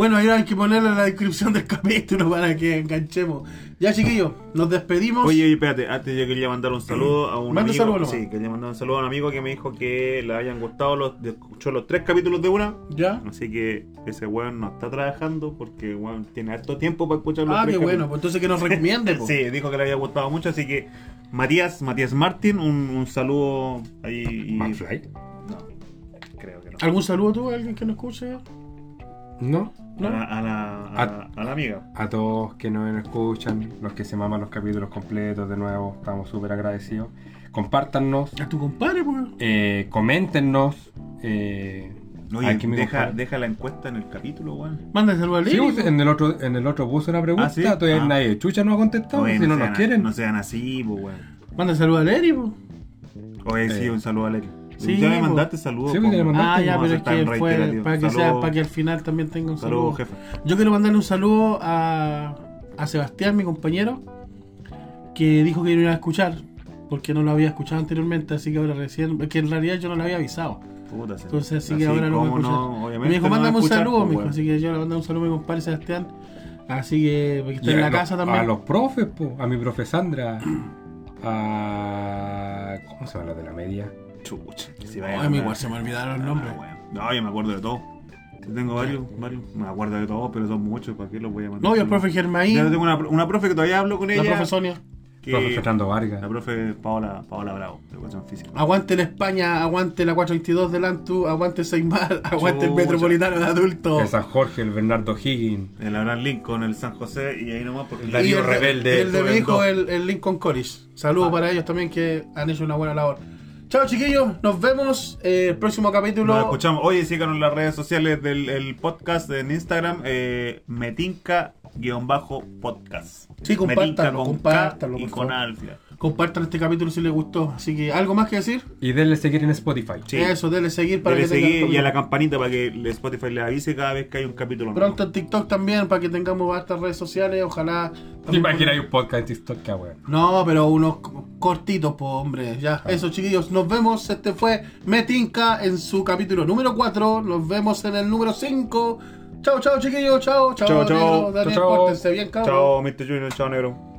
Bueno, ahí hay que ponerle en la descripción del capítulo para que enganchemos. Ya, chiquillos, nos despedimos. Oye, oye, espérate, antes yo quería mandar un saludo a un Manda amigo. saludo sí, quería mandar un saludo a un amigo que me dijo que le hayan gustado los, escuchó los tres capítulos de una. ¿Ya? Así que ese weón no está trabajando porque weón tiene harto tiempo para escuchar los Ah, tres qué bueno, pues entonces que nos recomiende. po. Sí, dijo que le había gustado mucho, así que Matías, Matías Martín, un, un saludo ahí. y- McFly. No, creo que no. ¿Algún saludo tú a alguien que nos escuche? ¿No? A, la, a, la, a, la- a la amiga. A todos que nos escuchan, los que se maman los capítulos completos de nuevo, estamos súper agradecidos. Compártanos, A tu compadre, pues. eh, coméntenos. Eh, Oye, aquí mi deja, la encuesta en el capítulo, weón. Manda saludo a Sí, Lili. pues, en el otro, en el otro puse una pregunta, Ah, ¿sí? todavía Ah. nadie chucha no ha contestado, Oye, si no, sean nos a- quieren. No sean así, pues, weón. Manda saludo a Leri, pues. Oye, sí, Eh. un saludo a Leli. Sí, ya me po. mandaste saludos. Sí, pues, le mandaste. Ah, ya, a pero es que fue para que, sea, Saludos. para que al final también tenga un saludo. Saludos, jefe. Yo quiero mandarle un saludo a, a Sebastián, mi compañero, que dijo que iba a escuchar, porque no lo había escuchado anteriormente, así que ahora recién, que en realidad yo no lo había avisado. Puta. Entonces así que ahora lo voy a escuchar. no, obviamente me dijo, mándame un saludo, pues, así que yo le mandé un saludo a mi compadre Sebastián. Así que porque está en la los- casa también. A los profes, po, a mi profe Sandra, a... ¿Cómo se llama la de la media? Chucha, si Ay, vaya a igual se me olvidaron los Ah, nombres. weón. No, yo me acuerdo de todo. Yo tengo varios, varios. Me acuerdo de todos, pero son muchos. ¿Para qué los voy a mandar? No, yo el profe Germain, Yo tengo una, una profe que todavía hablo con la ella. profe Sonia. que- Profe Fernando Vargas. La profe Paola, Paola Bravo, de educación física. Aguante la España, aguante la 422 del Antu, aguante Seymar, aguante el. Metropolitano de Adultos. El San Jorge, el Bernardo Higgins. El Abraham Lincoln, el San José y ahí nomás porque El Darío el de- Rebelde, el de mi hijo, el, el Lincoln College. Saludos para ellos también que han hecho una buena labor. Chao chiquillos, nos vemos eh, el próximo capítulo. Nos escuchamos. Oye, síganos en las redes sociales del el podcast en Instagram, eh, metinca-podcast. Sí, compártanlo, Metinca con compártanlo, K y con alfia. Compartan este capítulo si les gustó. Así que, ¿algo más que decir? Y denle seguir en Spotify. Sí. Eso, denle seguir para Dele que tengan seguir y a la campanita para que el Spotify le avise cada vez que hay un capítulo nuevo. Pronto en TikTok también para que tengamos estas redes sociales. Ojalá. ¿Te imaginas hay un podcast en TikTok que weón? No, pero unos co- cortitos, pues, hombre. Ya, eso, chiquillos. Nos vemos. Este fue Metinca en su capítulo número 4. Nos vemos en el número 5. Chao, chao, chiquillos. Chao, chao. Chao, chao. negro. Daniel, Chao, chao. pórtense bien, cabrón. Chao, Mr. Junior. Chao, negro.